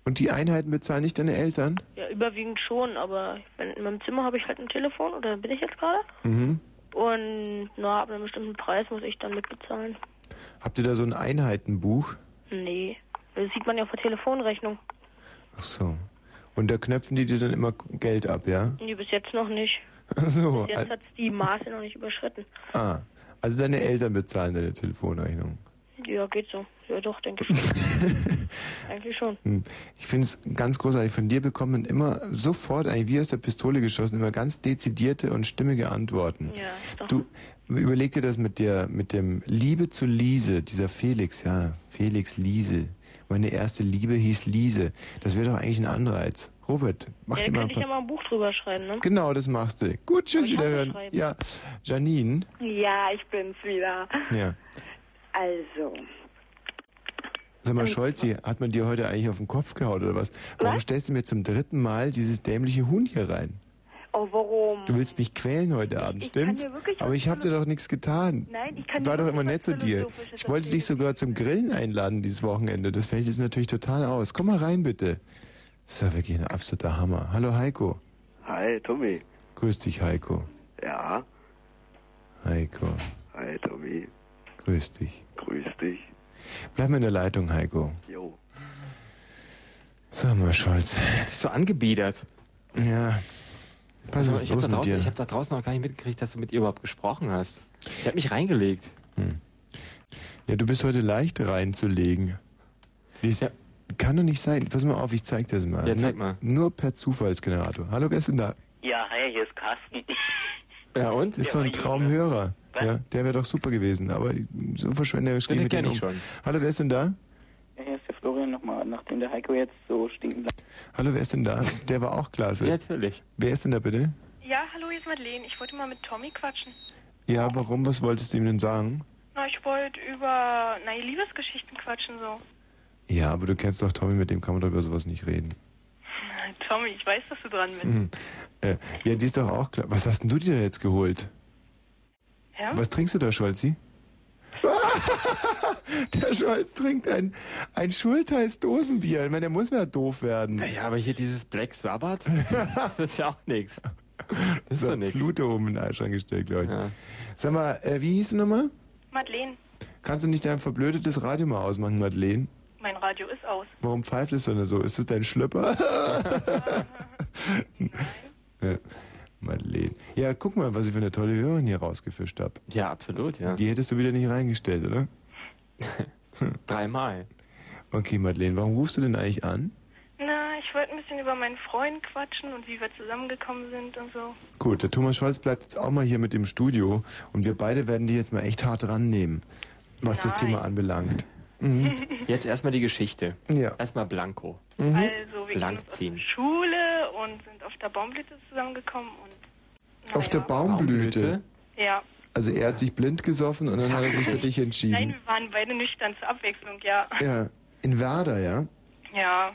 Und die Einheiten bezahlen nicht deine Eltern? Ja, überwiegend schon, aber wenn, in meinem Zimmer habe ich halt ein Telefon, oder bin ich jetzt gerade? Mhm. Und na, ab einem bestimmten Preis muss ich dann mitbezahlen. Habt ihr da so ein Einheitenbuch? Nee, das sieht man ja auf der Telefonrechnung. Ach so. Und da knöpfen die dir dann immer Geld ab, ja? Nee, bis jetzt noch nicht. Ach so. Bis jetzt hat die Maße noch nicht überschritten. Ah, also deine Eltern bezahlen deine Telefonrechnung. Ja, geht so. Ja, doch, denke ich schon. Eigentlich schon. Hm. Ich finde es ganz großartig. Von dir bekommt man immer sofort, eigentlich wie aus der Pistole geschossen, immer ganz dezidierte und stimmige Antworten. Ja, doch. Du, überleg dir das mit der, mit dem Liebe zu Liese, dieser Felix, ja, Felix Liese. Meine erste Liebe hieß Liese. Das wäre doch eigentlich ein Anreiz. Robert, mach ja, dir mal ein könnte ich ja mal ein Buch drüber schreiben, ne? Genau, das machst du. Gut, tschüss, wiederhören. Ja, Janine. Ja, ich bin's wieder. Ja. Also, Sag mal, Scholzi, hat man dir heute eigentlich auf den Kopf gehauen oder was? Warum stellst du mir zum dritten Mal dieses dämliche Huhn hier rein? oh, warum? Du willst mich quälen heute Abend, Ich stimmt's? Aber was ich habe dir doch nichts getan. Nein, ich kann War doch immer nett zu was dir. Ich wollte dich sogar zum Grillen einladen dieses Wochenende. Das fällt jetzt natürlich total aus. Komm mal rein, bitte. Das ist ja wirklich ein absoluter Hammer. Hallo, Heiko. Hi, Tommy. Grüß dich, Heiko. Ja. Heiko. Hi, Tommy. Grüß dich. Bleib mal in der Leitung, Heiko. Jo. Sag mal, Scholz. Hat sich so angebiedert. Ja. Was Also, ist ich habe los da, mit draußen- dir? ich hab da draußen noch gar nicht mitgekriegt, dass du mit ihr überhaupt gesprochen hast. Ich habe mich reingelegt. Ja, du bist heute leicht reinzulegen. Dies Kann doch nicht sein. Pass mal auf, ich zeig dir das mal. Ja, zeig nur, mal. Nur per Zufallsgenerator. Hallo, wer ist denn da? Ja, hi, hier ist Carsten. Ja, und? Ist doch ein Traumhörer. Ja, der wäre doch super gewesen. Aber so verschwenderisch gehen wir kenn den um. ich schon. Hallo, wer ist denn da? Ja, hier ist der Florian nochmal, nachdem der Heiko jetzt so stinken bleibt. Hallo, wer ist denn da? Der war auch klasse. Ja, natürlich. Wer ist denn da bitte? Ja, hallo, hier ist Madeleine. Ich wollte mal mit Tommy quatschen. Ja, warum? Was wolltest du ihm denn sagen? Na, ich wollte über, na, Liebesgeschichten quatschen, so. Ja, aber du kennst doch Tommy, mit dem kann man doch über sowas nicht reden. Tommy, ich weiß, dass du dran bist. Mhm. Äh, ja, die ist doch auch klar. Was hast denn du dir denn jetzt geholt? Ja? Was trinkst du da, Scholzi? Der Scholz trinkt ein, ein Schultheiß Dosenbier. Ich meine, der muss ja doof werden. Naja, aber hier dieses Black Sabbath, das ist ja auch nichts. Das ist doch doch nix. Pluto oben in den Eischrank gestellt, glaube ich. Sag mal, äh, wie hieß du nochmal? Madeleine, Kannst du nicht dein verblödetes Radio mal ausmachen, Madeleine? mein Radio ist aus. Warum pfeift es denn so? Ist es dein Schlüpper? ja. Madeleine. Ja, guck mal, was ich für eine tolle Hörerin hier rausgefischt habe. Ja, absolut, ja. Die hättest du wieder nicht reingestellt, oder? Dreimal. Okay, Madeleine, warum rufst du denn eigentlich an? Na, ich wollte ein bisschen über meinen Freund quatschen und wie wir zusammengekommen sind und so. Gut, der Thomas Scholz bleibt jetzt auch mal hier mit im Studio und wir beide werden dich jetzt mal echt hart rannehmen, was das Thema anbelangt. Mhm. Jetzt erstmal die Geschichte. Ja. Erstmal Blanco. Mhm. Also, wir Blank gehen ziehen. der Und sind auf der Baumblüte zusammengekommen und, Auf der Baumblüte. ja. Also er hat sich blind gesoffen und dann hat er sich für dich Nein, entschieden. wir waren beide nüchtern zur Abwechslung, ja. Ja, in Werder, ja? Ja.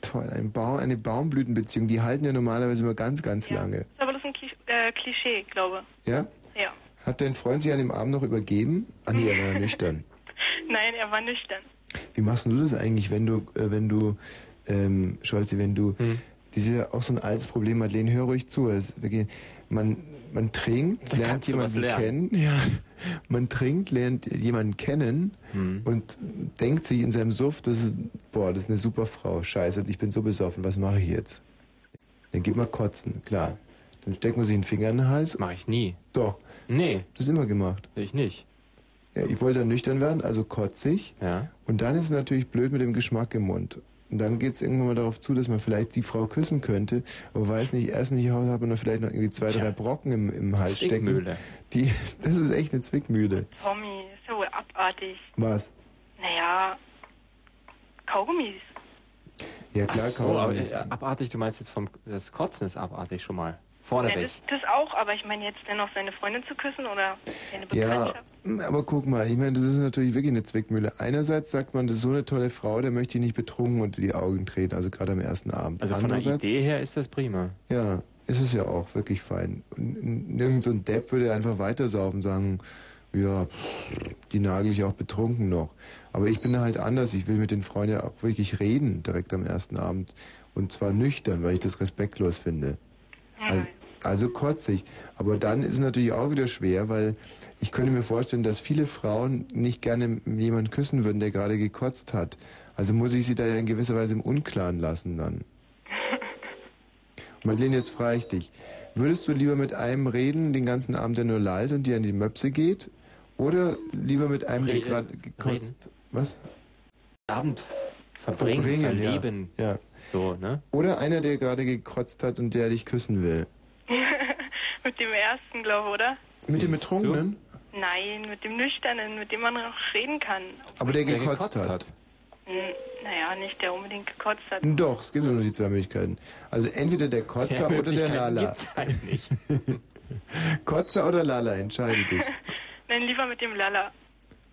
Toll, ein Baum, eine Baumblütenbeziehung, die halten ja normalerweise immer ganz, ganz lange. Ist aber das ein Kli äh, Klischee, glaube Ja? Ja. Hat dein Freund sich an dem Abend noch übergeben? Ach nee, er war ja nüchtern. Nein, er war nüchtern. Wie machst denn du das eigentlich, wenn du, äh, wenn du, ähm, Scholzi, wenn du, das ja auch so ein altes Problem, Madeleine, hör ruhig zu. Es, wir gehen, man, man trinkt, Da lernt jemanden kennen, ja, man trinkt, lernt jemanden kennen Hm. und denkt sich in seinem Suff, das ist, boah, das ist eine super Frau, scheiße, und ich bin so besoffen, was mache ich jetzt? Dann geht man kotzen, klar. Dann steckt man sich einen Finger in den Hals. Mach ich nie. Doch. Nee. Das ist immer gemacht. Ich nicht. Ja, ich wollte dann nüchtern werden, also kotzig. Ja. Und dann ist es natürlich blöd mit dem Geschmack im Mund. Und dann geht es irgendwann mal darauf zu, dass man vielleicht die Frau küssen könnte, aber weiß nicht, erst nicht Hause hat man dann vielleicht noch irgendwie zwei, drei Brocken im, im Hals stecken. Zwickmühle. Die, das ist echt eine Zwickmühle. Tommy, wohl abartig. Was? Naja, Kaugummis. Ja klar, Ach so, kaum. aber äh, abartig, du meinst jetzt vom das Kotzen ist abartig schon mal. Vorne Ja, weg. das, das auch, aber ich meine jetzt dennoch seine Freundin zu küssen oder seine Ja, Bekanntschaft. aber guck mal, ich meine, das ist natürlich wirklich eine Zwickmühle. Einerseits sagt man, das ist so eine tolle Frau, der möchte ich nicht betrunken unter die Augen treten, also gerade am ersten Abend. Also von der Idee her ist das prima. Ja, ist es ja auch wirklich fein. Und irgend so ein Depp würde einfach weitersaufen, sagen, ja, pff, die nagel ich auch betrunken noch. Aber ich bin da halt anders. Ich will mit den Freunden ja auch wirklich reden, direkt am ersten Abend. Und zwar nüchtern, weil ich das respektlos finde. Also, also kotzig. Aber dann ist es natürlich auch wieder schwer, weil ich könnte mir vorstellen, dass viele Frauen nicht gerne jemanden küssen würden, der gerade gekotzt hat. Also muss ich sie da ja in gewisser Weise im Unklaren lassen dann. Madeleine, jetzt frage ich dich. Würdest du lieber mit einem reden, den ganzen Abend, der nur lallt und dir an die Möpse geht? Oder lieber mit einem, der Reden. gerade gekotzt... Was? Abend verbringen, Verbringen, ja. verleben. Ja. So, ne? Oder einer, der gerade gekotzt hat und der dich küssen will? Mit dem ersten, glaube oder? Mit dem Betrunkenen? Nein, mit dem Nüchternen, mit dem man noch reden kann. Aber der gekotzt, hat. Hm, Naja, nicht der unbedingt gekotzt hat. Doch, es gibt nur die zwei Möglichkeiten. Also entweder der Kotzer Ja, oder der Lala. halt nicht. Kotzer oder Lala, entscheide dich. Nein, lieber mit dem Lala.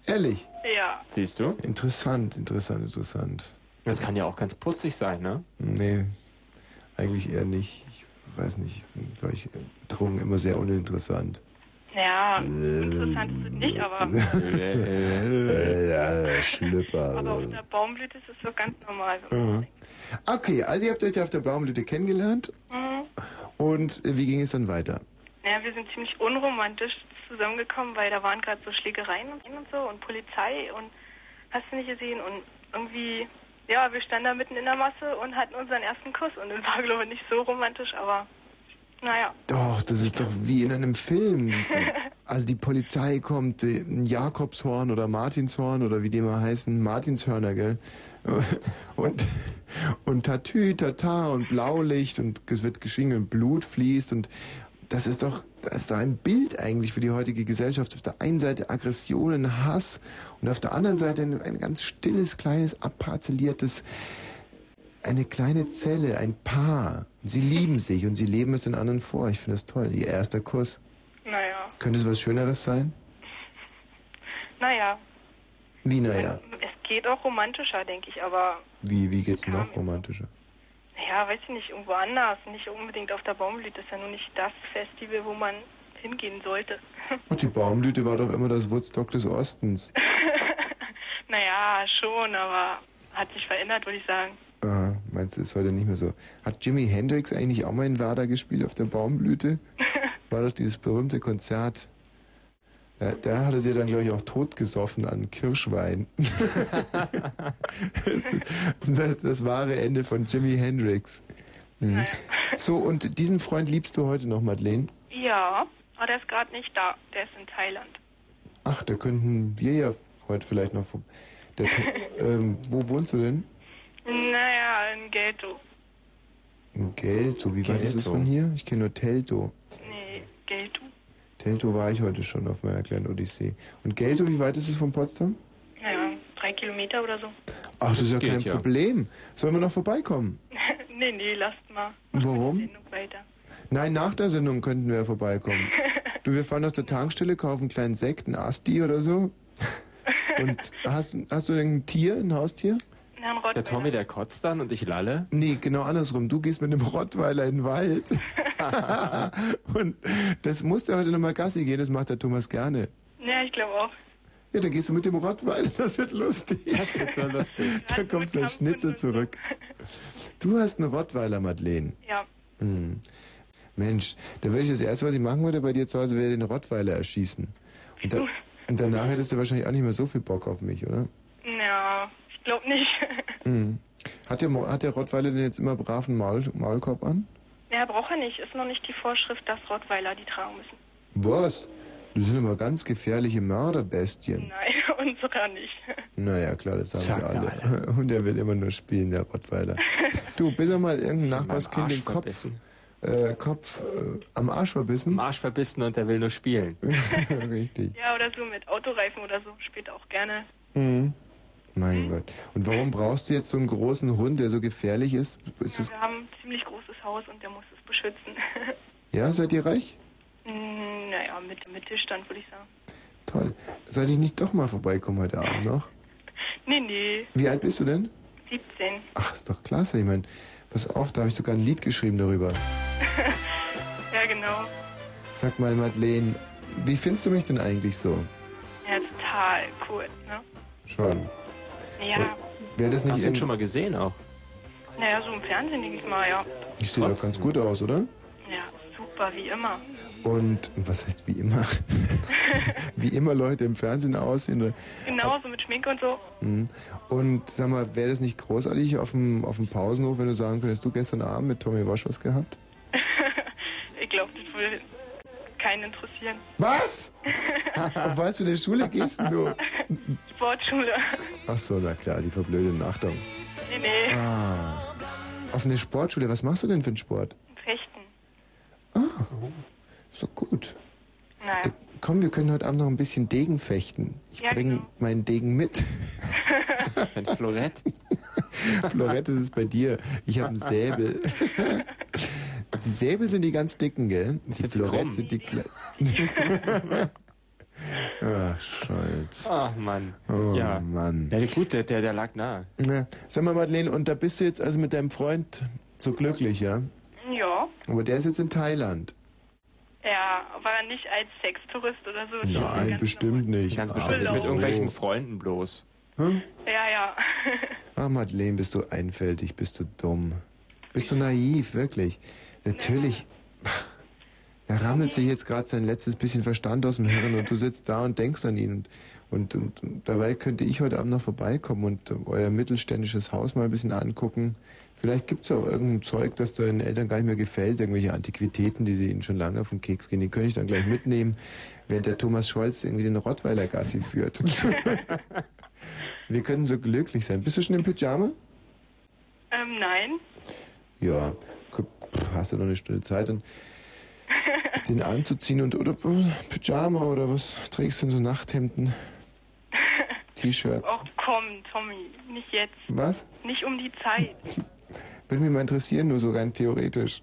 Ehrlich? Ja. Siehst du? Interessant, interessant, interessant. Das kann ja auch ganz putzig sein, ne? Nee, eigentlich eher nicht. Ich weiß nicht, war ich betrunken immer sehr uninteressant. Ja, interessant ist es nicht, aber, Äh, ja, Schlüpper. aber auf der Baumblüte ist es so ganz normal. Mhm. Okay, also ihr habt euch auf der Baumblüte kennengelernt Mhm. und äh, wie ging es dann weiter? Naja, wir sind ziemlich unromantisch zusammengekommen, weil da waren gerade so Schlägereien und so und Polizei und hast du nicht gesehen und irgendwie, ja, wir standen da mitten in der Masse und hatten unseren ersten Kuss und das war, glaube ich, nicht so romantisch, aber naja. Doch, das ist doch wie in einem Film. Also die Polizei kommt, äh, ein Jakobshorn oder Martinshorn oder wie die mal heißen, Martinshörner, gell? Und, und Tatü, Tata und Blaulicht und es wird geschrien und Blut fließt und das ist doch, ist doch ein Bild eigentlich für die heutige Gesellschaft. Auf der einen Seite Aggressionen, Hass und auf der anderen Seite ein, ein ganz stilles, kleines, abparzelliertes, eine kleine Zelle, ein Paar. Und sie lieben sich und sie leben es den anderen vor. Ich finde das toll. Ihr erster Kuss. Naja, Könnte es was Schöneres sein? naja. Wie, naja. Es geht auch romantischer, denke ich, aber Wie, wie geht's noch romantischer? Naja, weiß ich nicht, irgendwo anders. Nicht unbedingt auf der Baumblüte. Das ist ja nur nicht das Festival, wo man hingehen sollte. Ach, die Baumblüte war doch immer das Woodstock des Ostens. naja, schon, aber hat sich verändert, würde ich sagen. Aha, meinst du, ist heute nicht mehr so? Hat Jimi Hendrix eigentlich auch mal in Werder gespielt auf der Baumblüte? War doch dieses berühmte Konzert. Da, da hatte sie dann, glaube ich, auch totgesoffen an Kirschwein. das, ist das, das wahre Ende von Jimi Hendrix. Mhm. So, und diesen Freund liebst du heute noch, Madeleine? Ja, aber der ist gerade nicht da. Der ist in Thailand. Ach, da könnten wir ja heute vielleicht noch... Der, ähm, wo wohnst du denn? Naja, in Gelto. In Gelto. Wie weit ist es Gelto. von hier? Ich kenne nur Telto. Nee, Gelto. Telto war ich heute schon auf meiner kleinen Odyssee. Und Gelto, wie weit ist es von Potsdam? Naja, drei Kilometer oder so. Ach, das, ist ja geht kein ja. Problem. Sollen wir noch vorbeikommen? nee, nee, lasst mal. Warum? Nein, nach der Sendung könnten wir ja vorbeikommen. Du, wir fahren auf der Tankstelle, kaufen einen kleinen Sekt, einen Asti oder so. Und hast, hast du denn ein Tier, ein Haustier? Ein Rottweiler. Der Tommy, der kotzt dann und ich lalle. Nee, genau andersrum. Du gehst mit einem Rottweiler in den Wald. Und das muss der heute nochmal Gassi gehen, das macht der Thomas gerne. Ja, ich glaube auch. Ja, da gehst du mit dem Rottweiler, das wird lustig. Das wird so lustig. Da kommst du als Schnitzel zurück. Du hast einen Rottweiler, Madeleine. Ja. Hm. Mensch, da würde ich das erste, was ich machen würde bei dir zu Hause, wäre den Rottweiler erschießen. Und, da, und danach hättest du wahrscheinlich auch nicht mehr so viel Bock auf mich, oder? Ja, ich glaube nicht. Hm. Hat, der, Mo- hat der Rottweiler denn jetzt immer braven Maul, Maulkorb an? ja, braucht er nicht. Ist noch nicht die Vorschrift, dass Rottweiler die tragen müssen. Was? Das sind aber ganz gefährliche Mörderbestien. Nein, unserer nicht. Naja, klar, das sagen sie Sagen alle. Und er will immer nur spielen, der Rottweiler. Du, bist doch mal irgendein Nachbarskind den Kopf, verbissen. äh, Kopf äh, am Arsch verbissen? Am Arsch verbissen und der will nur spielen. Richtig. Ja, oder so mit Autoreifen oder so. Spielt auch gerne. Mhm. Mein Gott. Und warum brauchst du jetzt so einen großen Hund, der so gefährlich ist? ist Ja, wir haben ein ziemlich großes Haus und der muss es beschützen. ja, seid ihr reich? Hm, naja, mit Mittelstand würde ich sagen. Toll. Sollte ich nicht doch mal vorbeikommen heute Abend noch? Nee, nee, Wie alt bist du denn? 17. Ach, ist doch klasse. Ich meine, pass auf, da habe ich sogar ein Lied geschrieben darüber. ja, genau. Sag mal, Madeleine, wie findest du mich denn eigentlich so? Ja, total cool, ne? Schon. Ja, Wäre das nicht Hast du ihn schon mal gesehen auch? naja, so im Fernsehen denke ich mal, ja. Ich sehe doch ganz gut aus, oder? Ja, super, wie immer. Und was heißt wie immer? wie immer Leute im Fernsehen aussehen. Genau, so mit Schminke und so. Mhm. Und sag mal, wäre das nicht großartig auf dem, auf dem Pausenhof, wenn du sagen könntest, du gestern Abend mit Tommy Wasch was gehabt? ich glaube, das würde keinen interessieren. Was? auf was für eine Schule gehst denn du? Sportschule. Ach so, na klar, die verblödeten Achtung. nee, nee. Ah. Auf eine Sportschule, was machst du denn für einen Sport? Fechten. Ah, ist doch gut. Naja. Komm, wir können heute Abend noch ein bisschen Degen fechten. Ich Ja, bringe genau. meinen Degen mit. Ein Florett. Florette, das ist bei dir. Ich habe einen Säbel. Die Säbel sind die ganz dicken, gell? Die krumm. sind die kleinen. Ach, Scholz. Ach, Mann. Oh, ja. Mann. Ja, gut, der, der, der lag nahe. Na, sag mal, Madeleine, und da bist du jetzt also mit deinem Freund so glücklich, ja? Ja. Aber der ist jetzt in Thailand. Ja, aber nicht als Sextourist oder so. Nein, bestimmt nicht. Ganz bestimmt nicht mit irgendwelchen Freunden bloß. Hm? Ja, ja. Ach, Madeleine, bist du einfältig, bist du dumm. Bist du naiv, wirklich. Natürlich. Er rammelt sich jetzt gerade sein letztes bisschen Verstand aus dem Hirn und du sitzt da und denkst an ihn. Und, und, und, und dabei könnte ich heute Abend noch vorbeikommen und euer mittelständisches Haus mal ein bisschen angucken. Vielleicht gibt's auch irgendein Zeug, das deinen Eltern gar nicht mehr gefällt, irgendwelche Antiquitäten, die sie ihnen schon lange auf den Keks gehen. Die könnte ich dann gleich mitnehmen, während der Thomas Scholz irgendwie den Rottweiler Gassi führt. Wir können so glücklich sein. Bist du schon im Pyjama? ähm, nein. Ja, hast du noch eine Stunde Zeit, dann den anzuziehen und oder Pyjama oder was trägst du denn so Nachthemden? T-Shirts. Och komm, Tommy, nicht jetzt. Was? Nicht um die Zeit. Würde mich mal interessieren, nur so rein theoretisch.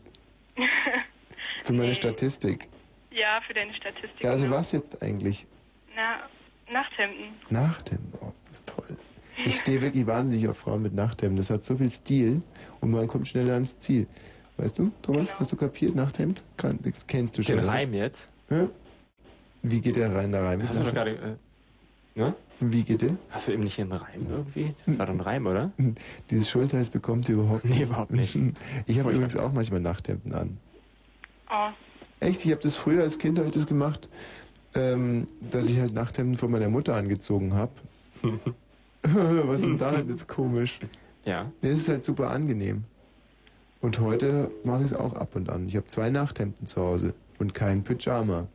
Für meine Statistik. ja, für deine Statistik. Ja, also genau. was jetzt eigentlich? Na, Nachthemden. Nachthemden, oh, ist das toll. Ich stehe wirklich wahnsinnig auf Frauen mit Nachthemden. Das hat so viel Stil und man kommt schneller ans Ziel. Weißt du, Thomas, hast du kapiert, Nachthemd? Das kennst du schon. Den oder? Reim jetzt? Ja? Wie geht der rein da rein? mit Hast du doch gerade. Äh, ne? Wie geht der? Hast du eben nicht einen Reim irgendwie? Das war doch ein Reim, oder? Dieses Schulterheiß bekommt ihr überhaupt nicht. Nee, überhaupt nicht. Ich habe übrigens auch manchmal Nachthemden an. Oh. Echt? Ich habe das früher als Kind das gemacht, ähm, dass ich halt Nachthemden von meiner Mutter angezogen habe. Was ist denn daran jetzt komisch? Ja. Das ist halt super angenehm. Und heute mache ich es auch ab und an. Ich habe zwei Nachthemden zu Hause und kein Pyjama.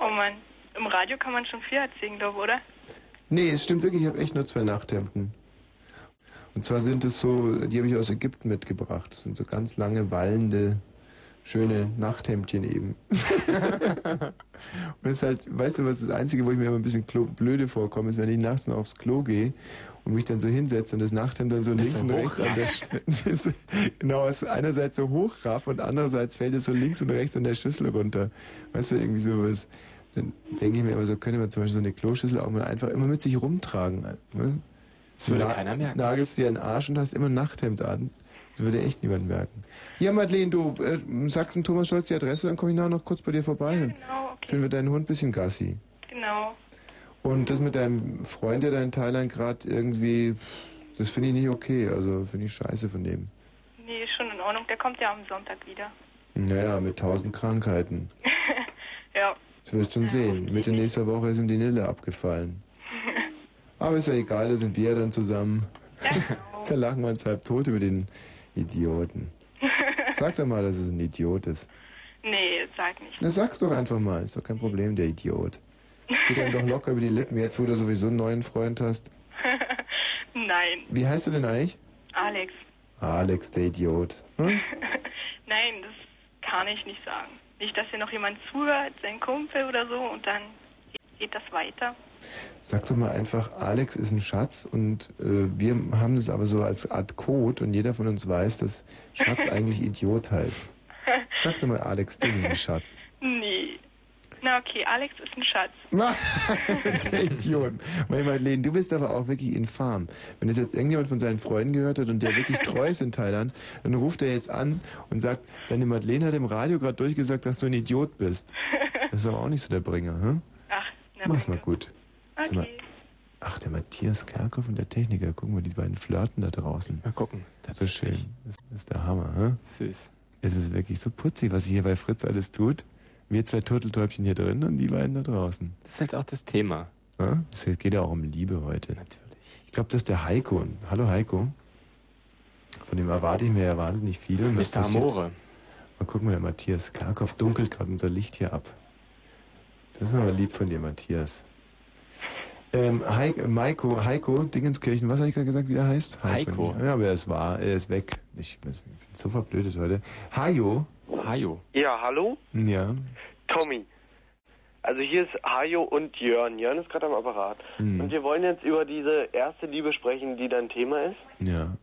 Oh Mann, im Radio kann man schon viel erzählen, glaube oder? Nee, es stimmt wirklich, ich habe echt nur zwei Nachthemden. Und zwar sind es so, die habe ich aus Ägypten mitgebracht. Das sind so ganz lange, wallende, schöne Nachthemdchen eben. und das ist halt, weißt du, was das Einzige, wo ich mir immer ein bisschen klo blöde vorkomme, ist, wenn ich nachts noch aufs Klo gehe und mich dann so hinsetze und das Nachthemd dann so Das links so und rechts an der Genau, es einerseits so hochraff und andererseits fällt es so links und rechts an der Schüssel runter. Weißt du, irgendwie sowas. Dann denke ich mir immer so, könnte man zum Beispiel so eine Kloschüssel auch mal einfach immer mit sich rumtragen. Ne? Das würde keiner merken. Nagelst dir einen Arsch und hast immer ein Nachthemd an. Das würde echt niemand merken. Ja, Madeleine, du äh, sagst dem Thomas Scholz die Adresse, dann komme ich nachher noch kurz bei dir vorbei. Dann Genau, okay. führen wir deinen Hund ein bisschen Gassi. Genau. Und das mit deinem Freund, der da in Thailand gerade irgendwie, das finde ich nicht okay. Also finde ich scheiße von dem. Nee, ist schon in Ordnung. Der kommt ja am Sonntag wieder. Naja, mit tausend Krankheiten. ja. Du wirst schon sehen. Mitte nächster Woche ist ihm die Nille abgefallen. Aber ist ja egal, da sind wir ja dann zusammen. da lachen wir uns halb tot über den Idioten. Sag doch mal, dass es ein Idiot ist. nee, sag nicht. Na, sag's doch einfach mal. Ist doch kein Problem, der Idiot. Geht einem doch locker über die Lippen, jetzt wo du sowieso einen neuen Freund hast. Nein, Wie heißt du denn eigentlich? Alex. Alex, der Idiot. Hm? Nein, das kann ich nicht sagen. Nicht, dass hier noch jemand zuhört, sein Kumpel oder so, und dann geht das weiter. Sag doch mal einfach, Alex ist ein Schatz und äh, wir haben es aber so als Art Code und jeder von uns weiß, dass Schatz eigentlich Idiot heißt. Sag doch mal, Alex, das ist ein Schatz. Nee. Na okay, Alex ist ein Schatz. der Idiot. Meine Madeleine, du bist aber auch wirklich infam. Wenn das jetzt irgendjemand von seinen Freunden gehört hat und der wirklich treu ist in Thailand, dann ruft er jetzt an und sagt, deine Madeleine hat im Radio gerade durchgesagt, dass du ein Idiot bist. Das ist aber auch nicht so der Bringer, hm? Ach, na Mach's mal gut. Sag mal, Okay. ach, der Matthias Kerkhoff und der Techniker, gucken wir die beiden flirten da draußen. Mal gucken. Das ist schön. Das ist der Hammer, hm? Süß. Es ist wirklich so putzig, was hier bei Fritz alles tut. Wir zwei Turteltäubchen hier drin und die beiden da draußen. Das ist halt auch das Thema. Ja? Es geht ja auch um Liebe heute. Natürlich. Ich glaube, das ist der Heiko. Hallo Heiko. Von dem erwarte ich mir ja wahnsinnig viel. Und was Mr. passiert- Amore. Mal gucken, der Matthias Karkow dunkelt gerade unser Licht hier ab. Das ist aber lieb von dir, Matthias. Ähm, Heiko, Maiko, Heiko, Dingenskirchen, was habe ich gerade gesagt, wie er heißt? Heiko. Ja, aber er ist wahr, er ist weg. Ich bin so verblödet heute. Hajo. Hajo. Ja, hallo? Ja. Tommy. Also hier ist Hajo und Jörn. Jörn ist gerade am Apparat. Hm. Und wir wollen jetzt über diese erste Liebe sprechen, die dein Thema ist. Ja.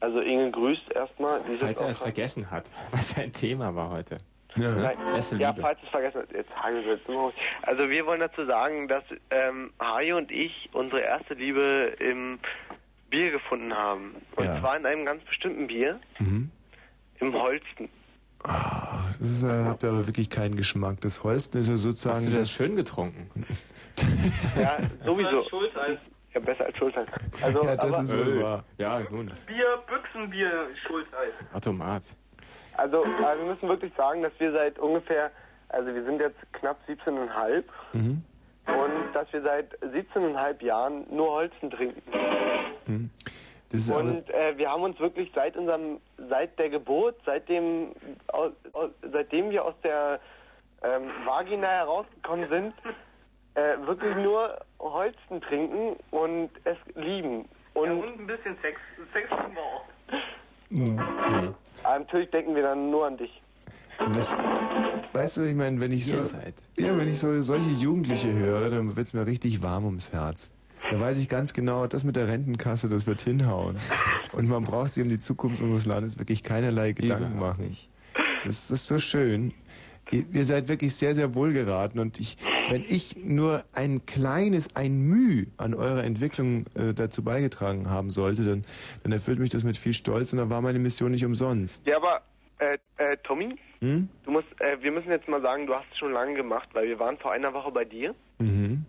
Also Inge grüßt erstmal. Falls er es vergessen hat, was sein Thema war heute. Nein, Erste ja, falls es vergessen hat, jetzt Hajo jetzt nur. Also wir wollen dazu sagen, dass ähm, Hajo und ich unsere erste Liebe im Bier gefunden haben. Und Ja. zwar in einem ganz bestimmten Bier, Mhm. im Holsten. Das ist, äh, habt ihr aber wirklich keinen Geschmack. Das Holsten ist ja sozusagen. Hast du das schön getrunken? Ja, sowieso. Ja, besser als Schulteis. Also, ja, das aber, ist wohl wahr. Ja, nun. Bier, Büchsenbier, Schulteis. Automat. Also, also wir müssen wirklich sagen, dass wir seit ungefähr, also wir sind jetzt knapp 17,5 Mhm. und dass wir seit 17,5 Jahren nur Holzen trinken. Mhm. Das ist aber, Und äh, wir haben uns wirklich seit unserem, seit der Geburt, seitdem, aus, aus, seitdem wir aus der ähm, Vagina herausgekommen sind, äh, wirklich nur Holzen trinken und es lieben. Und, ein bisschen Sex. Sex lieben wir auch. Mhm. Aber natürlich denken wir dann nur an dich. was, weißt du, ich meine, wenn ich so, Ihr seid. ja, wenn ich so solche Jugendliche höre, dann wird's mir richtig warm ums Herz. Da weiß ich ganz genau, das mit der Rentenkasse, das wird hinhauen. Und man braucht sich um die Zukunft unseres Landes wirklich keinerlei Gedanken machen. Das ist so schön. Ihr, ihr seid wirklich sehr, sehr wohlgeraten und ich, wenn ich nur ein kleines, ein Mühe an eurer Entwicklung äh, dazu beigetragen haben sollte, dann, dann erfüllt mich das mit viel Stolz und dann war meine Mission nicht umsonst. Ja, aber äh, äh, Tommy, Hm? du musst, äh, wir müssen jetzt mal sagen, du hast es schon lange gemacht, weil wir waren vor einer Woche bei dir Mhm.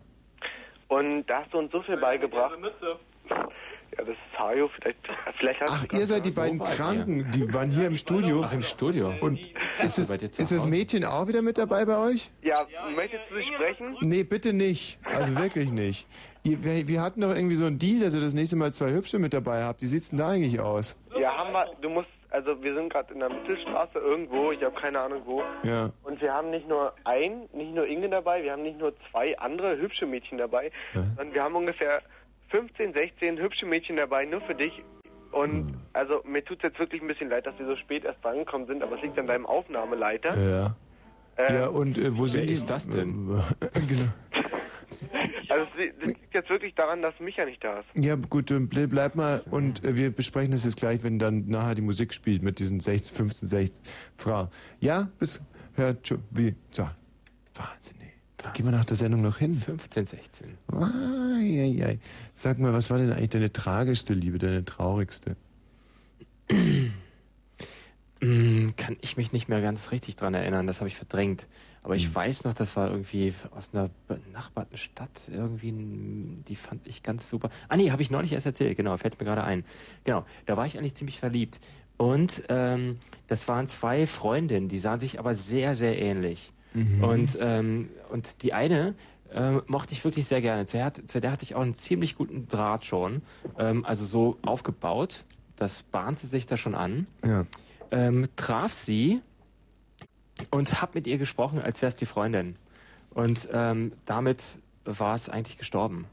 und da hast du uns so viel beigebracht. Ja, das ist Hajo, vielleicht, vielleicht hast Ach, ihr seid die beiden Kranken, die waren hier im Studio. Ach, im Studio. Und ist das, ist das? Mädchen auch wieder mit dabei bei euch? Ja, möchtest du dich sprechen? Nee, bitte nicht. Also wirklich nicht. Ihr, wir, wir hatten doch irgendwie so einen Deal, dass ihr das nächste Mal zwei Hübsche mit dabei habt. Wie sieht's denn da eigentlich aus? Ja, haben wir, du musst, also wir sind gerade in der Mittelstraße irgendwo, ich habe keine Ahnung wo. Ja. Und wir haben nicht nur ein, nicht nur Inge dabei, wir haben nicht nur zwei andere hübsche Mädchen dabei, sondern wir haben ungefähr 15, 16 hübsche Mädchen dabei, nur für dich. Und also mir tut's jetzt wirklich ein bisschen leid, dass wir so spät erst drangekommen sind, aber es liegt an deinem Aufnahmeleiter. Ja. Äh, ja, und äh, wo Wer sind die? ist das denn? genau. Also es das liegt jetzt wirklich daran, dass Micha nicht da ist. Ja, gut, bleib mal und äh, wir besprechen das jetzt gleich, wenn dann nachher die Musik spielt mit diesen 16, 15, 16 Frauen. Ja, bis, hört schon, wie, so. Wahnsinn, ey. Da gehen wir nach der Sendung noch hin. 15, 16. Ai, ai, ai. Sag mal, was war denn eigentlich deine tragischste Liebe, deine traurigste? Mm, kann ich mich nicht mehr ganz richtig dran erinnern, das habe ich verdrängt. Aber Hm. ich weiß noch, das war irgendwie aus einer benachbarten Stadt, irgendwie, n- die fand ich ganz super. Ah nee, habe ich neulich erst erzählt, genau, fällt mir gerade ein. Genau, da war ich eigentlich ziemlich verliebt. Und ähm, das waren zwei Freundinnen, die sahen sich aber sehr, sehr ähnlich. Mhm. Und, ähm, und die eine ähm, mochte ich wirklich sehr gerne. Zu der, zu der hatte ich auch einen ziemlich guten Draht schon. Ähm, also so aufgebaut. Das bahnte sich da schon an Ja. ähm, traf sie und hab mit ihr gesprochen, als wär's die Freundin. Und ähm, damit war es eigentlich gestorben.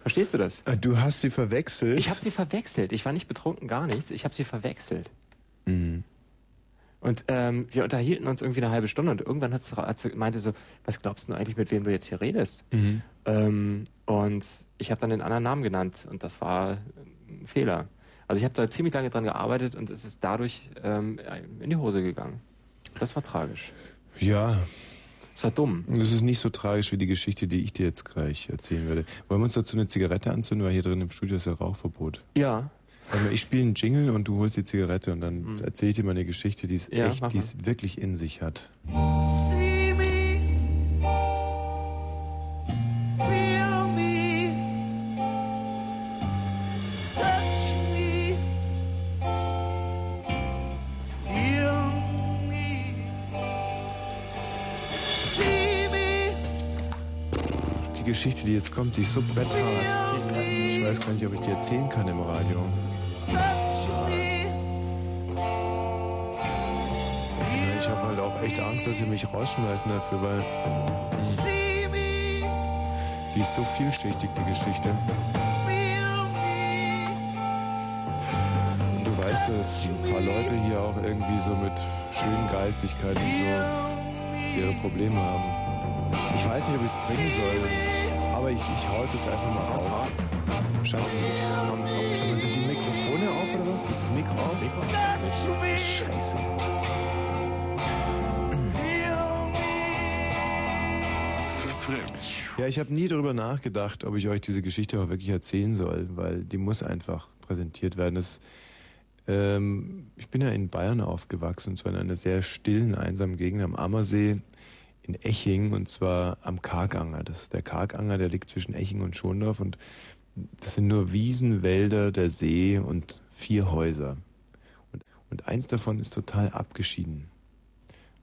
Verstehst du das? Äh, Du hast sie verwechselt? Ich habe sie verwechselt. Ich war nicht betrunken, gar nichts. Ich habe sie verwechselt. Mhm. Und ähm, wir unterhielten uns irgendwie eine halbe Stunde und irgendwann hat sie, hat sie meinte so, was glaubst du eigentlich, mit wem du jetzt hier redest? Mhm. Ähm, und ich habe dann den anderen Namen genannt und das war ein Fehler. Also ich habe da ziemlich lange dran gearbeitet und es ist dadurch ähm, in die Hose gegangen. Das war tragisch. Ja. Das war dumm. Das ist nicht so tragisch wie die Geschichte, die ich dir jetzt gleich erzählen werde. Wollen wir uns dazu eine Zigarette anzünden, weil hier drin im Studio ist ja Rauchverbot. Ja. Mal, Ich spiele einen Jingle und du holst die Zigarette und dann erzähle ich dir mal eine Geschichte, die es Ja, echt, die es wirklich in sich hat. See me, feel me, touch me, heal me, see me, Die Geschichte, die jetzt kommt, die ist so bretthart. Ich weiß gar nicht, ob ich die erzählen kann im Radio. Echt Angst, dass sie mich rausschmeißen dafür, weil die ist so vielschichtig, die Geschichte. Und du weißt, dass ein paar Leute hier auch irgendwie so mit schönen Geistigkeit und so, ihre Probleme haben. Ich weiß nicht, ob ich es bringen soll, aber ich, ich hau's jetzt einfach mal raus. Sag mal, sind die Mikrofone auf oder was? Ist das Mikro auf? Scheiße. Ja, ich habe nie darüber nachgedacht, ob ich euch diese Geschichte auch wirklich erzählen soll, weil die muss einfach präsentiert werden. Das, ähm, ich bin ja in Bayern aufgewachsen, und zwar in einer sehr stillen, einsamen Gegend am Ammersee in Eching, und zwar am Karganger. Das ist der Karganger, der liegt zwischen Eching und Schondorf und das sind nur Wiesen, Wälder, der See und vier Häuser. Und, und eins davon ist total abgeschieden.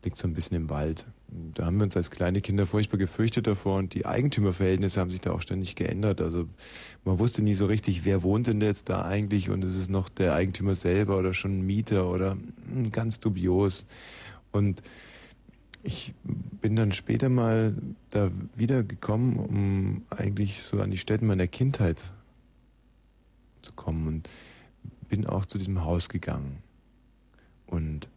Liegt so ein bisschen im Wald. Da haben wir uns als kleine Kinder furchtbar gefürchtet davor und die Eigentümerverhältnisse haben sich da auch ständig geändert. Also man wusste nie so richtig, wer wohnt denn jetzt da eigentlich und ist es noch der Eigentümer selber oder schon ein Mieter oder ganz dubios. Und ich bin dann später mal da wiedergekommen, um eigentlich so an die Stätten meiner Kindheit zu kommen und bin auch zu diesem Haus gegangen. Und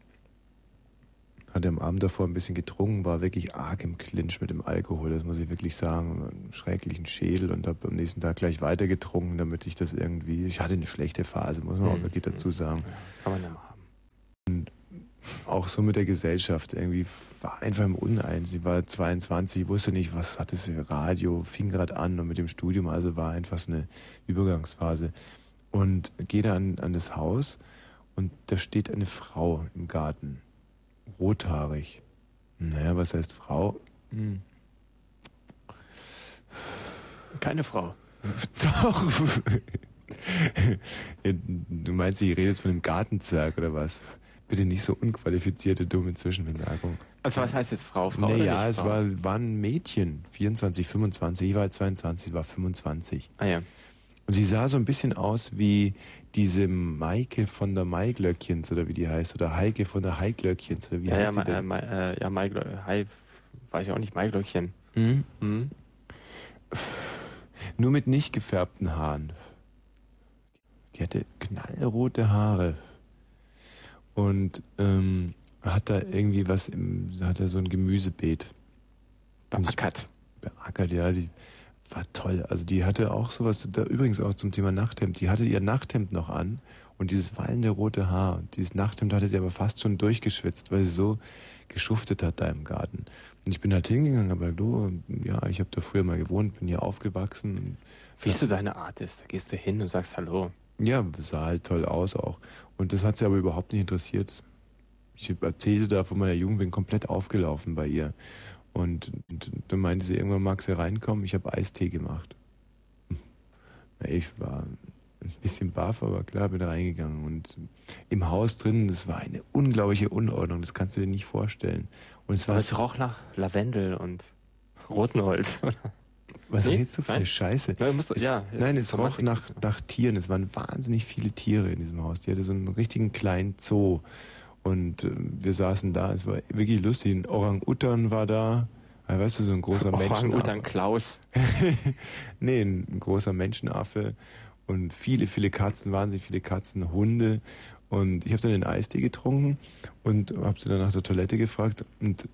hatte am Abend davor ein bisschen getrunken, war wirklich arg im Clinch mit dem Alkohol, das muss ich wirklich sagen. Einen schrecklichen Schädel und habe am nächsten Tag gleich weiter getrunken, damit ich das irgendwie. Ich hatte eine schlechte Phase, muss man auch Mhm. wirklich dazu sagen. Kann man ja mal haben. Und auch so mit der Gesellschaft irgendwie war einfach im Uneins. Sie war 22, wusste nicht, was hatte sie, Radio, fing gerade an und mit dem Studium, also war einfach so eine Übergangsphase. Und gehe da an, an das Haus und da steht eine Frau im Garten, rothaarig. Naja, was heißt Frau? Hm. Keine Frau. Doch. Du meinst, ich rede jetzt von einem Gartenzwerg oder was? Bitte nicht so unqualifizierte, dumme Zwischenbemerkung. Also was heißt jetzt Frau? Frau Naja, es Frau? war, war ein Mädchen, 24, 25, ich war 22, sie war 25. Ah ja. Und sie sah so ein bisschen aus wie diese Maike von der Maiglöckchens oder wie die heißt, oder Heike von der Heiglöckchens oder wie ja, ja, heißt sie Ma, äh, denn? Ma, äh, ja, Maiglö Hai, weiß ich auch nicht, Maiglöckchen. Hm? Hm? Nur mit nicht gefärbten Haaren. Die hatte knallrote Haare. Und ähm, hat da irgendwie was im, hat da so ein Gemüsebeet. Beackert. Beackert, ja, die war toll. Also die hatte auch sowas, da übrigens auch zum Thema Nachthemd. Die hatte ihr Nachthemd noch an und dieses wallende rote Haar. Dieses Nachthemd hatte sie aber fast schon durchgeschwitzt, weil sie so geschuftet hat da im Garten. Und ich bin halt hingegangen, aber du, ja, ich habe da früher mal gewohnt, bin hier aufgewachsen. Wie so deine Art ist, da gehst du hin und sagst Hallo. ja, sah halt toll aus auch. Und das hat sie aber überhaupt nicht interessiert. Ich erzählte da von meiner Jugend, bin komplett aufgelaufen bei ihr. Und, und dann meinte sie, irgendwann mag sie reinkommen, ich habe Eistee gemacht. Ich war ein bisschen baff, aber klar, bin reingegangen. Und im Haus drin, das war eine unglaubliche Unordnung, das kannst du dir nicht vorstellen. Und es war Aber es roch nach Lavendel und Rosenholz. Was Nee? redest du für Nein? eine Scheiße? Ja, musst es, ja, nein, es roch nach, nach Tieren. Es waren wahnsinnig viele Tiere in diesem Haus. Die hatte so einen richtigen kleinen Zoo. Und äh, wir saßen da, es war wirklich lustig. Ein Orang-Utan war da. Ja, weißt du, so ein großer Orang-Utan Menschenaffe. Klaus. nee, ein, großer Menschenaffe. Und viele, viele Katzen, wahnsinnig viele Katzen, Hunde. Und ich habe dann den Eistee getrunken und habe sie dann nach der Toilette gefragt. Und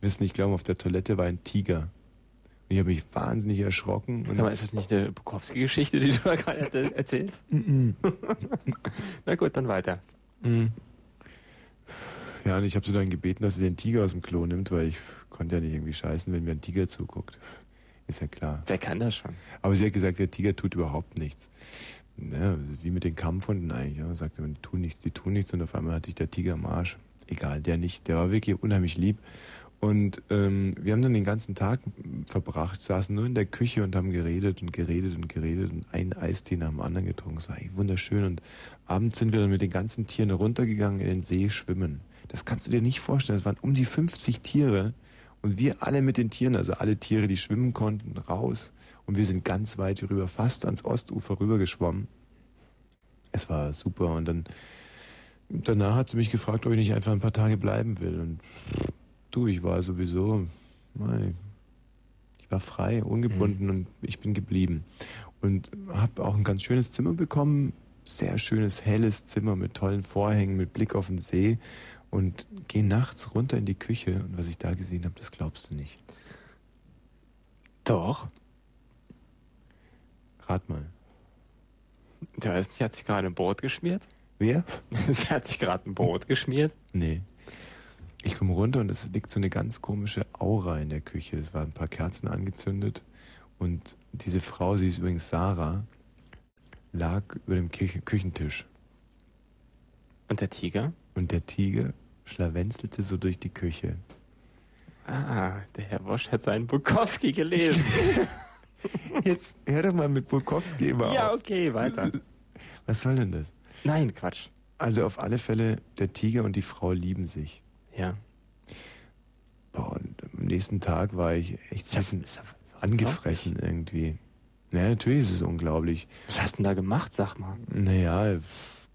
wirst nicht glauben, auf der Toilette war ein Tiger. Und ich habe mich wahnsinnig erschrocken. Und Aber ist das nicht eine Bukowski-Geschichte, die du da gerade erzähl- erzählst? Na gut, dann weiter. Ja, und ich habe sie dann gebeten, dass sie den Tiger aus dem Klo nimmt, weil ich konnte ja nicht irgendwie scheißen, wenn mir ein Tiger zuguckt. Ist ja klar. Wer kann das schon? Aber sie hat gesagt, der Tiger tut überhaupt nichts. Ja, wie mit den Kampfhunden eigentlich. Ja, sagte man, die tun nichts, die tun nichts und auf einmal hatte ich der Tiger am Arsch. Egal, der nicht. Der war wirklich unheimlich lieb. Und ähm, wir haben dann den ganzen Tag verbracht, saßen nur in der Küche und haben geredet und geredet und geredet und einen Eistee nach dem anderen getrunken. Es war eigentlich wunderschön. Und abends sind wir dann mit den ganzen Tieren runtergegangen in den See schwimmen. Das kannst du dir nicht vorstellen. Es waren um die 50 Tiere und wir alle mit den Tieren, also alle Tiere, die schwimmen konnten, raus. Und wir sind ganz weit rüber, fast ans Ostufer rüber geschwommen. Es war super. Und dann danach hat sie mich gefragt, ob ich nicht einfach ein paar Tage bleiben will. Und du, ich war sowieso, nein, ich war frei, ungebunden und ich bin geblieben. Und habe auch ein ganz schönes Zimmer bekommen, sehr schönes, helles Zimmer mit tollen Vorhängen, mit Blick auf den See und gehe nachts runter in die Küche und was ich da gesehen habe, das glaubst du nicht. Doch. Rat mal. Der weiß nicht, hat sich gerade ein Brot geschmiert? Wer? Sie hat sich gerade ein Brot geschmiert? Nee. Ich komme runter und es liegt so eine ganz komische Aura in der Küche. Es waren ein paar Kerzen angezündet und diese Frau, sie ist übrigens Sarah, lag über dem Küche Küchentisch. Und der Tiger? Und der Tiger schlawenzelte so durch die Küche. Ah, der Herr Wosch hat seinen Bukowski gelesen. Jetzt hör doch mal mit Bukowski immer Ja, auf. okay, weiter. Was soll denn das? Nein, Quatsch. Also auf alle Fälle, der Tiger und die Frau lieben sich. Ja. Boah, und am nächsten Tag war ich echt ein bisschen angefressen irgendwie. Naja, natürlich ist es unglaublich. Was hast du denn da gemacht, sag mal? Naja,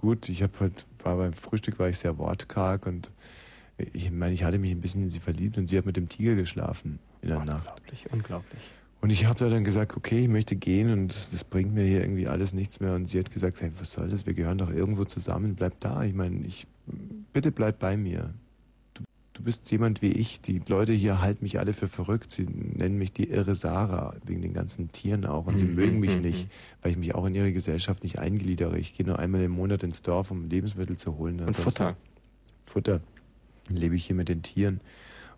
gut, ich habe halt, war beim Frühstück war ich sehr wortkarg und ich meine, ich hatte mich ein bisschen in sie verliebt und sie hat mit dem Tiger geschlafen in der Nacht. Unglaublich, unglaublich. Und ich habe da dann gesagt, okay, ich möchte gehen und das, das bringt mir hier irgendwie alles nichts mehr. Und sie hat gesagt, hey, was soll das? Wir gehören doch irgendwo zusammen, bleib da. Ich meine, ich bitte bleib bei mir. Du, bist jemand wie ich. Die Leute hier halten mich alle für verrückt. Sie nennen mich die irre Sarah, wegen den ganzen Tieren auch. Und sie Mhm, mögen mich mhm, nicht, weil ich mich auch in ihre Gesellschaft nicht eingliedere. Ich gehe nur einmal im Monat ins Dorf, um Lebensmittel zu holen. Und Futter. Futter. Dann lebe ich hier mit den Tieren.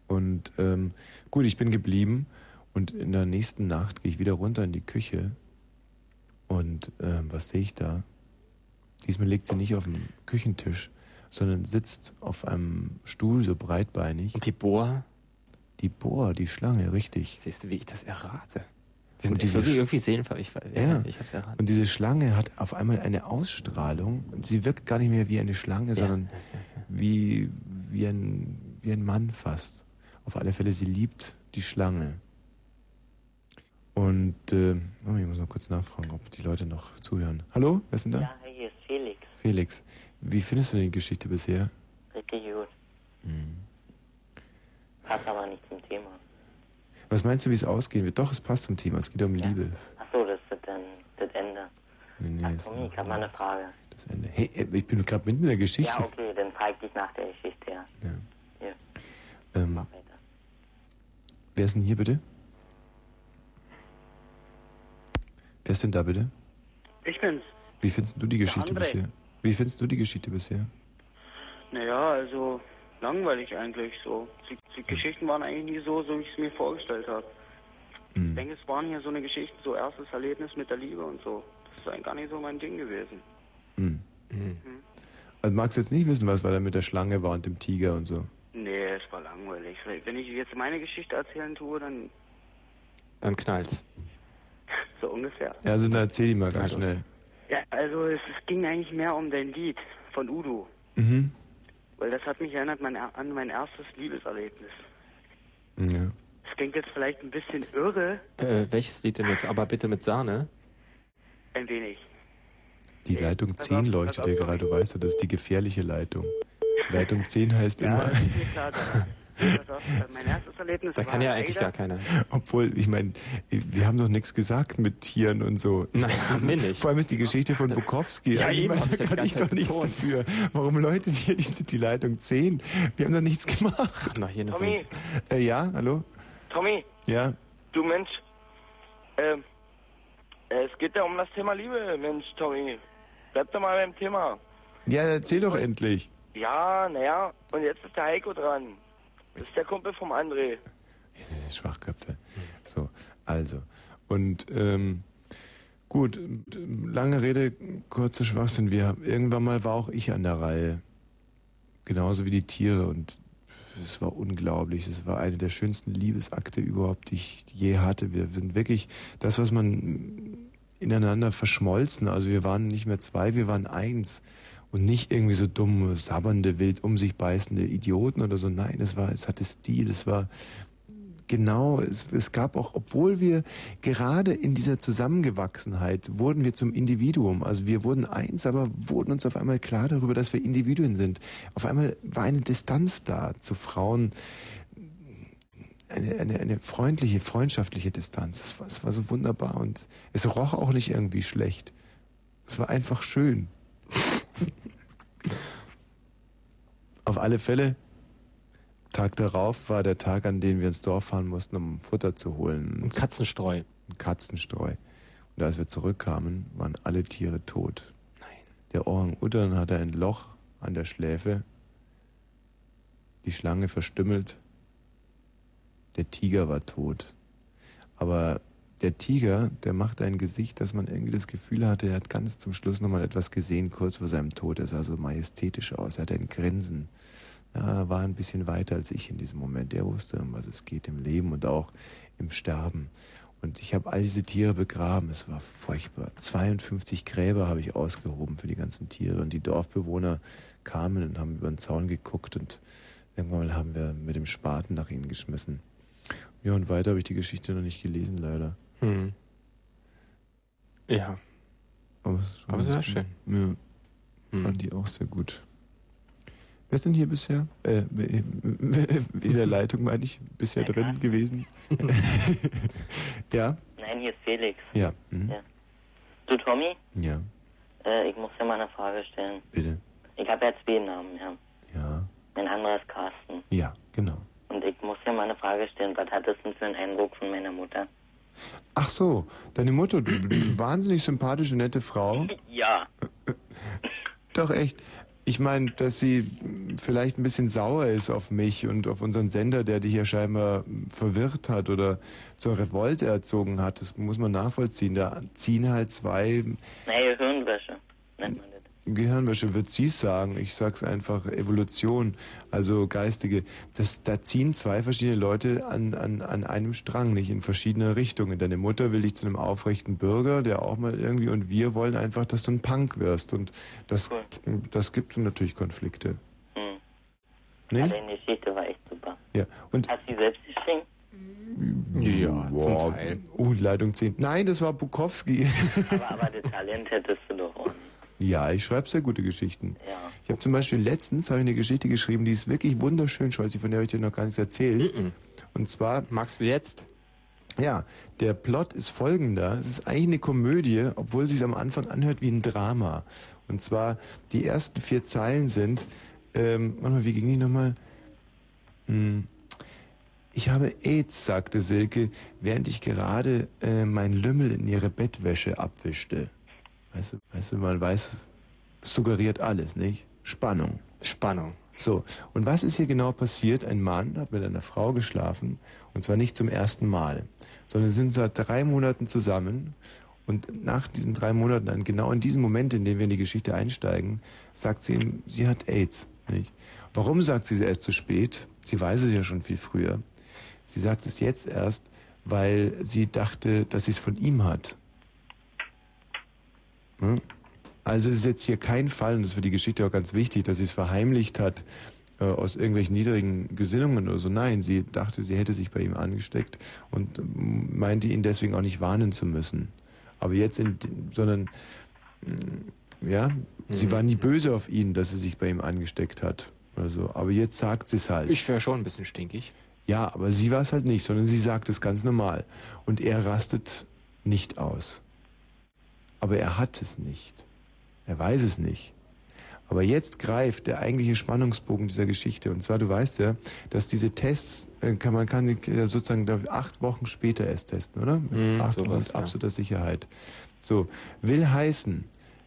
Und ähm, gut, ich bin geblieben und in der nächsten Nacht gehe ich wieder runter in die Küche und ähm, was sehe ich da? Diesmal liegt sie nicht auf dem Küchentisch, sondern sitzt auf einem Stuhl so breitbeinig. Und die Boa? Die Boa, die Schlange, richtig. Siehst du, wie ich das errate? Wir Und sind diese irgendwie sehen, ich, ja, Ja, ich hab's erraten. und diese Schlange hat auf einmal eine Ausstrahlung. und Sie wirkt gar nicht mehr wie eine Schlange, sondern Wie, wie, ein, wie ein Mann fast. Auf alle Fälle, sie liebt die Schlange. Und äh, oh, ich muss mal kurz nachfragen, ob die Leute noch zuhören. Hallo, wer ist denn da? Ja, hier ist Felix. Felix, wie findest du denn die Geschichte bisher? Richtig gut. Hm. Passt aber nicht zum Thema. Was meinst du, wie es ausgehen wird? Doch, es passt zum Thema. Es geht um Liebe. Achso, das ist dann das Ende. Nee, nee, es- Tommy, ich habe mal eine Frage. das Ende. Hey, äh, ich bin gerade mitten in der Geschichte. Ja, okay, dann frage ich dich nach der Geschichte, ja. Ja. Ähm, wer ist denn hier bitte? Wer ist denn da bitte? Ich bin's. Wie findest du die Geschichte bisher? Wie findest du die Geschichte bisher? Naja, also langweilig eigentlich so. Die, die Geschichten waren eigentlich nie so, so wie ich es mir vorgestellt habe. Hm. Ich denke, es waren hier so eine Geschichte, so erstes Erlebnis mit der Liebe und so. Das ist eigentlich gar nicht so mein Ding gewesen. Hm. Also magst du jetzt nicht wissen, was weil er mit der Schlange war und dem Tiger und so? Nee, es war langweilig. Wenn ich jetzt meine Geschichte erzählen tue, dann Dann knallt's. so ungefähr. Ja, also dann erzähl die mal ganz schnell. Ja, also es, es ging eigentlich mehr um dein Lied von Udo. Mhm. Weil das hat mich erinnert mein, an mein erstes Liebeserlebnis. Ja. Es klingt jetzt vielleicht ein bisschen irre, Äh, welches Lied denn jetzt? Aber bitte mit Sahne? ein wenig. Die Leitung 10 leuchtet ja gerade, du weißt ja, das ist die gefährliche Leitung. Leitung 10 heißt Ja, immer. das ist äh, mein erstes Erlebnis Da war kann ja eigentlich gar keiner. Obwohl, ich meine, wir haben doch nichts gesagt mit Tieren und so. Nein, haben wir nicht. Vor allem ist die Geschichte von Bukowski. Ja, also, ich meine, da kann ich doch nichts betont. dafür. Warum läutet hier die, die Leitung 10? Wir haben doch nichts gemacht. Noch hier Tommy, Äh, ja, hallo? Tommy, Ja. du Mensch, ähm, es geht ja um das Thema Liebe, Mensch, Tommy. Bleib doch mal beim Thema. Ja, erzähl doch endlich. Ja, naja, und jetzt ist der Heiko dran. Das ist der Kumpel vom André. Schwachköpfe. So, also. Und ähm, gut, lange Rede, kurzer Schwachsinn. Wir irgendwann mal war auch ich an der Reihe. Genauso wie die Tiere und es war unglaublich. Es war eine der schönsten Liebesakte überhaupt, die ich je hatte. Wir sind wirklich das, was man ineinander verschmolzen. Also wir waren nicht mehr zwei, wir waren eins. Und nicht irgendwie so dumme, sabbernde, wild um sich beißende Idioten oder so. Nein, es war, es hatte Stil, es war genau, es, es gab auch, obwohl wir gerade in dieser Zusammengewachsenheit wurden wir zum Individuum. Also wir wurden eins, aber wurden uns auf einmal klar darüber, dass wir Individuen sind. Auf einmal war eine Distanz da zu Frauen, eine, eine, eine freundliche, freundschaftliche Distanz. Es war, es war so wunderbar und es roch auch nicht irgendwie schlecht. Es war einfach schön. Auf alle Fälle, Tag darauf war der Tag, an dem wir ins Dorf fahren mussten, um Futter zu holen. Und Katzenstreu. Und Katzenstreu. Und als wir zurückkamen, waren alle Tiere tot. Nein. Der Orang-Utan hatte ein Loch an der Schläfe, die Schlange verstümmelt, der Tiger war tot. Aber der Tiger, der machte ein Gesicht, dass man irgendwie das Gefühl hatte, er hat ganz zum Schluss nochmal etwas gesehen, kurz vor seinem Tod. Er sah so majestätisch aus, er hatte ein Grinsen. Ja, er war ein bisschen weiter als ich in diesem Moment. Er wusste, um was es geht im Leben und auch im Sterben. Und ich habe all diese Tiere begraben. Es war furchtbar. 52 Gräber habe ich ausgehoben für die ganzen Tiere. Und die Dorfbewohner kamen und haben über den Zaun geguckt und irgendwann haben wir mit dem Spaten nach ihnen geschmissen. Ja, und weiter habe ich die Geschichte noch nicht gelesen, leider. Hm. Ja. Aber es ist schon Aber sehr gut. schön. Ja. Hm. Fand die auch sehr gut. Wer ist denn hier bisher? Äh, in der Leitung meine ich, bisher drin gewesen? ja? Nein, hier ist Felix. Ja. Mhm. Ja. Du, Tommy? Ja. Äh, ich muss dir mal eine Frage stellen. Bitte. Ich habe ja zwei Namen, ja. Ja. Mein anderer ist Carsten. Ja, genau. Und ich muss dir mal eine Frage stellen. Was hattest du denn für einen Eindruck von meiner Mutter? Ach so, deine Mutter, du, du wahnsinnig sympathische, nette Frau. Ja. Doch echt. Ich meine, dass sie vielleicht ein bisschen sauer ist auf mich und auf unseren Sender, der dich ja scheinbar verwirrt hat oder zur Revolte erzogen hat. Das muss man nachvollziehen. Da ziehen halt zwei Naja, Hirnwäsche. Nennt man das. Gehirnwäsche, wird sie sagen. Ich sag's einfach Evolution, also geistige. Das, da ziehen zwei verschiedene Leute an, an, an einem Strang, nicht in verschiedene Richtungen. Deine Mutter will dich zu einem aufrechten Bürger, der auch mal irgendwie, und wir wollen einfach, dass du ein Punk wirst. Und das, das gibt natürlich Konflikte. Hm. Nicht? Aber die Geschichte war echt super. Ja. Und Hast du sie selbst geschrieben? Ja, zum Wow. Teil. Oh, Leitung 10. Nein, das war Bukowski. aber, aber das Talent hättest du doch. Ja, ich schreibe sehr gute Geschichten. Ja. Ich habe zum Beispiel letztens habe ich eine Geschichte geschrieben, die ist wirklich wunderschön, Scholzi, von der habe ich dir noch gar nichts erzählt. Und zwar... Magst du jetzt? Ja, der Plot ist folgender. Es ist eigentlich eine Komödie, obwohl es sich am Anfang anhört wie ein Drama. Und zwar, die ersten vier Zeilen sind... Ähm, warte mal, wie ging die nochmal? Hm. Ich habe AIDS, sagte Silke, während ich gerade äh, mein Lümmel in ihre Bettwäsche abwischte. Weißt du, weißt du, man weiß, suggeriert alles, nicht? Spannung. Spannung. So, und was ist hier genau passiert? Ein Mann hat mit einer Frau geschlafen, und zwar nicht zum ersten Mal, sondern sie sind seit drei Monaten zusammen. Und nach diesen drei Monaten, dann genau in diesem Moment, in dem wir in die Geschichte einsteigen, sagt sie ihm, sie hat AIDS. Nicht? Warum sagt sie es erst zu spät? Sie weiß es ja schon viel früher. Sie sagt es jetzt erst, weil sie dachte, dass sie es von ihm hat. Hm? Also es ist jetzt hier kein Fall, und das ist für die Geschichte auch ganz wichtig, dass sie es verheimlicht hat äh, aus irgendwelchen niedrigen Gesinnungen oder so. Nein, sie dachte, sie hätte sich bei ihm angesteckt und ähm, meinte ihn deswegen auch nicht warnen zu müssen. Aber jetzt in, sondern mm, ja, sie Mhm. war nie böse auf ihn, dass sie sich bei ihm angesteckt hat. Also, aber jetzt sagt sie es halt. Ich wäre schon ein bisschen stinkig. Ja, aber sie war es halt nicht, sondern sie sagt es ganz normal. Und er rastet nicht aus. Aber er hat es nicht. Er weiß es nicht. Aber jetzt greift der eigentliche Spannungsbogen dieser Geschichte. Und zwar, du weißt ja, dass diese Tests, äh, kann, man kann äh, sozusagen ich, acht Wochen später erst testen, oder? Mit Mhm, acht Wochen mit ja. absoluter Sicherheit. So, will heißen,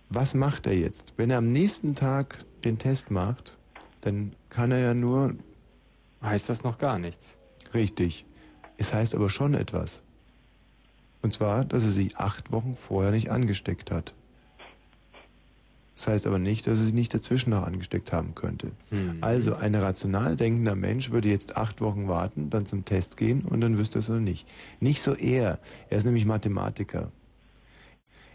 was macht er jetzt? Wenn er am nächsten Tag den Test macht, dann kann er ja nur Heißt das noch gar nichts? Richtig. Es heißt aber schon etwas. Und zwar, dass er sich acht Wochen vorher nicht angesteckt hat. Das heißt aber nicht, dass er sich nicht dazwischen noch angesteckt haben könnte. Hm. Also ein rational denkender Mensch würde jetzt acht Wochen warten, dann zum Test gehen und dann wüsste er es oder nicht. Nicht so er. Er ist nämlich Mathematiker.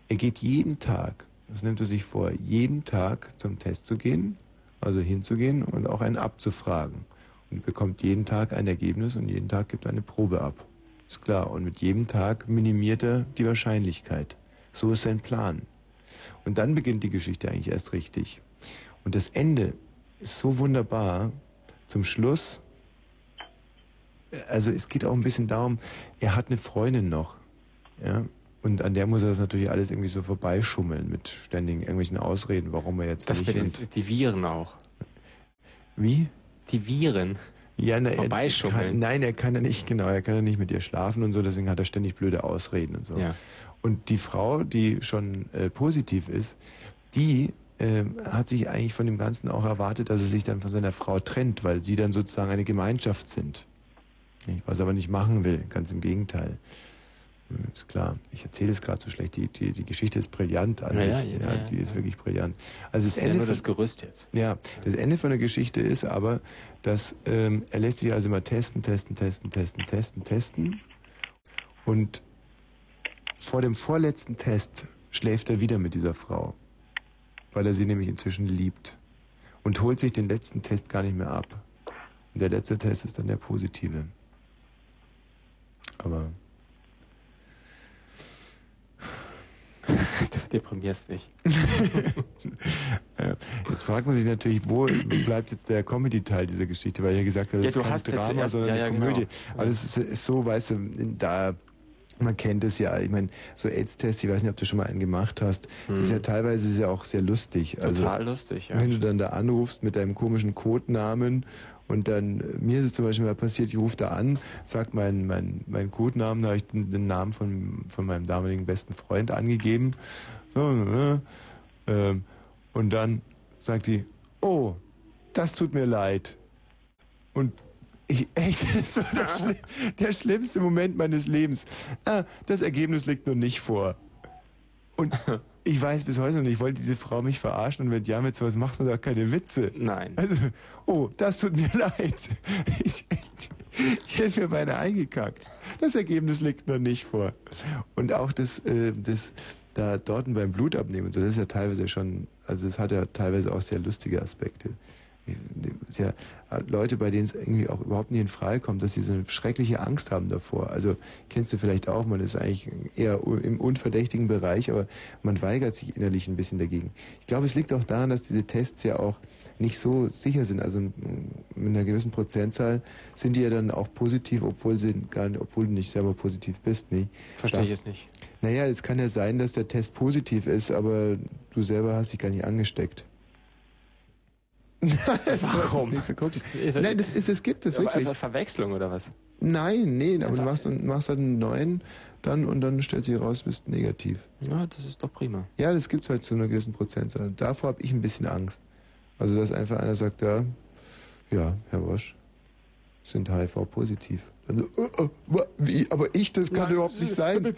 Er geht jeden Tag, das nimmt er sich vor, jeden Tag zum Test zu gehen, also hinzugehen und auch einen abzufragen. Und bekommt jeden Tag ein Ergebnis und jeden Tag gibt er eine Probe ab. Ist klar. Und mit jedem Tag minimiert er die Wahrscheinlichkeit. So ist sein Plan. Und dann beginnt die Geschichte eigentlich erst richtig. Und das Ende ist so wunderbar. Zum Schluss, also es geht auch ein bisschen darum, er hat eine Freundin noch. Ja. Und an der muss er das natürlich alles irgendwie so vorbeischummeln mit ständigen irgendwelchen Ausreden, warum er jetzt Das nicht. mit den und die Viren auch. wie? Die Viren. Ja, na, er kann, nein, er kann ja nicht, genau, er kann ja nicht mit ihr schlafen und so, deswegen hat er ständig blöde Ausreden und so. Ja. Und die Frau, die schon äh, positiv ist, die ähm, hat sich eigentlich von dem Ganzen auch erwartet, dass er sich dann von seiner Frau trennt, weil sie dann sozusagen eine Gemeinschaft sind. Was er aber nicht machen will, ganz im Gegenteil. Ist klar. Ich erzähle es gerade so schlecht. Die, die, die Geschichte ist brillant an Ja, sich. ja, ja, die ist wirklich brillant. Also das Das ist ja Ende nur von- das Gerüst jetzt. ja, das Ende von der Geschichte ist aber, dass ähm, er lässt sich also immer testen, testen, testen, testen, testen, testen. Und vor dem vorletzten Test schläft er wieder mit dieser Frau, weil er sie nämlich inzwischen liebt und holt sich den letzten Test gar nicht mehr ab. Und der letzte Test ist dann der positive. Aber Du deprimierst mich. Ja, Jetzt fragt man sich natürlich, wo bleibt jetzt der Comedy-Teil dieser Geschichte, weil ich ja gesagt habe, Ja, das du ist kein Drama, erst- sondern ja, eine ja, Komödie. genau. Aber das ist, ist so, weißt du, da man kennt es ja, ich meine, so AIDS-Tests, ich weiß nicht, ob du schon mal einen gemacht hast, das ist ja teilweise ist ja auch sehr lustig. Also, Hm. Total lustig, ja. Wenn du dann da anrufst mit deinem komischen Codenamen und dann, äh, mir ist es zum Beispiel mal passiert, ich rufe da an, sag meinen mein, mein Codenamen, da habe ich den, den Namen von, von meinem damaligen besten Freund angegeben. So, äh, ähm, und dann sagt die, oh, das tut mir leid. Und ich, echt, das war der, schli der schlimmste Moment meines Lebens. Ah, das Ergebnis liegt noch nicht vor. Und ich weiß bis heute noch nicht, wollte diese Frau mich verarschen und wenn ja, mit sowas macht man doch keine Witze. Nein. Also, oh, das tut mir leid. Ich, ich hätte mir beinahe eingekackt. Das Ergebnis liegt noch nicht vor. Und auch das, äh, das da dort beim Blut abnehmen, und so, das ist ja teilweise schon, also das hat ja teilweise auch sehr lustige Aspekte. Sehr, Leute, bei denen es irgendwie auch überhaupt nicht in Frage kommt, dass sie so eine schreckliche Angst haben davor. Also kennst du vielleicht auch, man ist eigentlich eher im unverdächtigen Bereich, aber man weigert sich innerlich ein bisschen dagegen. Ich glaube, es liegt auch daran, dass diese Tests ja auch nicht so sicher sind. Also mit einer gewissen Prozentzahl sind die ja dann auch positiv, obwohl sie gar nicht, obwohl du nicht selber positiv bist, nicht? Verstehe ich jetzt nicht. Naja, es kann ja sein, dass der Test positiv ist, aber du selber hast dich gar nicht angesteckt. Warum? Das so. Nein, das ist, es gibt es Aber wirklich. einfach Verwechslung oder was? Nein, nee, aber du machst, machst halt einen neuen dann und dann stellt sich raus, du bist negativ. Ja, das ist doch prima. Ja, das gibt's halt zu einer gewissen Prozentzahl. Davor habe ich ein bisschen Angst. Also, dass einfach einer sagt, ja, ja, Herr Wosch, sind HIV-positiv. Dann so, äh, wa- wie? Aber ich, das kann überhaupt nicht sein.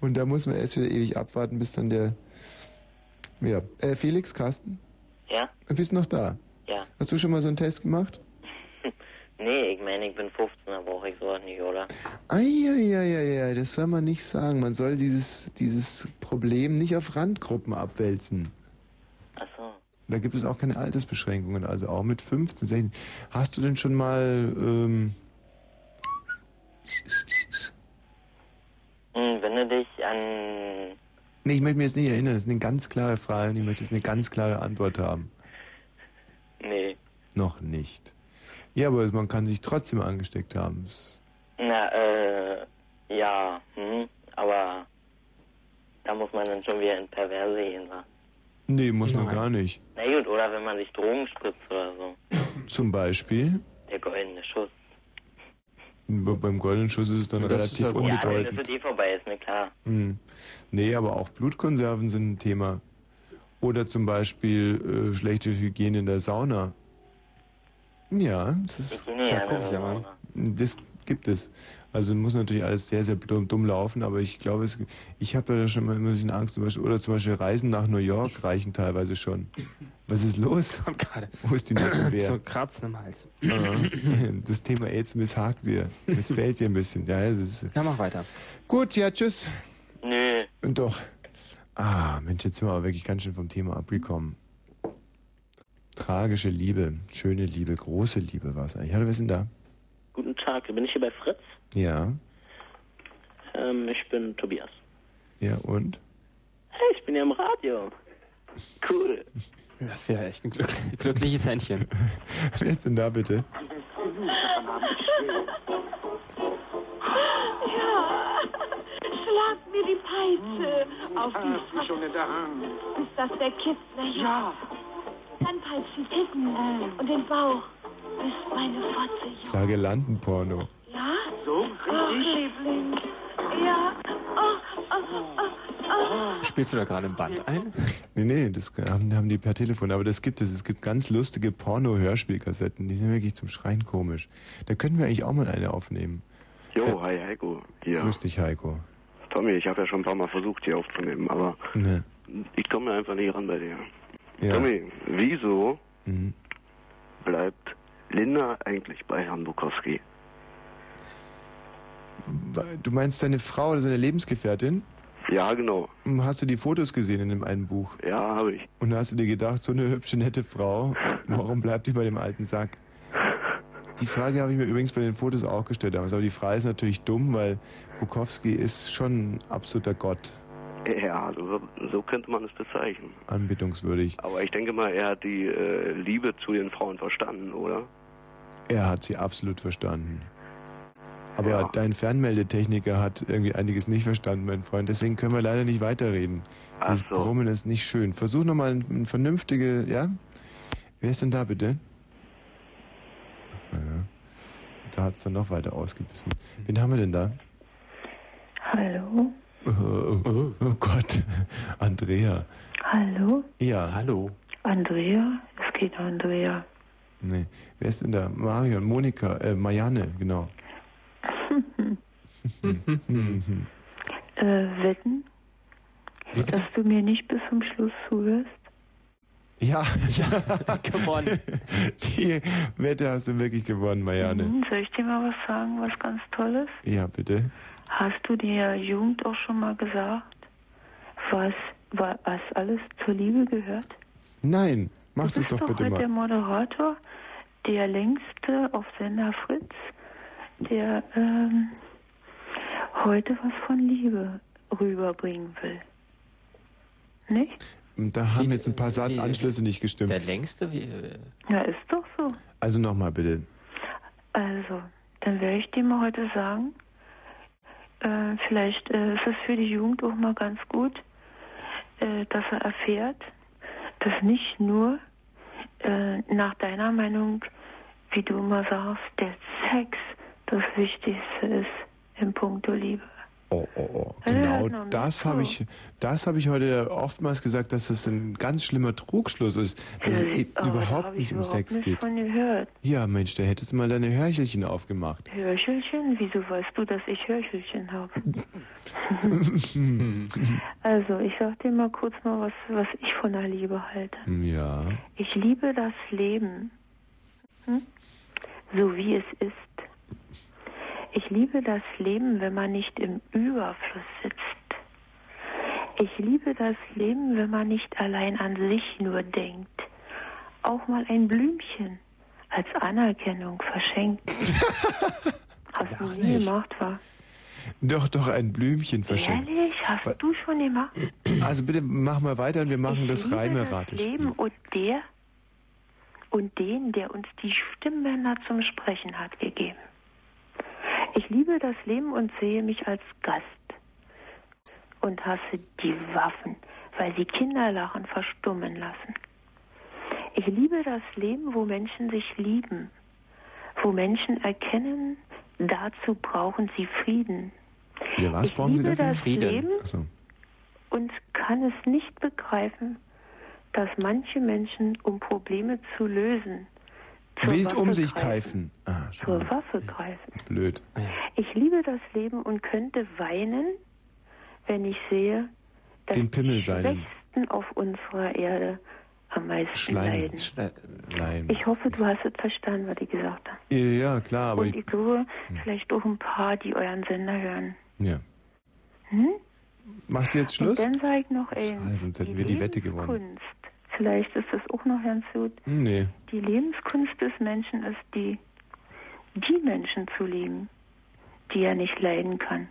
und da muss man erst wieder ewig abwarten, bis dann der, ja, äh, Felix, Carsten, Ja? bist du noch da? Ja. Hast du schon mal so einen Test gemacht? Nee, ich meine, ich bin 15, da brauche ich sowas nicht, oder? Eieieiei, das soll man nicht sagen. Man soll dieses, dieses Problem nicht auf Randgruppen abwälzen. Ach so. Da gibt es auch keine Altersbeschränkungen, also auch mit 15, 16. Hast du denn schon mal, ähm, Hm, wenn du dich an... nee, ich möchte mich jetzt nicht erinnern, das ist eine ganz klare Frage und ich möchte jetzt eine ganz klare Antwort haben. Nee. Noch nicht. Ja, aber man kann sich trotzdem angesteckt haben. Das- Na, äh, ja, hm, aber da muss man dann schon wieder in Perverse gehen, wa? Nee, muss man gar nicht. Na gut, oder wenn man sich Drogen spritzt oder so. Zum Beispiel, Der goldene Schuss. Beim goldenen Schuss ist es dann Das relativ ist ja gut. Ja, wenn unbedeutend. das eh vorbei ist, mir klar. Hm. Nee, aber auch Blutkonserven sind ein Thema. Oder zum Beispiel äh, schlechte Hygiene in der Sauna. Ja, das, ist, Hygiene ja in der Sauna. das gibt es. Also muss natürlich alles sehr, sehr dumm, dumm laufen, aber ich glaube, es, ich habe ja da schon mal immer ein bisschen Angst. Zum Beispiel, oder zum Beispiel Reisen nach New York reichen teilweise schon. Was ist los? Wo ist die Notwehr? So Kratzen im Hals. Das Thema AIDS misshakt dir. Missfällt dir ein bisschen. Ja, es ist, Ja, mach weiter. Gut, ja, tschüss. Nö. Und doch. Ah, Mensch, jetzt sind wir aber wirklich ganz schön vom Thema abgekommen. Tragische Liebe, schöne Liebe, große Liebe war es eigentlich. Hallo, wer ist denn da? Guten Tag, bin ich hier bei Fritz? Ja, Ähm, ich bin Tobias. ja und? Hey, ich bin ja im Radio. Cool. Das wäre echt ein glück glückliches Händchen. wer ist denn da bitte? Ja, schlag mir die Peitsche auf die Ah, schon in der Hand. Ist das der Kitzler? Ja. Dann peitscht die Titten und den Bauch bist meine Fotze. Flagellantenporno. Ja? So, richtig? Oh, Liebling. Ja. Oh, oh, oh, oh. Spielst du da gerade ein Band ein? Nee, nee, das haben, haben die per Telefon. Aber das gibt es. Es gibt ganz lustige Porno-Hörspielkassetten. Die sind wirklich zum Schreien komisch. Da könnten wir eigentlich auch mal eine aufnehmen. Jo, hi Heiko. Hier. Grüß dich, Heiko. Tommy, ich habe ja schon ein paar Mal versucht, hier aufzunehmen, aber Ne. ich komme einfach nicht ran bei dir. Ja. Tommy, wieso Mhm. bleibt Linda eigentlich bei Herrn Bukowski? Du meinst deine Frau oder seine Lebensgefährtin? Ja, genau. Hm, Hast du die Fotos gesehen in dem einen Buch? Ja, habe ich. Und hast du dir gedacht, so eine hübsche, nette Frau, warum bleibt die bei dem alten Sack? Die Frage habe ich mir übrigens bei den Fotos auch gestellt damals. Aber die Frage ist natürlich dumm, weil Bukowski ist schon ein absoluter Gott, Ja, so, so könnte man es bezeichnen. anbetungswürdig. Aber ich denke mal, er hat die äh, Liebe zu den Frauen verstanden, oder? Er hat sie absolut verstanden. Aber dein Fernmeldetechniker hat irgendwie einiges nicht verstanden, mein Freund. Deswegen können wir leider nicht weiterreden. Ach Das so. Brummen ist nicht schön. Versuch nochmal ein, ein vernünftige, ja? Wer ist denn da bitte? Ja. Da hat es dann noch weiter ausgebissen. Wen haben wir denn da? Hallo? Oh, oh, oh Gott, Andrea. Hallo? Ja. Hallo. Andrea? Es geht Andrea. Nee. Wer ist denn da? Marion, Monika, äh, Marianne, genau. Äh, wetten, dass du mir nicht bis zum Schluss zuhörst? Ja, ja, gewonnen. Die Wette hast du wirklich gewonnen, Marianne. Hm, soll ich dir mal was sagen, was ganz Tolles? Ja, bitte. Hast du der Jugend auch schon mal gesagt, was, wa- was alles zur Liebe gehört? Nein, mach du das doch doch bitte heute mal. der Moderator, der längste auf Sender Fritz, der ähm, heute was von Liebe rüberbringen will. Nicht? Da haben jetzt ein paar Satzanschlüsse nicht gestimmt. Der längste? Wie, Ja, ist doch so. Also nochmal bitte. Also, dann werde ich dir mal heute sagen, äh, vielleicht äh, ist es für die Jugend auch mal ganz gut, äh, dass er erfährt, dass nicht nur äh, nach deiner Meinung, wie du immer sagst, der Sex das Wichtigste ist im Puncto Liebe. Oh, oh, oh. Genau na, das habe ich, das habe ich heute oftmals gesagt, dass das ein ganz schlimmer Trugschluss ist, dass es Äh, da überhaupt nicht ich um überhaupt Sex geht. von gehört. Ja, Mensch, da hättest du mal deine Hörchelchen aufgemacht. Hörchelchen? Wieso weißt du, dass ich Hörchelchen habe? Also, ich sag dir mal kurz mal, was, was ich von der Liebe halte. ja. Ich liebe das Leben, hm? so wie es ist. Ich liebe das Leben, wenn man nicht im Überfluss sitzt. Ich liebe das Leben, wenn man nicht allein an sich nur denkt. Auch mal ein Blümchen als Anerkennung verschenkt. Hast du nie gemacht, wa? Doch, doch, ein Blümchen verschenkt. Ehrlich? Hast Wa- du schon gemacht? Also bitte mach mal weiter und wir machen das liebe Reimerate. das Leben und der und den, der uns die Stimmbänder zum Sprechen hat gegeben. Ich liebe das Leben und sehe mich als Gast und hasse die Waffen, weil sie Kinderlachen verstummen lassen. Ich liebe das Leben, wo Menschen sich lieben, wo Menschen erkennen, dazu brauchen sie Frieden. Ja, was ich brauchen Sie liebe dafür? das Leben Achso. und kann es nicht begreifen, dass manche Menschen, um Probleme zu lösen, Wild Waffe um sich greifen. keifen. Ah, schon Zur Waffe greifen. blöd. Ich liebe das Leben und könnte weinen, wenn ich sehe, dass Den Pimmel die seinen. Schwächsten auf unserer Erde am meisten Schleim. leiden. Leim. Ich hoffe, du hast es verstanden, was ich gesagt habe. Ja, klar, aber und ich, ich glaube, vielleicht auch ein paar, die euren Sender hören. ja. Hm? Machst du jetzt Schluss? Und dann sage ich noch, ey, Schade, sonst hätten wir die Wette gewonnen. Kunst. Vielleicht ist das auch noch ganz gut. Hm, Nee. Die Lebenskunst des Menschen ist die, die Menschen zu lieben, die er nicht leiden kann.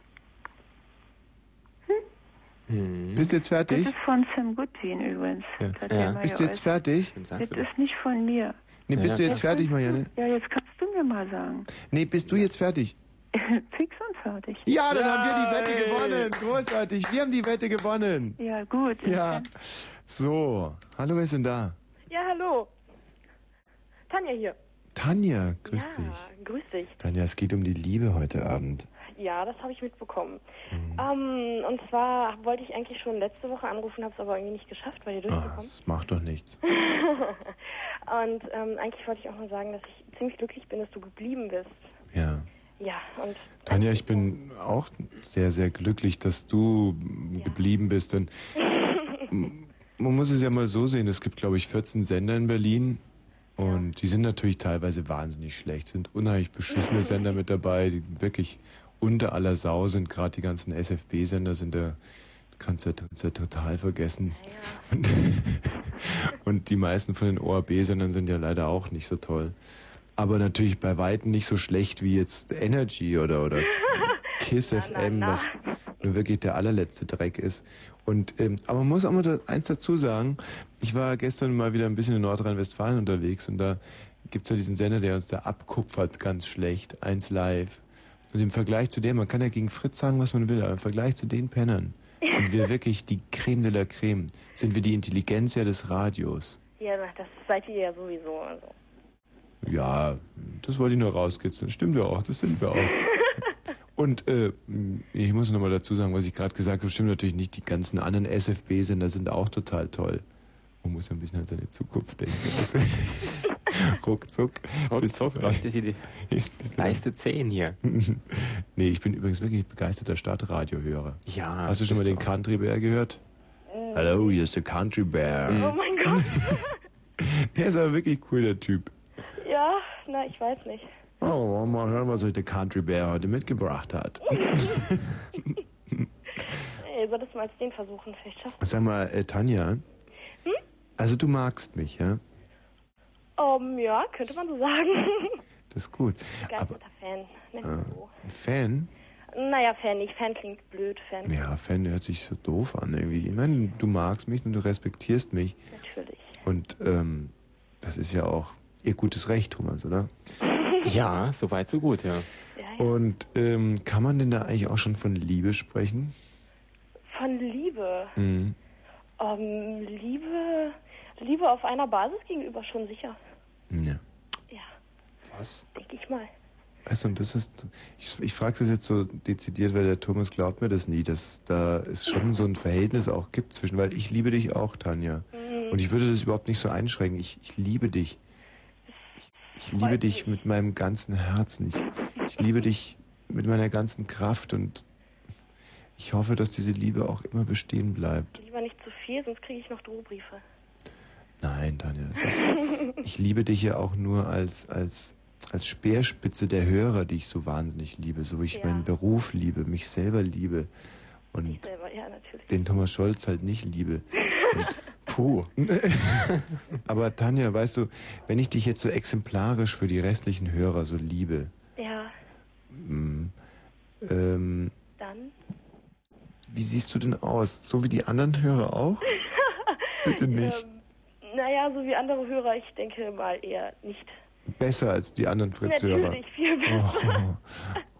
Bist du jetzt Das fertig? ist von Sam Goodwin übrigens. Ja. Das mal Bist du jetzt fertig? Das ist nicht von mir. Nee, bist du jetzt fertig, Marianne? Ja, jetzt kannst du mir mal sagen. Nee, bist du jetzt fertig? Fix und fertig. Ja, dann haben wir die Wette gewonnen. Großartig. Wir haben die Wette gewonnen. Ja, gut. Ja. So. Hallo, wer ist denn da? Ja, hallo. Tanja hier. Tanja, grüß ja, dich. grüß dich. Tanja, es geht um die Liebe heute Abend. Ja, das habe ich mitbekommen. Mhm. Ähm, und zwar wollte ich eigentlich schon letzte Woche anrufen, habe es aber irgendwie nicht geschafft, weil ihr Ah, durchgekommen. das macht doch nichts. und ähm, eigentlich wollte ich auch nur sagen, dass ich ziemlich glücklich bin, dass du geblieben bist. Ja. Ja, und Tanja, ich bin auch sehr, sehr glücklich, dass du geblieben bist. Denn man muss es ja mal so sehen, es gibt, glaube ich, 14 Sender in Berlin. Und die sind natürlich teilweise wahnsinnig schlecht. Sind unheimlich beschissene Sender mit dabei, die wirklich unter aller Sau sind. Gerade die ganzen SFB-Sender sind da, kannst du ja, kannst ja total vergessen. Und, und die meisten von den ORB-Sendern sind ja leider auch nicht so toll. Aber natürlich bei Weitem nicht so schlecht wie jetzt Energy oder, oder Kiss FM, was nur wirklich der allerletzte Dreck ist. Und ähm, aber man muss auch mal eins dazu sagen, ich war gestern mal wieder ein bisschen in Nordrhein-Westfalen unterwegs und da gibt's ja diesen Sender, der uns da abkupfert, ganz schlecht, eins live. Und im Vergleich zu dem, man kann ja gegen Fritz sagen, was man will, aber im Vergleich zu den Pennern sind wir wirklich die Creme de la Creme. Sind wir die Intelligenz ja des Radios. ja, das seid ihr ja sowieso. Also. Ja, das wollte ich nur rauskitzeln. Stimmt ja auch, das sind wir auch. Und äh, ich muss nochmal dazu sagen, was ich gerade gesagt habe, stimmt natürlich nicht. Die ganzen anderen SFB-Sender sind auch total toll. Man muss ja ein bisschen an seine Zukunft denken. Ruckzuck. Ruckzuck leuchtet hier die ist, bist du Leiste 10 hier. nee, ich bin übrigens wirklich begeisterter Stadtradiohörer. Ja. Hast du schon mal den Country Bear gehört? Hallo, hier ist der Country Bear. Oh mein Gott. Der ist aber wirklich cool, der Typ. ja, na, ich weiß nicht. Oh, wollen wir mal hören, was euch der Country Bear heute mitgebracht hat. Ey, solltest du mal als den versuchen, vielleicht schaffst Sag mal, äh, Tanja, Hm? also du magst mich, ja? um, Ja, könnte man so sagen. Das ist gut. Aber Begeisterter Fan. Nennt man so. ein Fan? Naja, Fan nicht. Fan klingt blöd. Fan. Ja, Fan hört sich so doof an irgendwie. Ich meine, du magst mich und du respektierst mich. Natürlich. Und ähm, das ist ja auch ihr gutes Recht, Thomas, oder? Ja, so weit, so gut, ja. Und ähm, kann man denn da eigentlich auch schon von Liebe sprechen? Von Liebe. Mhm. Ähm, Liebe. Liebe auf einer Basis gegenüber schon sicher. Ja. Ja, Was? denke ich mal. Also, und das ist, ich, ich frage das jetzt so dezidiert, weil der Thomas glaubt mir das nie, dass da es schon so ein Verhältnis auch gibt zwischen, weil ich liebe dich auch, Tanja. Mhm. Und ich würde das überhaupt nicht so einschränken. Ich, ich liebe dich. Ich, liebe dich mit meinem ganzen Herzen. Ich, ich liebe dich mit meiner ganzen Kraft und ich hoffe, dass diese Liebe auch immer bestehen bleibt. Lieber nicht zu viel, sonst kriege ich noch Drohbriefe. Nein, Tanja, das ist, ich liebe dich ja auch nur als, als, als Speerspitze der Hörer, die ich so wahnsinnig liebe, so wie ich Ja. meinen Beruf liebe, mich selber liebe und selber, ja, den Thomas Scholz halt nicht liebe. Und, puh. Aber Tanja, weißt du, wenn ich dich jetzt so exemplarisch für die restlichen Hörer so liebe, Ja, mm, ähm, dann. wie siehst du denn aus? So wie die anderen Hörer auch? Bitte nicht. Ähm, naja, so wie andere Hörer, ich denke mal eher nicht. Besser als die anderen Fritz-Hörer. Natürlich, viel besser.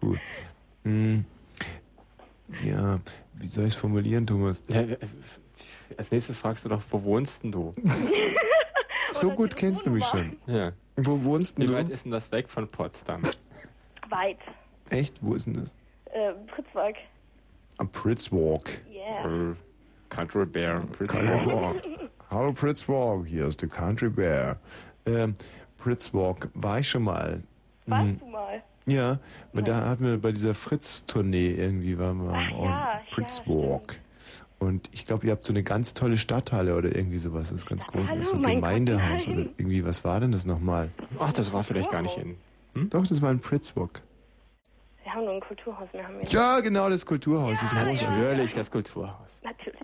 Oh, gut. Hm. Ja, wie soll ich es formulieren, Thomas? Ja, äh, als nächstes fragst du doch, wo wohnst denn du? so gut kennst du mich schon. Ja. Wo wohnst denn Wie du? weit ist denn das weg von Potsdam? Weit. Echt? Wo ist denn das? Äh, Pritzwalk. Am Pritzwalk. Yeah. Äh, Country Bear, Country Pritzwalk. Bear. Hallo Pritzwalk, hier ist der Country Bear. Ähm, Pritzwalk, war ich schon mal. Warst Hm, du mal? Ja, aber da hatten wir bei dieser Fritz-Tournee irgendwie, waren wir am ja, Pritzwalk. Und ich glaube, ihr habt so eine ganz tolle Stadthalle oder irgendwie sowas, das ist ganz groß. Hallo, so ein mein Gemeindehaus Gott, oder irgendwie, was war denn das nochmal? Ach, das war vielleicht gar nicht in. Doch, das war in Pritzwalk. Wir haben nur ein Kulturhaus, wir haben Ja, genau, das Kulturhaus. das große. Natürlich, das Kulturhaus. Natürlich.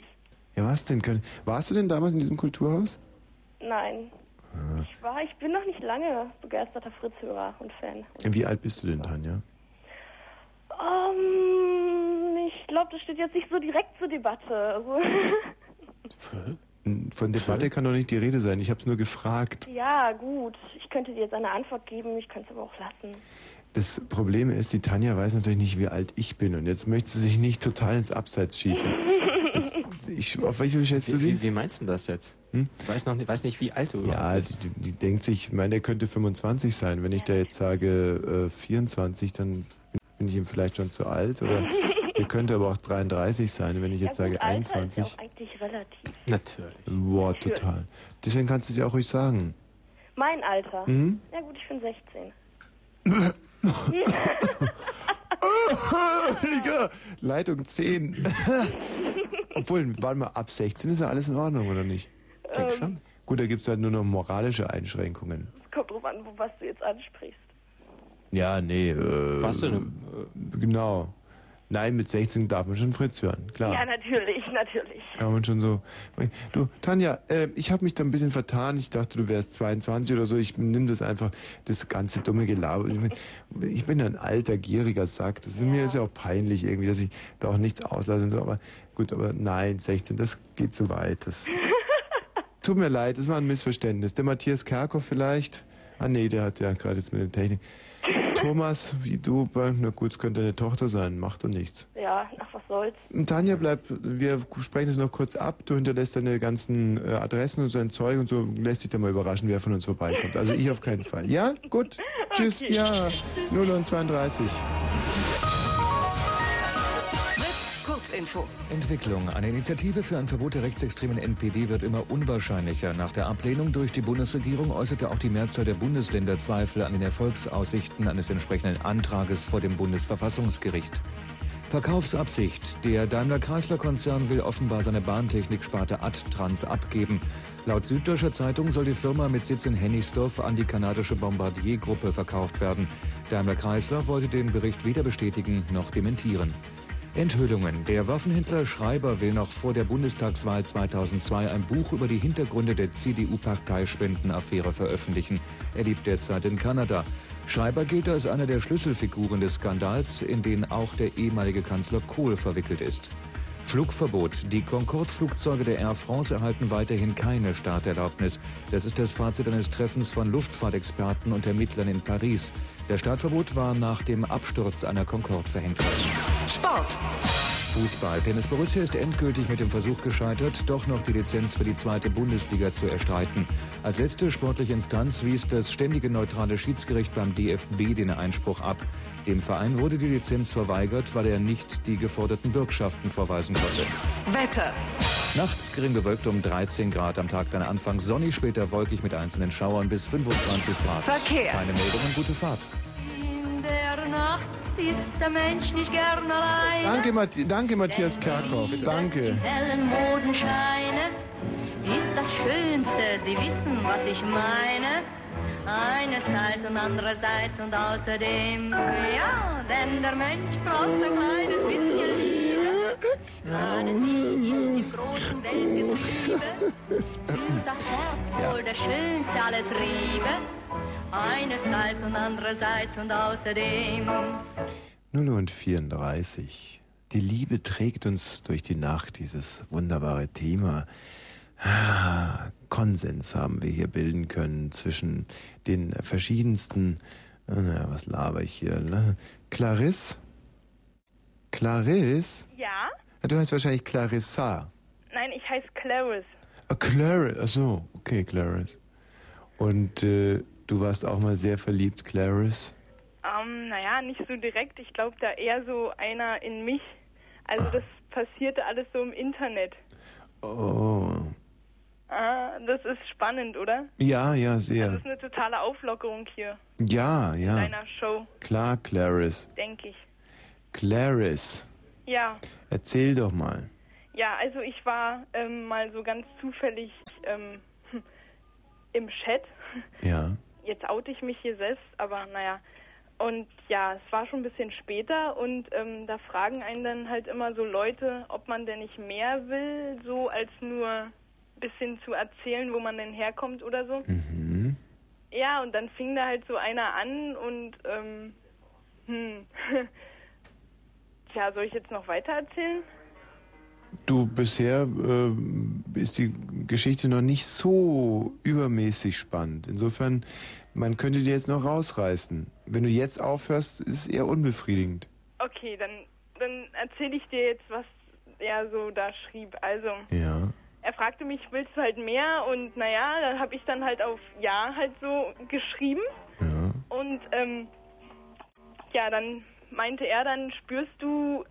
Ja, was denn? Warst du denn damals in diesem Kulturhaus? Nein. Ah. Ich war, ich bin noch nicht lange begeisterter Fritz-Hörer und Fan. Wie alt bist du denn, Tanja? Ähm, ich glaube, das steht jetzt nicht so direkt zur Debatte. Also, Von Debatte kann doch nicht die Rede sein. Ich habe es nur gefragt. ja, gut. Ich könnte dir jetzt eine Antwort geben, ich könnte es aber auch lassen. Das Problem ist, die Tanja weiß natürlich nicht, wie alt ich bin. Und jetzt möchte sie sich nicht total ins Abseits schießen. Jetzt, ich, auf welche schätzt du Wie, sie? wie, wie meinst du das jetzt? Hm? Ich weiß noch nicht, weiß nicht, wie alt du Ja, bist. die, die, die denkt sich, ich meine, der könnte 25 sein. Wenn ich da jetzt sage äh, 24, dann bin ich ihm vielleicht schon zu alt. Oder der könnte aber auch 33 sein, wenn ich jetzt ja, sage Alter ist 21. ja auch eigentlich relativ. Natürlich. Boah, Natürlich. total. Deswegen kannst du es ja auch ruhig sagen. Mein Alter? Mhm. Ja gut, ich bin 16. Digga, Leitung 10. Obwohl, warte mal, ab 16 ist ja alles in Ordnung, oder nicht? Denk schon. Gut, da gibt es halt nur noch moralische Einschränkungen. Es kommt drauf an, wo- was du jetzt ansprichst. Ja, nee. Äh, Was denn? Genau. Nein, mit 16 darf man schon Fritz hören, klar. Ja, natürlich, natürlich. Kann man schon so. Du, Tanja, äh, ich habe mich da ein bisschen vertan. Ich dachte, du wärst 22 oder so. Ich nimm das einfach, das ganze dumme Gelaber. Ich bin, ich bin ein alter, gieriger Sack. Das ist, Mir ist ja auch peinlich irgendwie, dass ich da auch nichts auslasse und so. Aber gut, aber nein, 16, das geht zu weit. Das tut mir leid, das war ein Missverständnis. Der Matthias Kerkhoff vielleicht? Ah nee, der hat ja gerade jetzt mit der Technik. Thomas, wie du, na gut, es könnte deine Tochter sein, macht doch nichts. Ja, ach, was soll's. Tanja bleibt, wir sprechen es noch kurz ab. Du hinterlässt deine ganzen äh, Adressen und sein Zeug und so lässt dich dann mal überraschen, wer von uns vorbeikommt. Also ich auf keinen Fall. Ja? Gut. Tschüss. Okay. Ja. 0 und 32. Kurzinfo. Entwicklung. Eine Initiative für ein Verbot der rechtsextremen NPD wird immer unwahrscheinlicher. Nach der Ablehnung durch die Bundesregierung äußerte auch die Mehrzahl der Bundesländer Zweifel an den Erfolgsaussichten eines entsprechenden Antrages vor dem Bundesverfassungsgericht. Verkaufsabsicht. Der Daimler-Chrysler-Konzern will offenbar seine Bahntechniksparte Adtrans abgeben. Laut Süddeutscher Zeitung soll die Firma mit Sitz in Hennigsdorf an die kanadische Bombardier-Gruppe verkauft werden. Daimler-Chrysler wollte den Bericht weder bestätigen noch dementieren. Enthüllungen. Der Waffenhändler Schreiber will noch vor der Bundestagswahl 2002 ein Buch über die Hintergründe der CDU-Parteispendenaffäre veröffentlichen. Er lebt derzeit in Kanada. Schreiber gilt als einer der Schlüsselfiguren des Skandals, in den auch der ehemalige Kanzler Kohl verwickelt ist. Flugverbot. Die Concorde-Flugzeuge der Air France erhalten weiterhin keine Starterlaubnis. Das ist das Fazit eines Treffens von Luftfahrtexperten und Ermittlern in Paris. Der Startverbot war nach dem Absturz einer Concorde verhängt. Sport. Fußball. Tennis Borussia ist endgültig mit dem Versuch gescheitert, doch noch die Lizenz für die zweite Bundesliga zu erstreiten. Als letzte sportliche Instanz wies das ständige neutrale Schiedsgericht beim DFB den Einspruch ab. Dem Verein wurde die Lizenz verweigert, weil er nicht die geforderten Bürgschaften vorweisen konnte. Wetter. Nachts gering bewölkt um 13 Grad, am Tag dann anfangs sonnig, später wolkig mit einzelnen Schauern bis 25 Grad. Verkehr. Keine Meldungen, gute Fahrt. Der Nacht ist der Mensch nicht gern allein. Danke, Mathi danke Matthias Kerkhoff. Danke. hellen Modenscheine ist das Schönste. Sie wissen, was ich meine. Einerseits und andererseits und außerdem, ja, denn der Mensch braucht ein kleines bisschen Liebe. Gerade sich in dem großen Weltgetriebe fühlt das Herz wohl der schönste aller Triebe. Einerseits und andererseits und außerdem. 0 und 34. Die Liebe trägt uns durch die Nacht, dieses wunderbare Thema. Ah, Konsens haben wir hier bilden können zwischen den verschiedensten, äh, naja, was laber ich hier, ne? Clarisse? Clarisse? Ja? Du heißt wahrscheinlich Clarissa. Nein, ich heiße Clarice. Ah, Clarisse, ach so, okay, Clarisse. Und äh, du warst auch mal sehr verliebt, Clarisse? Ähm, naja, nicht so direkt. Ich glaube, da eher so einer in mich. Also das passierte alles so im Internet. Oh, Ah, das ist spannend, oder? ja, ja, Das sehr. ist eine totale Auflockerung hier Ja, in ja. deiner Show, Klar, Clarisse. denke ich. Clarisse, Ja, erzähl doch mal. ja, also ich war ähm, mal so ganz zufällig ähm, im Chat. Ja. Jetzt oute ich mich hier selbst, aber naja. Und ja, es war schon ein bisschen später und ähm, da fragen einen dann halt immer so Leute, ob man denn nicht mehr will, so als nur ein bisschen zu erzählen, wo man denn herkommt oder so. Mhm. Ja, und dann fing da halt so einer an und ähm, hm. Tja, soll ich jetzt noch weiter erzählen? Du, bisher äh, ist die Geschichte noch nicht so übermäßig spannend. Insofern, man könnte die jetzt noch rausreißen. Wenn du jetzt aufhörst, ist es eher unbefriedigend. Okay, dann, dann erzähle ich dir jetzt was er so da schrieb. Also, Ja. er fragte mich, willst du halt mehr? Und naja, dann habe ich dann halt auf Ja halt so geschrieben. Und ähm, ja, dann meinte er dann, spürst du,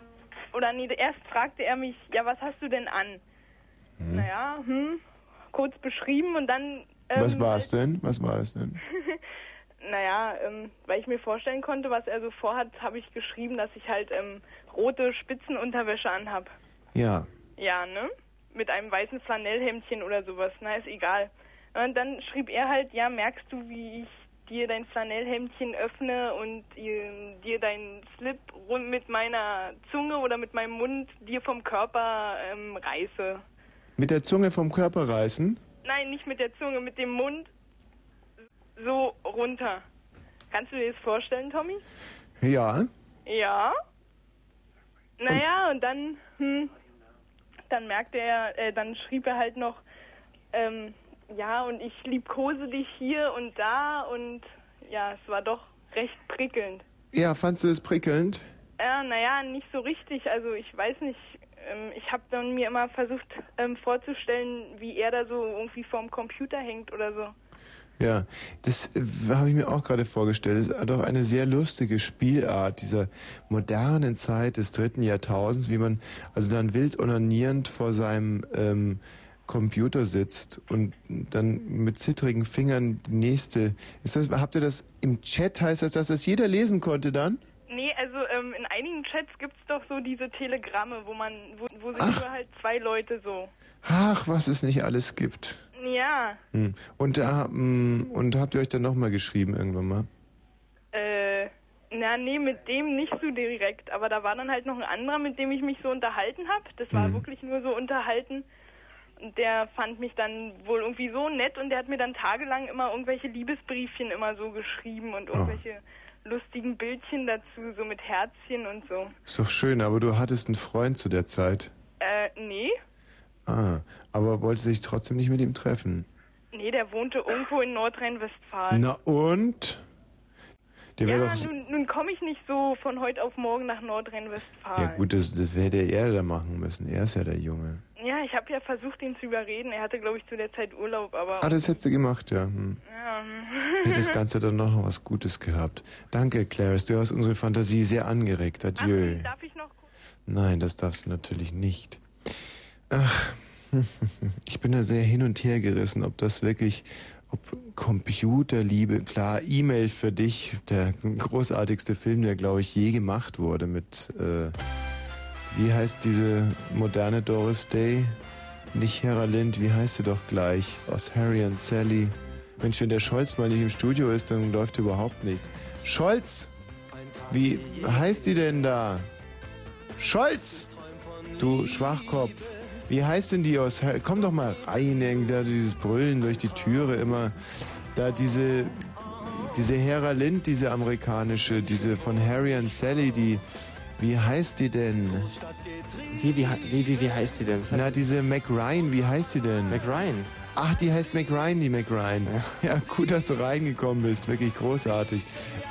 oder nee, erst fragte er mich, ja, was hast du denn an? Naja, hm, kurz beschrieben und dann... Ähm, Was war es denn? Was war es denn? naja, ähm, weil ich mir vorstellen konnte, was er so vorhat, habe ich geschrieben, dass ich halt ähm, rote Spitzenunterwäsche anhab. Ja. Ja, ne? Mit einem weißen Flanellhemdchen oder sowas. Na, ist egal. Und dann schrieb er halt, ja, merkst du, wie ich dir dein Flanellhemdchen öffne und äh, dir deinen Slip rund mit meiner Zunge oder mit meinem Mund dir vom Körper ähm, reiße. Mit der Zunge vom Körper reißen? Nein, nicht mit der Zunge, mit dem Mund so runter. Kannst du dir das vorstellen, Tommy? Ja. Ja. Naja, und dann, hm, dann merkte er, äh, dann schrieb er halt noch, ähm, ja, und ich liebkose dich hier und da und ja, es war doch recht prickelnd. Ja, fandst du es prickelnd? Ja, naja, nicht so richtig. Also ich weiß nicht, ähm, ich habe dann mir immer versucht ähm, vorzustellen, wie er da so irgendwie vorm Computer hängt oder so. Ja, das äh, habe ich mir auch gerade vorgestellt. Das ist doch eine sehr lustige Spielart dieser modernen Zeit des dritten Jahrtausends, wie man also dann wild onanierend vor seinem ähm, Computer sitzt und dann mit zittrigen Fingern die nächste. Ist das, habt ihr das im Chat? Heißt das, dass das jeder lesen konnte dann? Nee, also ähm, in einigen Chats gibt's doch so diese Telegramme, wo man, wo, wo sich nur halt zwei Leute so. Ach, was es nicht alles gibt. Ja, Hm. Und, da, hm, und habt ihr euch dann nochmal geschrieben irgendwann mal? äh, na nee, mit dem nicht so direkt, aber da war dann halt noch ein anderer, mit dem ich mich so unterhalten habe. Das war wirklich nur so unterhalten. Der fand mich dann wohl irgendwie so nett und der hat mir dann tagelang immer irgendwelche Liebesbriefchen immer so geschrieben und irgendwelche lustigen Bildchen dazu, so mit Herzchen und so. Ist doch schön, aber du hattest einen Freund zu der Zeit. Äh, nee, Ah, aber wollte sich trotzdem nicht mit ihm treffen. nee, der wohnte irgendwo in Nordrhein-Westfalen. Na und? Der ja, doch. nun, nun komme ich nicht so von heute auf morgen nach Nordrhein-Westfalen. Ja gut, das, das hätte er da machen müssen. Er ist ja der Junge. Ja, ich habe ja versucht, ihn zu überreden. Er hatte, glaube ich, zu der Zeit Urlaub, aber... Ah, das hättest du gemacht, ja. Hm. Ja, Hätte das Ganze dann noch was Gutes gehabt. Danke, Clarice. Du hast unsere Fantasie sehr angeregt. Adieu. darf ich noch... Nein, das darfst du natürlich nicht. Ach, ich bin da sehr hin und her gerissen, ob das wirklich, ob Computerliebe, klar, E-Mail für dich, der großartigste Film, der, glaube ich, je gemacht wurde mit, äh, wie heißt diese moderne Doris Day? Nicht Hera Lind, wie heißt sie doch gleich? Aus Harry and Sally. Mensch, wenn der Scholz mal nicht im Studio ist, dann läuft überhaupt nichts. Scholz! Wie heißt die denn da? Scholz! Du Schwachkopf. Wie heißt denn die aus Harry? Komm doch mal rein, irgendwie da dieses Brüllen durch die Türe immer. Da diese, diese Hera Lind, diese amerikanische, diese von Harry and Sally, die, wie heißt die denn? Wie, wie, wie, wie, wie heißt die denn? Was heißt Na, diese Mac Ryan, wie heißt die denn? Mac Ryan. Ach, die heißt Mac Ryan, die Mac Ryan. Ja. gut, dass du reingekommen bist. Wirklich großartig.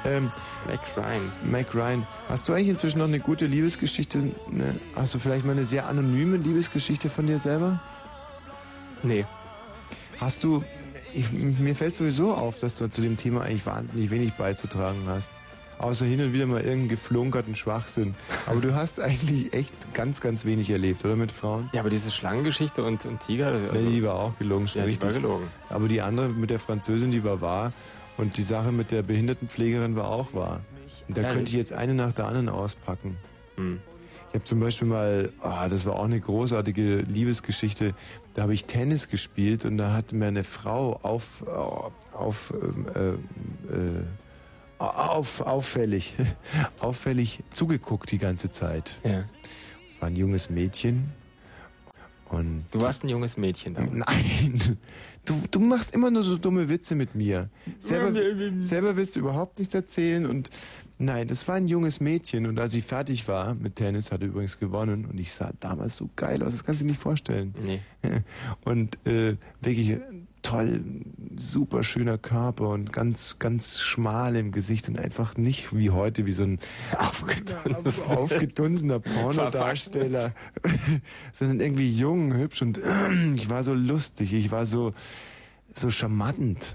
Ähm, Mac Ryan. Mac Ryan. Hast du eigentlich inzwischen noch eine gute Liebesgeschichte? Ne? Hast du vielleicht mal eine sehr anonyme Liebesgeschichte von dir selber? Nee. Hast du, ich, mir fällt sowieso auf, dass du zu dem Thema eigentlich wahnsinnig wenig beizutragen hast. Außer hin und wieder mal irgendeinen geflunkerten Schwachsinn. Aber du hast eigentlich echt ganz, ganz wenig erlebt, oder mit Frauen? Ja, aber diese Schlangengeschichte und, und Tiger. Also Nee, die war auch gelogen, schon Ja, die richtig. war gelogen. Aber die andere mit der Französin, die war wahr. Und die Sache mit der Behindertenpflegerin war auch wahr. Und da Ja, könnte ich jetzt eine nach der anderen auspacken. Hm. Ich habe zum Beispiel mal, ah, das war auch eine großartige Liebesgeschichte. Da habe ich Tennis gespielt und da hat mir eine Frau auf, auf, ähm, äh, äh, auf auffällig, auffällig zugeguckt die ganze Zeit. Ja. War ein junges Mädchen und Du warst ein junges Mädchen da. Nein, du, du machst immer nur so dumme Witze mit mir. Selber, selber willst du überhaupt nichts erzählen und nein, das war ein junges Mädchen und als ich fertig war mit Tennis, hatte übrigens gewonnen und ich sah damals so geil aus, das kannst du dir nicht vorstellen. Nee. Und äh, wirklich toll, super schöner Körper und ganz, ganz schmal im Gesicht und einfach nicht wie heute, wie so ein aufgedunsener, aufgedunsener Pornodarsteller, sondern irgendwie jung, hübsch und ich war so lustig, ich war so, so charmant.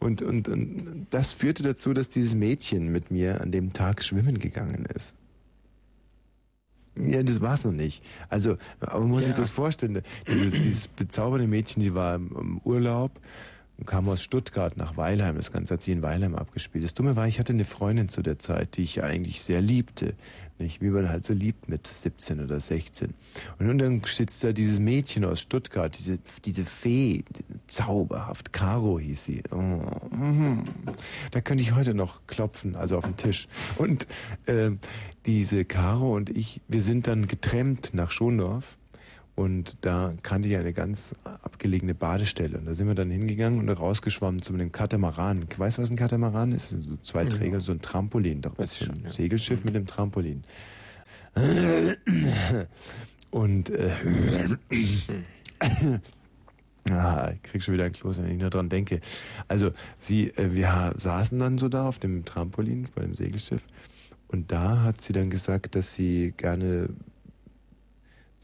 Und, und, und das führte dazu, dass dieses Mädchen mit mir an dem Tag schwimmen gegangen ist. Ja, das war's noch nicht. Also, aber man muss sich Ja. das vorstellen. Dieses, dieses bezaubernde Mädchen, die war im, Urlaub kam aus Stuttgart nach Weilheim. Das Ganze hat sie in Weilheim abgespielt. Das Dumme war, ich hatte eine Freundin zu der Zeit, die ich eigentlich sehr liebte. Nicht, wie man halt so liebt mit 17 oder 16. Und nun dann sitzt da dieses Mädchen aus Stuttgart, diese, diese Fee, zauberhaft. Caro hieß sie. Oh, mhm. Da könnte ich heute noch klopfen, also auf den Tisch. Und äh, diese Caro und ich, wir sind dann getrennt nach Schondorf. Und da kannte ich eine ganz abgelegene Badestelle. Und da sind wir dann hingegangen und rausgeschwommen zu einem Katamaran. Weißt du, was ein Katamaran ist? So zwei Ja. Träger, so ein Trampolin. Doch, so ein Segelschiff mit einem Trampolin. Und äh, Ah, ich krieg schon wieder ein Kloß, wenn ich nur dran denke. Also, sie, äh, wir saßen dann so da auf dem Trampolin bei dem Segelschiff und da hat sie dann gesagt, dass sie gerne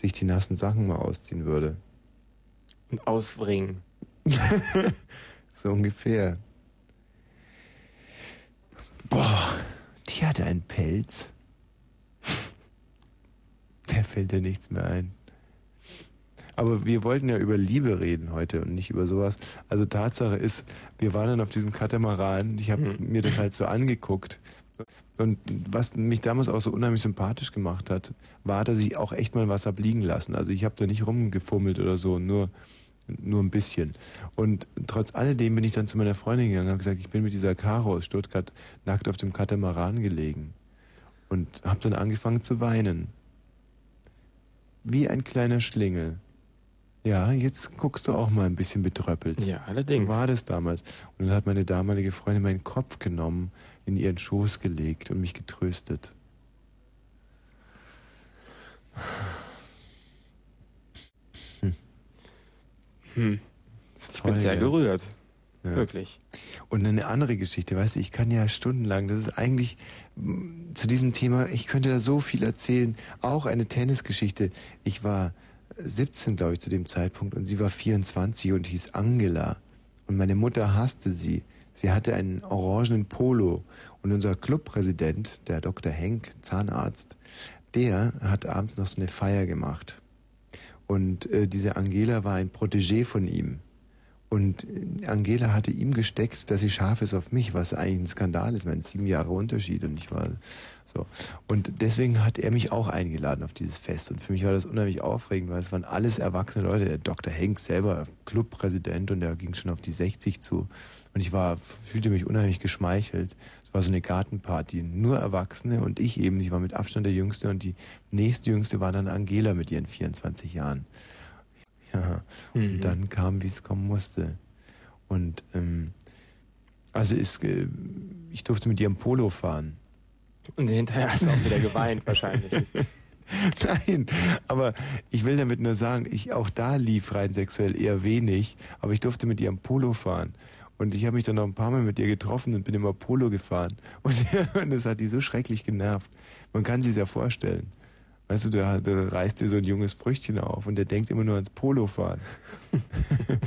sich die nassen Sachen mal ausziehen würde. Und ausbringen. so ungefähr. Boah, die hatte einen Pelz. Der fällt dir nichts mehr ein. Aber wir wollten ja über Liebe reden heute und nicht über sowas. Also Tatsache ist, wir waren dann auf diesem Katamaran. Ich habe mir das halt so angeguckt. Und was mich damals auch so unheimlich sympathisch gemacht hat, war, dass ich auch echt mal was hab liegen lassen. Also ich habe da nicht rumgefummelt oder so, nur nur ein bisschen. Und trotz alledem bin ich dann zu meiner Freundin gegangen und habe gesagt, ich bin mit dieser Caro aus Stuttgart nackt auf dem Katamaran gelegen und habe dann angefangen zu weinen. Wie ein kleiner Schlingel. Ja, jetzt guckst du auch mal ein bisschen betröppelt. Ja, allerdings. So war das damals. Und dann hat meine damalige Freundin meinen Kopf genommen, in ihren Schoß gelegt und mich getröstet. Hm. Das ist Ich bin toll, sehr ja. gerührt. Ja. Wirklich. Und eine andere Geschichte, weißt du, ich kann ja stundenlang, das ist eigentlich zu diesem Thema, ich könnte da so viel erzählen. Auch eine Tennisgeschichte. Ich war 17, glaube ich, zu dem Zeitpunkt und sie war 24 und hieß Angela. Und meine Mutter hasste sie. Sie hatte einen orangenen Polo. Und unser Clubpräsident, der Dr. Henk, Zahnarzt, der hat abends noch so eine Feier gemacht. Und äh, diese Angela war ein Protégé von ihm. Und äh, Angela hatte ihm gesteckt, dass sie scharf ist auf mich, was eigentlich ein Skandal ist. Ich meine, sieben Jahre Unterschied und ich war so. Und deswegen hat er mich auch eingeladen auf dieses Fest. Und für mich war das unheimlich aufregend, weil es waren alles erwachsene Leute. Der Dr. Henk selber, Clubpräsident, und der ging schon auf die 60 zu. Und ich war, fühlte mich unheimlich geschmeichelt. Es war so eine Gartenparty. Nur Erwachsene und ich eben. Ich war mit Abstand der Jüngste und die nächstjüngste war dann Angela mit ihren 24 Jahren. Ja. Mhm. Und dann kam, wie es kommen musste. Und ähm, also ist, äh, ich durfte mit ihrem Polo fahren. Und hinterher hast du auch wieder geweint, wahrscheinlich. Nein, aber ich will damit nur sagen, ich auch da lief rein sexuell eher wenig, aber ich durfte mit ihrem Polo fahren. Und ich habe mich dann noch ein paar Mal mit ihr getroffen und bin immer Polo gefahren. Und, das hat die so schrecklich genervt. Man kann sich ja vorstellen. Weißt du, da, da reißt dir so ein junges Früchtchen auf und der denkt immer nur ans Polo fahren.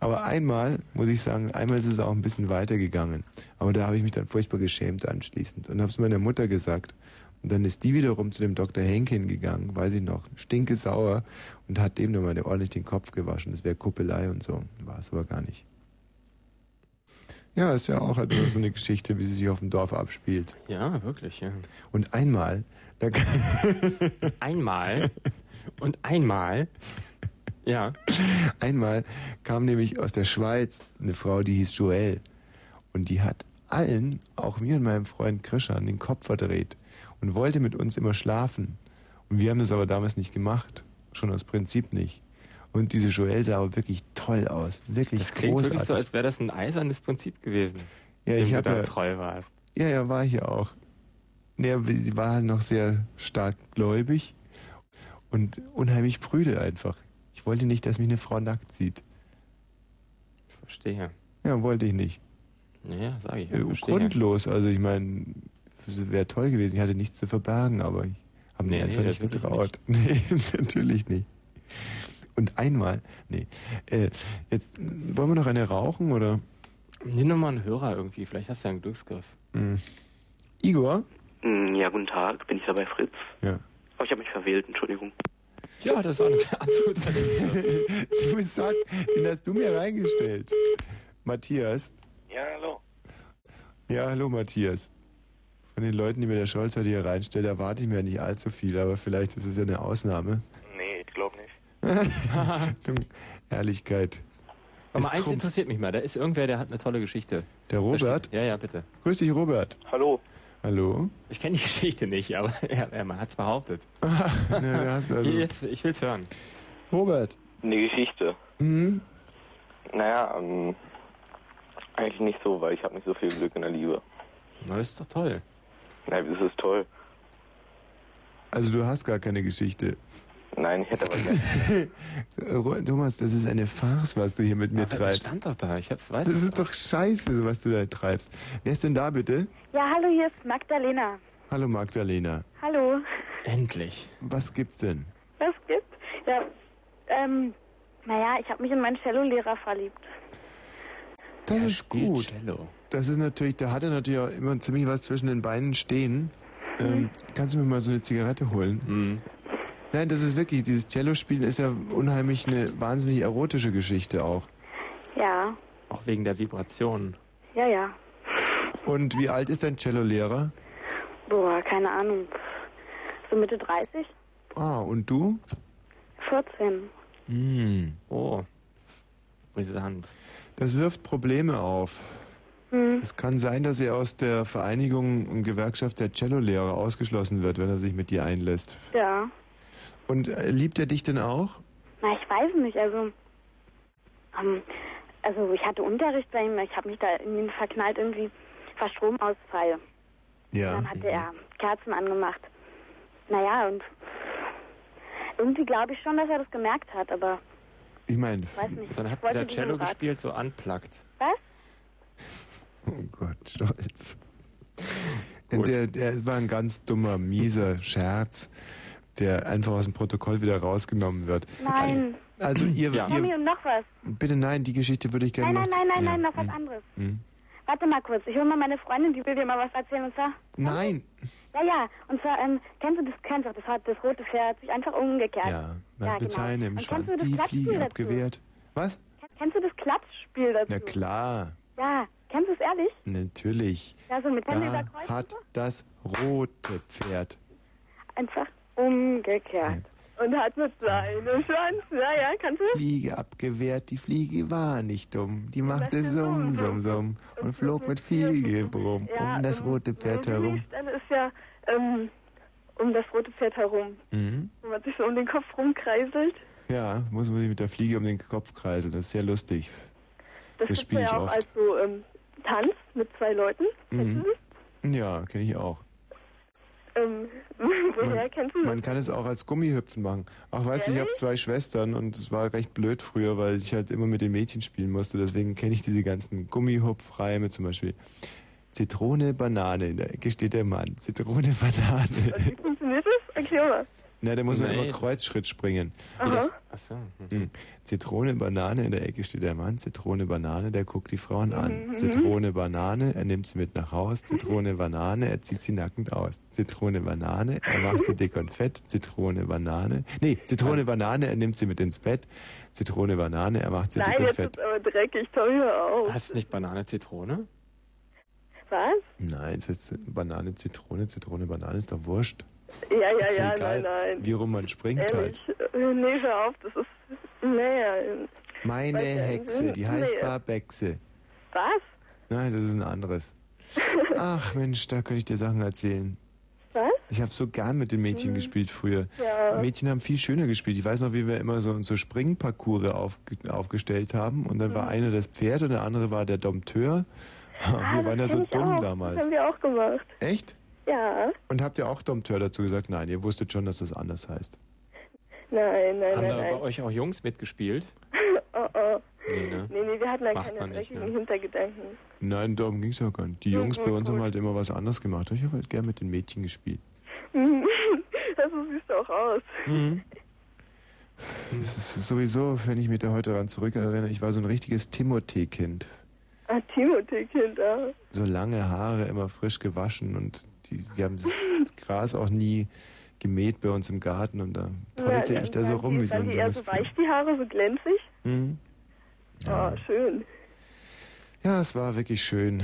Aber einmal, muss ich sagen, einmal ist es auch ein bisschen weitergegangen. Aber da habe ich mich dann furchtbar geschämt anschließend und habe es meiner Mutter gesagt. Und dann ist die wiederum zu dem Dr. Henk hingegangen, weiß ich noch, stinke sauer und hat dem nochmal ordentlich den Kopf gewaschen. Das wäre Kuppelei und so. War es aber gar nicht. Ja, ist ja auch halt so eine Geschichte, wie sie sich auf dem Dorf abspielt. Ja, wirklich, ja. Und einmal, einmal und einmal, ja. Einmal kam nämlich aus der Schweiz eine Frau, die hieß Joelle. Und die hat allen, auch mir und meinem Freund Krishan, den Kopf verdreht und wollte mit uns immer schlafen. Und wir haben das aber damals nicht gemacht. Schon aus Prinzip nicht. Und diese Joelle sah aber wirklich toll aus. Wirklich Das klingt großartig. wirklich so, als wäre das ein eisernes Prinzip gewesen. Ja, ich du hab da ja- treu warst. Ja, ja, war ich ja auch. Ja, sie war halt noch sehr stark gläubig und unheimlich prüde einfach. Ich wollte nicht, dass mich eine Frau nackt sieht. Verstehe. Ja, wollte ich nicht. Ja, sag ich. ja, Äh, verstehe. grundlos. Also ich meine, es wäre toll gewesen. Ich hatte nichts zu verbergen, aber ich habe mir Nee, einfach nee, nicht getraut. Nee, natürlich nicht. Und einmal, nee. Äh, jetzt wollen wir noch eine rauchen oder? Nimm doch mal einen Hörer irgendwie, vielleicht hast du ja einen Glücksgriff. Hm. Igor? Hm, Ja, guten Tag, bin ich da bei Fritz? Ja. Oh, ich habe mich verwählt, Entschuldigung. Ja, das war ein absoluter du sag, den hast du mir reingestellt. Matthias? Ja, hallo. Ja, hallo Matthias. Von den Leuten, die mir der Scholz heute hier reinstellt, erwarte ich mir nicht allzu viel, aber vielleicht ist es ja eine Ausnahme. Nee, ich glaube nicht. Ehrlichkeit. Aber eins Trumpf. interessiert mich mal, da ist irgendwer, der hat eine tolle Geschichte. Der Robert? Ja, ja, bitte. Grüß dich, Robert. Hallo. Hallo? Ich kenne die Geschichte nicht, aber er, er, man hat es behauptet. Hast also- Jetzt, ich will's hören. Robert. Eine Geschichte. Mhm. Naja, ähm, eigentlich nicht so, weil ich habe nicht so viel Glück in der Liebe. Na, das ist doch toll. Nein, das ist toll. Also du hast gar keine Geschichte. Nein, ich hätte aber gerne. Thomas, das ist eine Farce, was du hier mit mir Aber das treibst. stand doch da, ich hab's, weiß Das es ist doch scheiße, was du da treibst. Wer ist denn da bitte? Ja, hallo, hier ist Magdalena. Hallo Magdalena. Hallo. Endlich. Was gibt's denn? Was gibt's? Ja, ähm, naja, ich habe mich in meinen Cello-Lehrer verliebt. Das ist gut. Cello. Das ist natürlich, da hat er natürlich auch immer ziemlich was zwischen den Beinen stehen. Ähm, kannst du mir mal so eine Zigarette holen? Nein, das ist wirklich, dieses Cello-Spielen ist ja unheimlich eine wahnsinnig erotische Geschichte auch. Ja, Auch wegen der Vibrationen. ja, ja. Und wie alt ist dein Cello-Lehrer? Boah, keine Ahnung. So Mitte 30? Ah, und du? 14. Hm. Oh. Brisant. Das wirft Probleme auf. Hm. Es kann sein, dass er aus der Vereinigung und Gewerkschaft der Cellolehrer ausgeschlossen wird, wenn er sich mit dir einlässt. Ja. Und äh, liebt er dich denn auch? Na, ich weiß nicht, also. Ähm, also, ich hatte Unterricht bei ihm, ich habe mich da in ihn verknallt, irgendwie war Stromausfall. Ja. Dann hatte er Kerzen angemacht. Naja, und irgendwie glaube ich schon, dass er das gemerkt hat, aber Ich meine. Dann da diesen Cello gespielt, so unplugged. Was? oh Gott, stolz. Der, der war ein ganz dummer, mieser Scherz, der einfach aus dem Protokoll wieder rausgenommen wird. Nein. Also ihr, Tommy ihr und noch was. bitte nein, die Geschichte würde ich gerne Nein, nein, noch... nein, nein, ja. nein, noch was hm, anderes. hm. Warte mal kurz, ich hole mal meine Freundin, die will dir mal was erzählen und zwar. Nein. Ja, ja, und zwar, ähm, kennst du das, kennst du das, hat das rote Pferd sich einfach umgekehrt. Ja, man mit Zeine im Und Schwanz, kennst du das die Klatschspiel Fliege dazu? abgewehrt. Was? Kennst du das Klatschspiel dazu? Na klar, Ja, kennst du es ehrlich? natürlich. Ja, so mit Da hat das rote Pferd. einfach umgekehrt. Und hat mit seinem Schwanz, ja, ja, kannst du? Fliege abgewehrt, die Fliege war nicht dumm. Die machte Summ, Summ, Summ und flog mit viel Gebrumm Ja, um das rote Pferd Die herum. Stelle ist ja ähm, um das rote Pferd herum, Mhm. wo man sich so um den Kopf rumkreiselt. Ja, muss man sich mit der Fliege um den Kopf kreiseln. Das ist sehr lustig. Das, gibt's spiele ich ja auch oft. als so ähm, Tanz mit zwei Leuten. Mhm. Ja, kenne ich auch. Ähm, woher Man, kennst du das? man kann es auch als Gummihüpfen machen. Ach, weißt du, ich habe zwei Schwestern und es war recht blöd früher, weil ich halt immer mit den Mädchen spielen musste. Deswegen kenne ich diese ganzen Gummihupfreime, zum Beispiel Zitrone, Banane. In der Ecke steht der Mann. Zitrone, Banane. Wie funktioniert das? Erklär mal. Na, da muss man immer Kreuzschritt springen. Das- Achso. Mhm. Zitrone, Banane, in der Ecke steht der Mann. Zitrone, Banane, der guckt die Frauen an. Mhm. Zitrone, Banane, er nimmt sie mit nach Haus. Zitrone, Banane, er zieht sie nackend aus. Zitrone, Banane, er macht sie dick und fett. Zitrone, Banane. Nee, Zitrone, Banane, er nimmt sie mit ins Bett. Zitrone, Banane, er macht sie Nein, dick und jetzt fett. ist aber dreckig, hör auf. Hast du nicht Banane, Zitrone? Was? Nein, es heißt Banane, Zitrone, Zitrone, Banane, ist doch wurscht. Ja, ja, ist ja, egal, nein, nein. wie rum man springt Ehrlich, halt. äh, nee, hör auf, das ist, naja. Meine Weiß ja, Hexe, die nee. heißt Barbexe. Was? Nein, das ist ein anderes. Ach Mensch, da könnte ich dir Sachen erzählen. Was? Ich habe so gern mit den Mädchen Mhm. gespielt früher. Ja. Mädchen haben viel schöner gespielt. Ich weiß noch, wie wir immer so, so Springparcours aufge aufgestellt haben. Und dann war Mhm. einer das Pferd und der andere war der Dompteur. Ah, wir waren ja das so dumm auch. Das damals. haben wir auch gemacht. Echt? Ja. Und habt ihr auch Dompteur dazu gesagt? Nein, ihr wusstet schon, dass das anders heißt. Nein, nein, Haben nein, da bei nein. euch auch Jungs mitgespielt? Oh, oh. Nee, ne? Nee, nee, wir hatten da Macht keine dreckigen ne? Hintergedanken. Nein, darum ging's auch gar nicht. Die Jungs bei uns haben halt immer was anderes gemacht. Ich habe halt gern mit den Mädchen gespielt. das so siehst du auch aus. Mhm. Es ist sowieso, wenn ich mich da heute daran zurückerinnere, ich war so ein richtiges Timothée-Kind. Ah, Timothée-Kind, ah. So lange Haare, immer frisch gewaschen und die, wir haben das Gras auch nie gemäht bei uns im Garten und da tollte Ja, ich da so rum die, wie so ein junges so weich, die Haare, so glänzig? Mhm. Ah, schön. Ja, es war wirklich schön.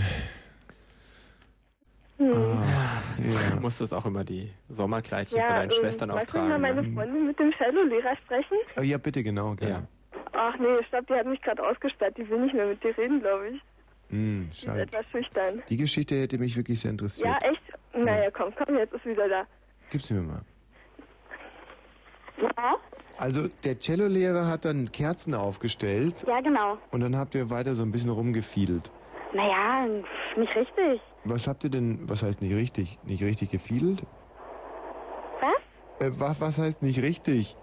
Hm. Ah, ja. Du musstest auch immer die Sommerkleidchen Ja, von deinen ähm, Schwestern Magst du mal auftragen. meine ne? Freundin mit dem Cello-Lehrer sprechen? Oh, ja, bitte, genau. Gerne. Ach nee, stopp, die hat mich gerade ausgesperrt. Die will nicht mehr mit dir reden, glaube ich. Hm, Die ist schade. etwas schüchtern. Die Geschichte hätte mich wirklich sehr interessiert. Ja, echt? Naja, komm, komm, jetzt ist wieder da. Gib sie mir mal. Ja? Also der Cellolehrer hat dann Kerzen aufgestellt Ja, genau. und dann habt ihr weiter so ein bisschen rumgefiedelt. Naja, nicht richtig. Was habt ihr denn, was heißt nicht richtig? Nicht richtig gefiedelt? Was? Äh, was, was heißt nicht richtig?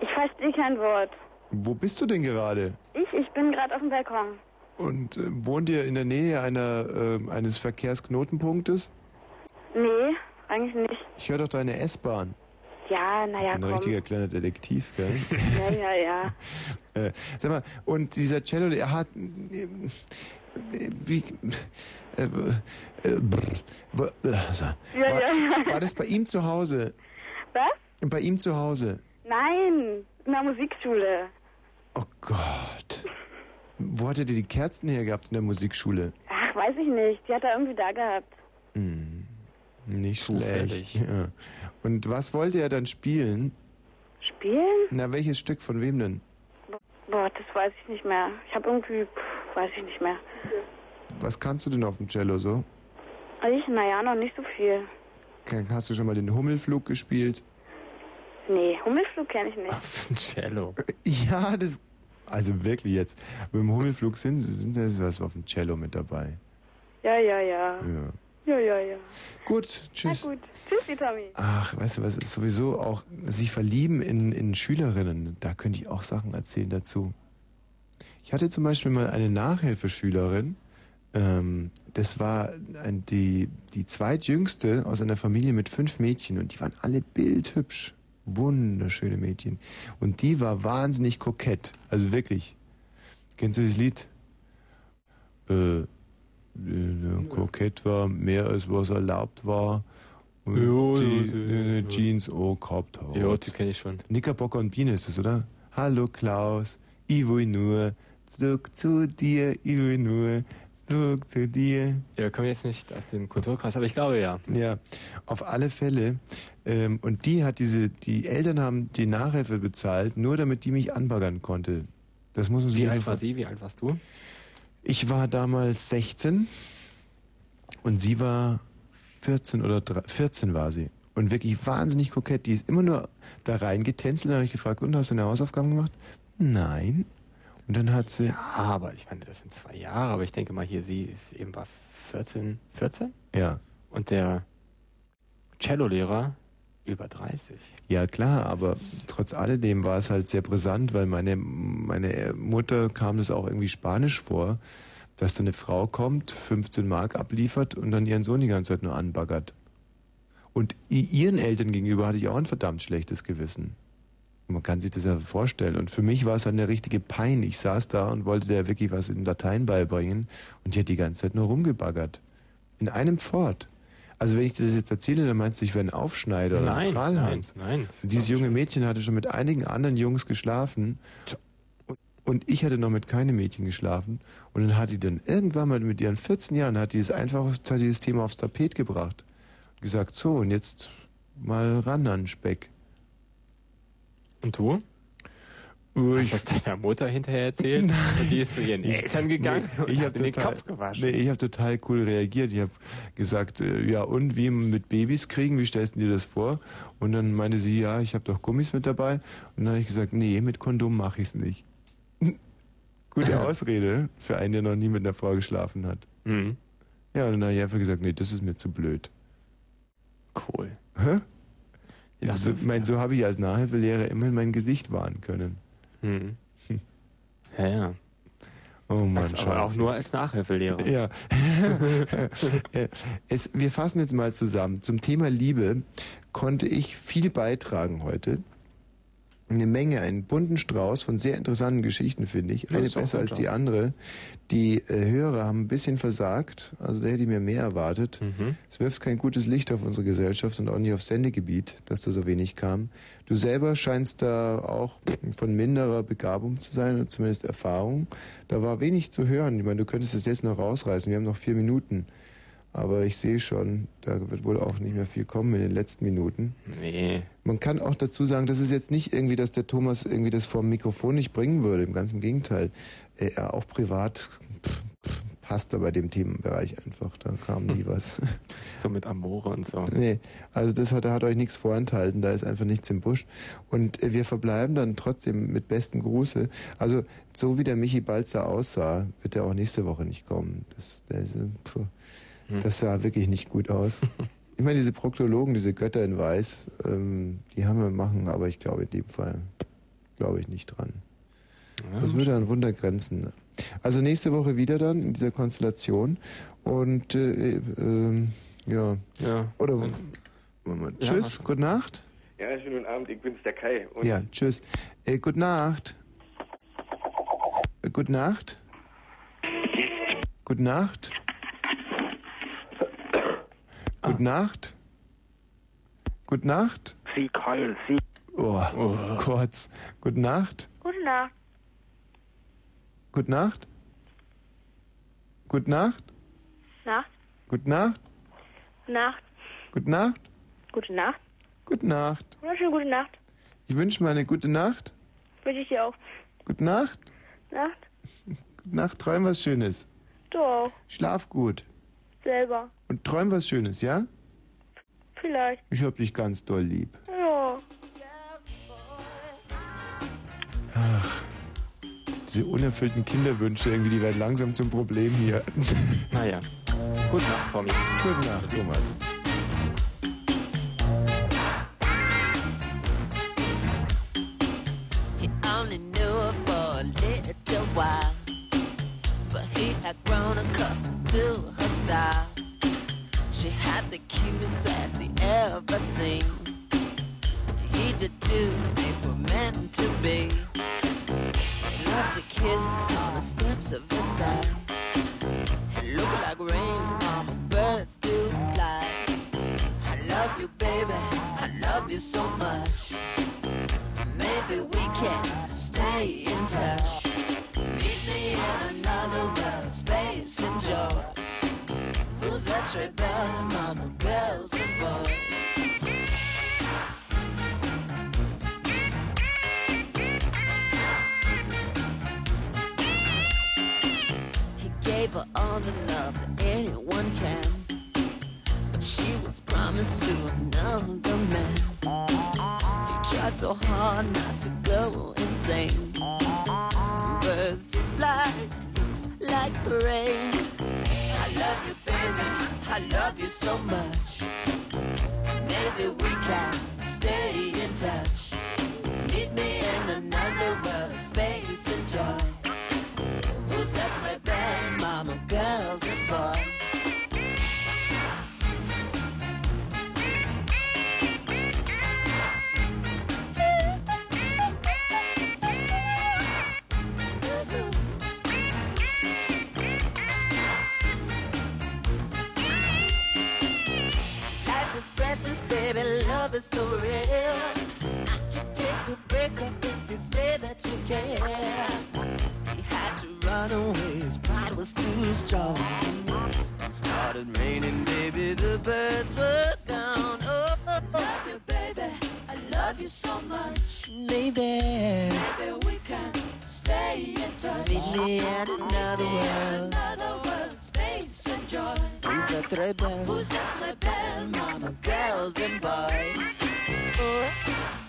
Ich verstehe kein Wort. Wo bist du denn gerade? Ich, ich bin gerade auf dem Balkon. Und äh, wohnt ihr in der Nähe einer, äh, eines Verkehrsknotenpunktes? Nee, eigentlich nicht. Ich höre doch deine S-Bahn. Ja, naja, Ein komm. richtiger kleiner Detektiv, gell? Ja, ja, ja. Äh, sag mal, und dieser Cello, der hat. äh, Wie. Äh, äh, brr, wa- äh, so. Ja, war, ja, ja. war das bei ihm zu Hause? Was? Bei ihm zu Hause? Nein, in der Musikschule. Oh Gott. Wo hattet ihr die Kerzen her gehabt in der Musikschule? Ach, weiß ich nicht. Die hat er irgendwie da gehabt. Hm, nicht Zufällig. schlecht. Ja. Und was wollte er dann spielen? Spielen? Na, welches Stück von wem denn? Boah, das weiß ich nicht mehr. Ich habe irgendwie, pff, weiß ich nicht mehr. Was kannst du denn auf dem Cello so? Ich, naja, noch nicht so viel. Hast du schon mal den Hummelflug gespielt? Nee, Hummelflug kenne ich nicht. Cello. Ja, das. Also wirklich jetzt. Beim Hummelflug sind, sind das was auf dem Cello mit dabei. Ja, ja, ja. Ja. Ja, ja, ja. Gut, tschüss. Na gut. Tschüssi, Tommy. Ach, weißt du was, ist sowieso auch, sich verlieben in, in Schülerinnen, da könnte ich auch Sachen erzählen dazu. Ich hatte zum Beispiel mal eine Nachhilfeschülerin, ähm, das war ein, die, die zweitjüngste aus einer Familie mit fünf Mädchen und die waren alle bildhübsch. Wunderschöne Mädchen. Und die war wahnsinnig kokett. Also wirklich. Kennst du das Lied? Äh, äh, kokett war mehr als was erlaubt war. Und Jo, die jo, jo, äh, jo. Jeans auch gehabt hat. Ja, die kenne ich schon. Knickerbocker und Biene ist das, oder? Hallo Klaus, ich will nur zurück zu dir, ich will nur zurück zu dir. Ja, wir kommen jetzt nicht auf den Kulturkreis, aber ich glaube ja. Ja, auf alle Fälle. Ähm, und die hat diese, die Eltern haben die Nachhilfe bezahlt, nur damit die mich anbaggern konnte. Das muss man sich Wie einfach alt war sie? Wie alt warst du? Ich war damals 16 und sie war 14 oder 3, 14 war sie. Und wirklich wahnsinnig kokett. Die ist immer nur da reingetänzelt. Dann habe ich gefragt, und hast du eine Hausaufgaben gemacht? Nein. Und dann hat sie. Ja, aber ich meine, das sind zwei Jahre, aber ich denke mal hier, sie eben war 14, 14? Ja. Und der Cellolehrer über 30. Ja klar, aber trotz alledem war es halt sehr brisant, weil meine, meine Mutter kam das auch irgendwie Spanisch vor, dass da eine Frau kommt, 15 Mark abliefert und dann ihren Sohn die ganze Zeit nur anbaggert. Und ihren Eltern gegenüber hatte ich auch ein verdammt schlechtes Gewissen. Und man kann sich das ja vorstellen. Und für mich war es halt eine richtige Pein. Ich saß da und wollte der wirklich was in Latein beibringen und die hat die ganze Zeit nur rumgebaggert. In einem Fort. Also wenn ich dir das jetzt erzähle, dann meinst du, ich wäre ein Aufschneider oder ein Nein, Prahlhans. nein, nein. Und dieses junge Mädchen hatte schon mit einigen anderen Jungs geschlafen. Und, und ich hatte noch mit keinem Mädchen geschlafen. Und dann hat die dann irgendwann mal mit ihren 14 Jahren, hat die es einfach hat dieses Thema aufs Tapet gebracht. Gesagt, so, und jetzt mal ran an Speck. Und du? Hast du das deiner Mutter hinterher erzählt? Und die ist zu ihren Eltern gegangen Nee, und ich in den total, Kopf gewaschen. Nee, ich habe total cool reagiert. Ich habe gesagt, äh, ja und wie mit Babys kriegen, wie stellst du dir das vor? Und dann meinte sie, ja, ich habe doch Gummis mit dabei. Und dann habe ich gesagt, nee, mit Kondom mache ich's nicht. Gute Ausrede für einen, der noch nie mit einer Frau geschlafen hat. Mhm. Ja, und dann habe ich einfach gesagt, nee, das ist mir zu blöd. Cool. Hä? Ja, so, mein, so habe ich als Nachhilfelehrer immerhin mein Gesicht wahren können. Mhm. Ja, ja. Oh Mann, Das aber auch nur als Nachhilfelehrer. Ja. Äh, es, wir fassen jetzt mal zusammen. Zum Thema Liebe konnte ich viel beitragen heute. Eine Menge, einen bunten Strauß von sehr interessanten Geschichten, finde ich. Eine besser als die andere. Die äh, Hörer haben ein bisschen versagt. Also da hätte ich mir mehr erwartet. Mhm. Es wirft kein gutes Licht auf unsere Gesellschaft und auch nicht aufs Sendegebiet, dass da so wenig kam. Du selber scheinst da auch von minderer Begabung zu sein, oder zumindest Erfahrung. Da war wenig zu hören. Ich meine, du könntest es jetzt noch rausreißen. Wir haben noch vier Minuten. Aber ich sehe schon, da wird wohl auch nicht mehr viel kommen in den letzten Minuten. Nee. Man kann auch dazu sagen, das ist jetzt nicht irgendwie, dass der Thomas irgendwie das vor dem Mikrofon nicht bringen würde. Im ganz im Gegenteil. Äh, Er auch privat pff, pff, passt er bei dem Themenbereich einfach. Da kam nie was. So mit Amore und so. Nee, also das hat, da hat euch nichts vorenthalten, da ist einfach nichts im Busch. Und äh, wir verbleiben dann trotzdem mit bestem Gruße. Also so wie der Michi Balzer aussah, wird er auch nächste Woche nicht kommen. Das, der ist, puh, das sah wirklich nicht gut aus. Ich meine, diese Proktologen, diese Götter in Weiß, ähm, die haben wir machen, aber ich glaube in dem Fall glaube ich nicht dran. Das würde an Wunder grenzen. Also nächste Woche wieder dann in dieser Konstellation und äh, ähm, ja. Ja. Oder Moment. Ja, Tschüss, gute Nacht. Ja, schönen guten Abend, ich bin's, der Kai. Und Ja, tschüss. Äh, gute Nacht. Äh, gute Nacht. Gute Nacht. Gute Nacht. Gute Nacht. Sie, Karl, Sie. Oh, kurz. Gute Nacht. Gute Nacht. Gute Nacht. Gute Nacht. Nacht. Gute Nacht. Nacht. Gute Nacht. Gute Nacht. Gute Nacht. Wunderschöne gute Nacht. Ich wünsche mir eine gute Nacht. Wünsche ich dir auch. Gute Nacht. Nacht. Gute Nacht. Träum was Schönes. Du auch. Schlaf gut. Selber. Und träum was Schönes, ja? Vielleicht. Ich hab dich ganz doll lieb. Ja. Ach, diese unerfüllten Kinderwünsche, irgendwie, die werden langsam zum Problem hier. Naja. Gute Nacht, Tommy. Gute Nacht, Thomas. He only knew her for a little while, but he had grown accustomed to her style. She had the cutest ass he ever seen. He did too, they were meant to be. He loved to kiss on the steps of his side. It looked like rain on birds do fly. I love you, baby. I love you so much. Maybe we can stay in touch. Meet me in another world, space and joy. Who's that rebel, mama, girls and boys? He gave her all the love that anyone can. But she was promised to another man. He tried so hard not to go insane. Birds to fly, looks like rain. I love you, baby. I love you so much. Maybe we can stay in touch. Meet me in another love is so real. I can take to break up if you say that you care. He had to run away, his pride was too strong. It started raining, baby, the birds were gone. Oh, love you, baby, I love you so much. Maybe, maybe we can stay in touch. Meet me in another world let's enjoy. Vous êtes très belle. Vous êtes très belle, mama, girls and boys. Oh.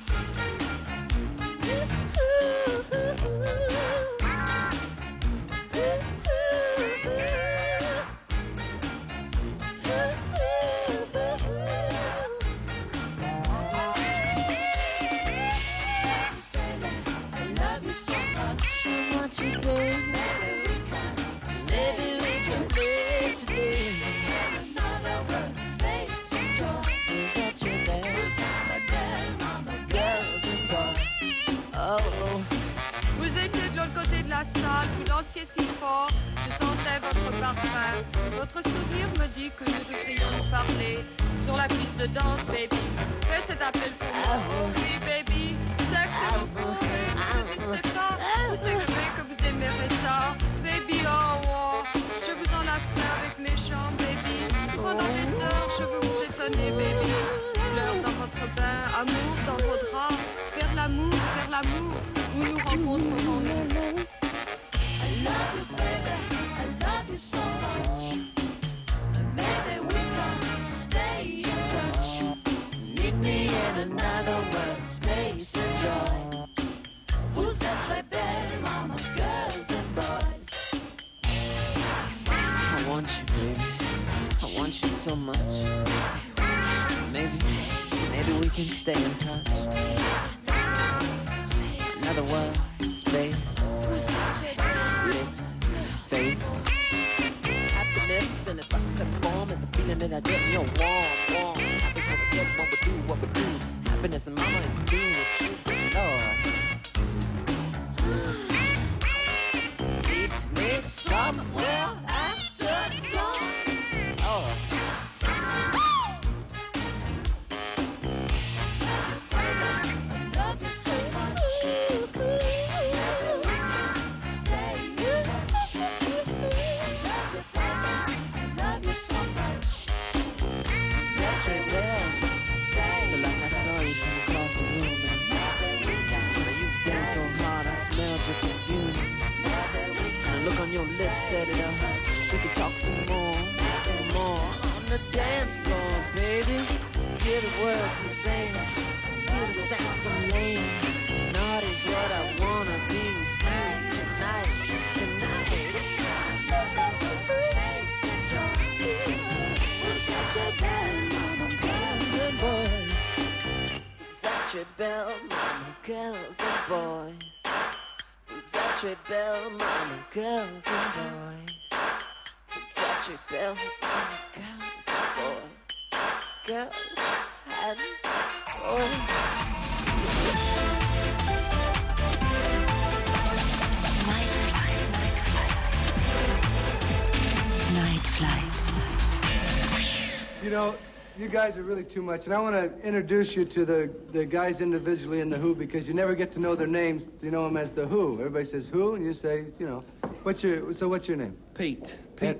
Guys are really too much, and I want to introduce you to the, the guys individually in the Who because you never get to know their names. You know them as the Who. Everybody says Who, and you say, you know, what's your so what's your name? Pete. Pete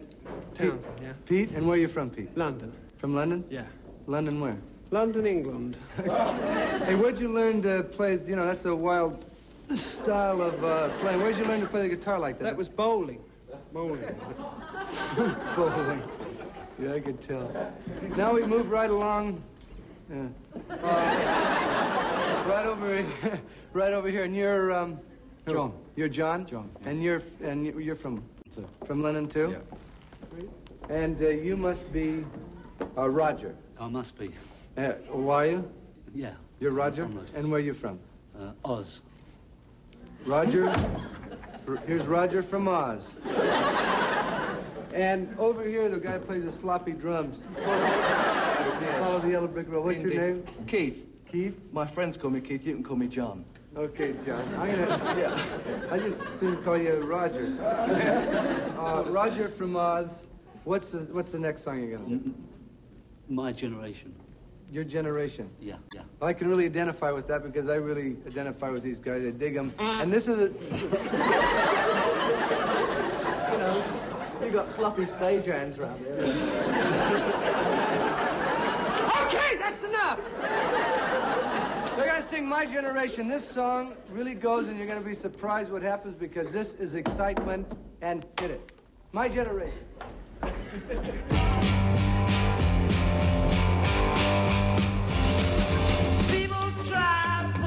Townsend, yeah. Pete, and where are you from, Pete? London. From London? Yeah. London where? London, England. hey, where'd you learn to play? You know, that's a wild style of uh, playing. Where'd you learn to play the guitar like that? That was bowling. Bowling. bowling. Yeah, I could tell. Now we move right along. Yeah. Uh, right over, here, right over here, and you're um, John. You're John. John. And you're and you- you're from from London too. Yeah. And uh, you must be uh, Roger. I must be. Uh, who are you? Yeah. You're Roger. I'm Roger. And where are you from? Uh, Oz. Roger. Here's Roger from Oz. And over here, the guy plays the sloppy drums. Follow the yellow brick road. What's your name? Keith. Keith? My friends call me Keith. You can call me John. Okay, John. I'm gonna. Yeah. I just soon call you Roger. Uh, Roger from Oz. What's the What's the next song you're gonna do? My generation. Your generation. Yeah, yeah. Well, I can really identify with that because I really identify with these guys. I dig them. Mm. And this is a. you know, you got sloppy stage hands around here. okay, that's enough. They're gonna sing My Generation. This song really goes, and you're gonna be surprised what happens because this is excitement and hit it. My Generation.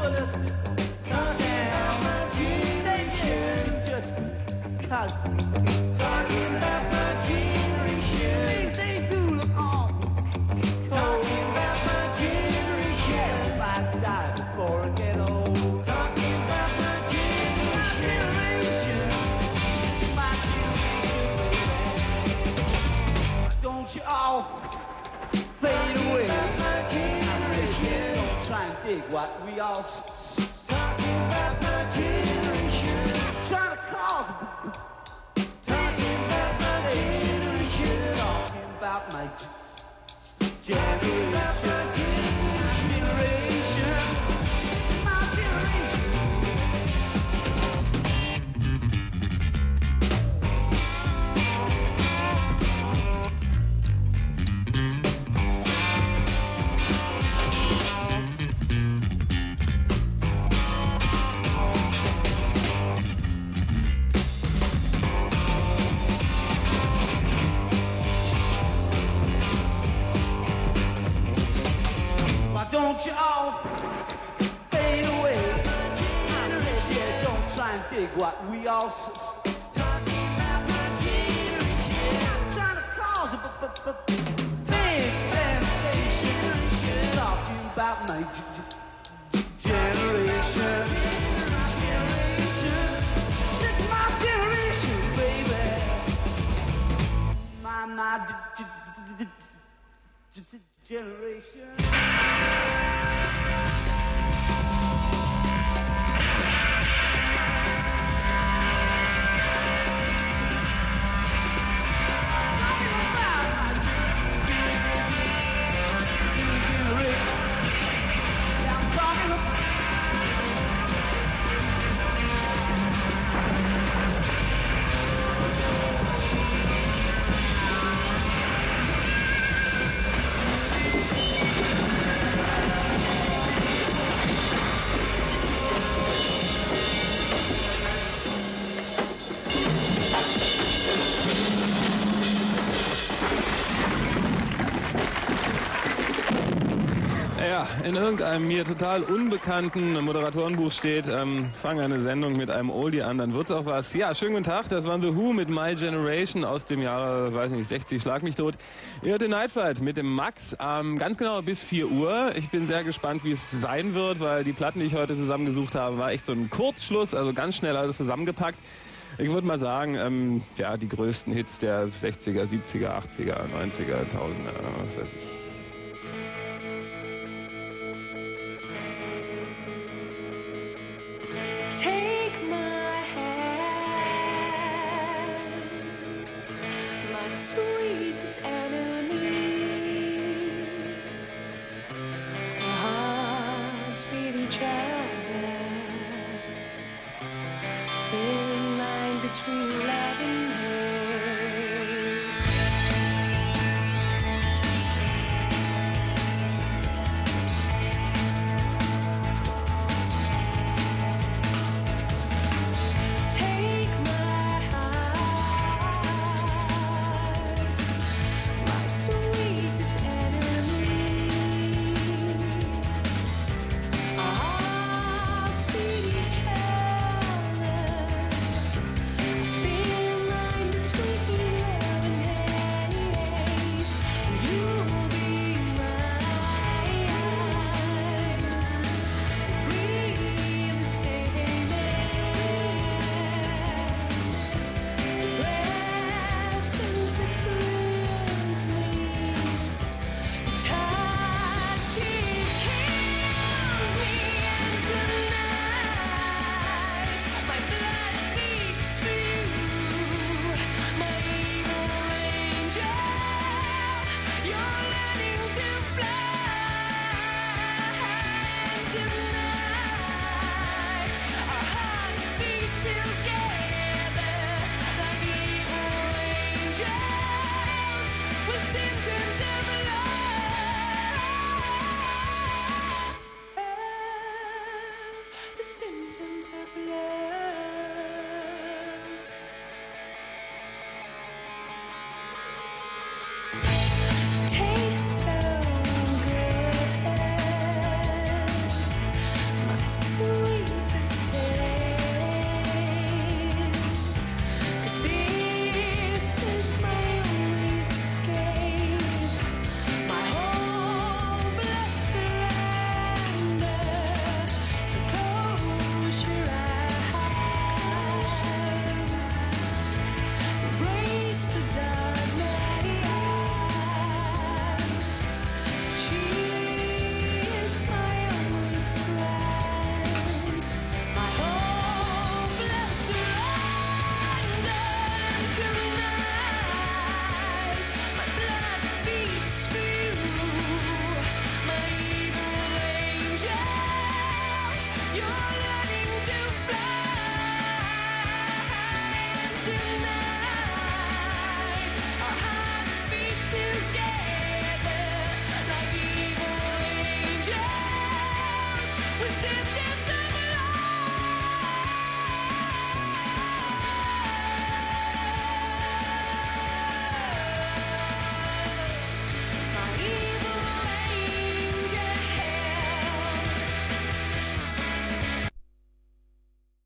Talking about my generation. Talking about my generation. Things. Talking about my generation. If I die before I get old. Talking about my generation. My generation. Don't you all dig what we all talking about my generation. Trying to cause talking about my generation. Talking about my. Generation. What we all s- s- talking about my generation. Trying to cause big sensation. My generation. My generation, baby. My, my generation. In irgendeinem mir total unbekannten Moderatorenbuch steht, ähm, fang eine Sendung mit einem Oldie an, dann wird's auch was. Ja, schönen guten Tag, das waren The Who mit My Generation aus dem Jahre, weiß nicht, 60, schlag mich tot. Ihr hört den Nightflight mit dem Max, ähm, ganz genau bis 4 Uhr. Ich bin sehr gespannt, wie es sein wird, weil die Platten, die ich heute zusammengesucht habe, war echt so ein Kurzschluss, also ganz schnell alles zusammengepackt. Ich würde mal sagen, ähm, ja, die größten Hits der 60er, 70er, 80er, 90er, 1000er, was weiß ich.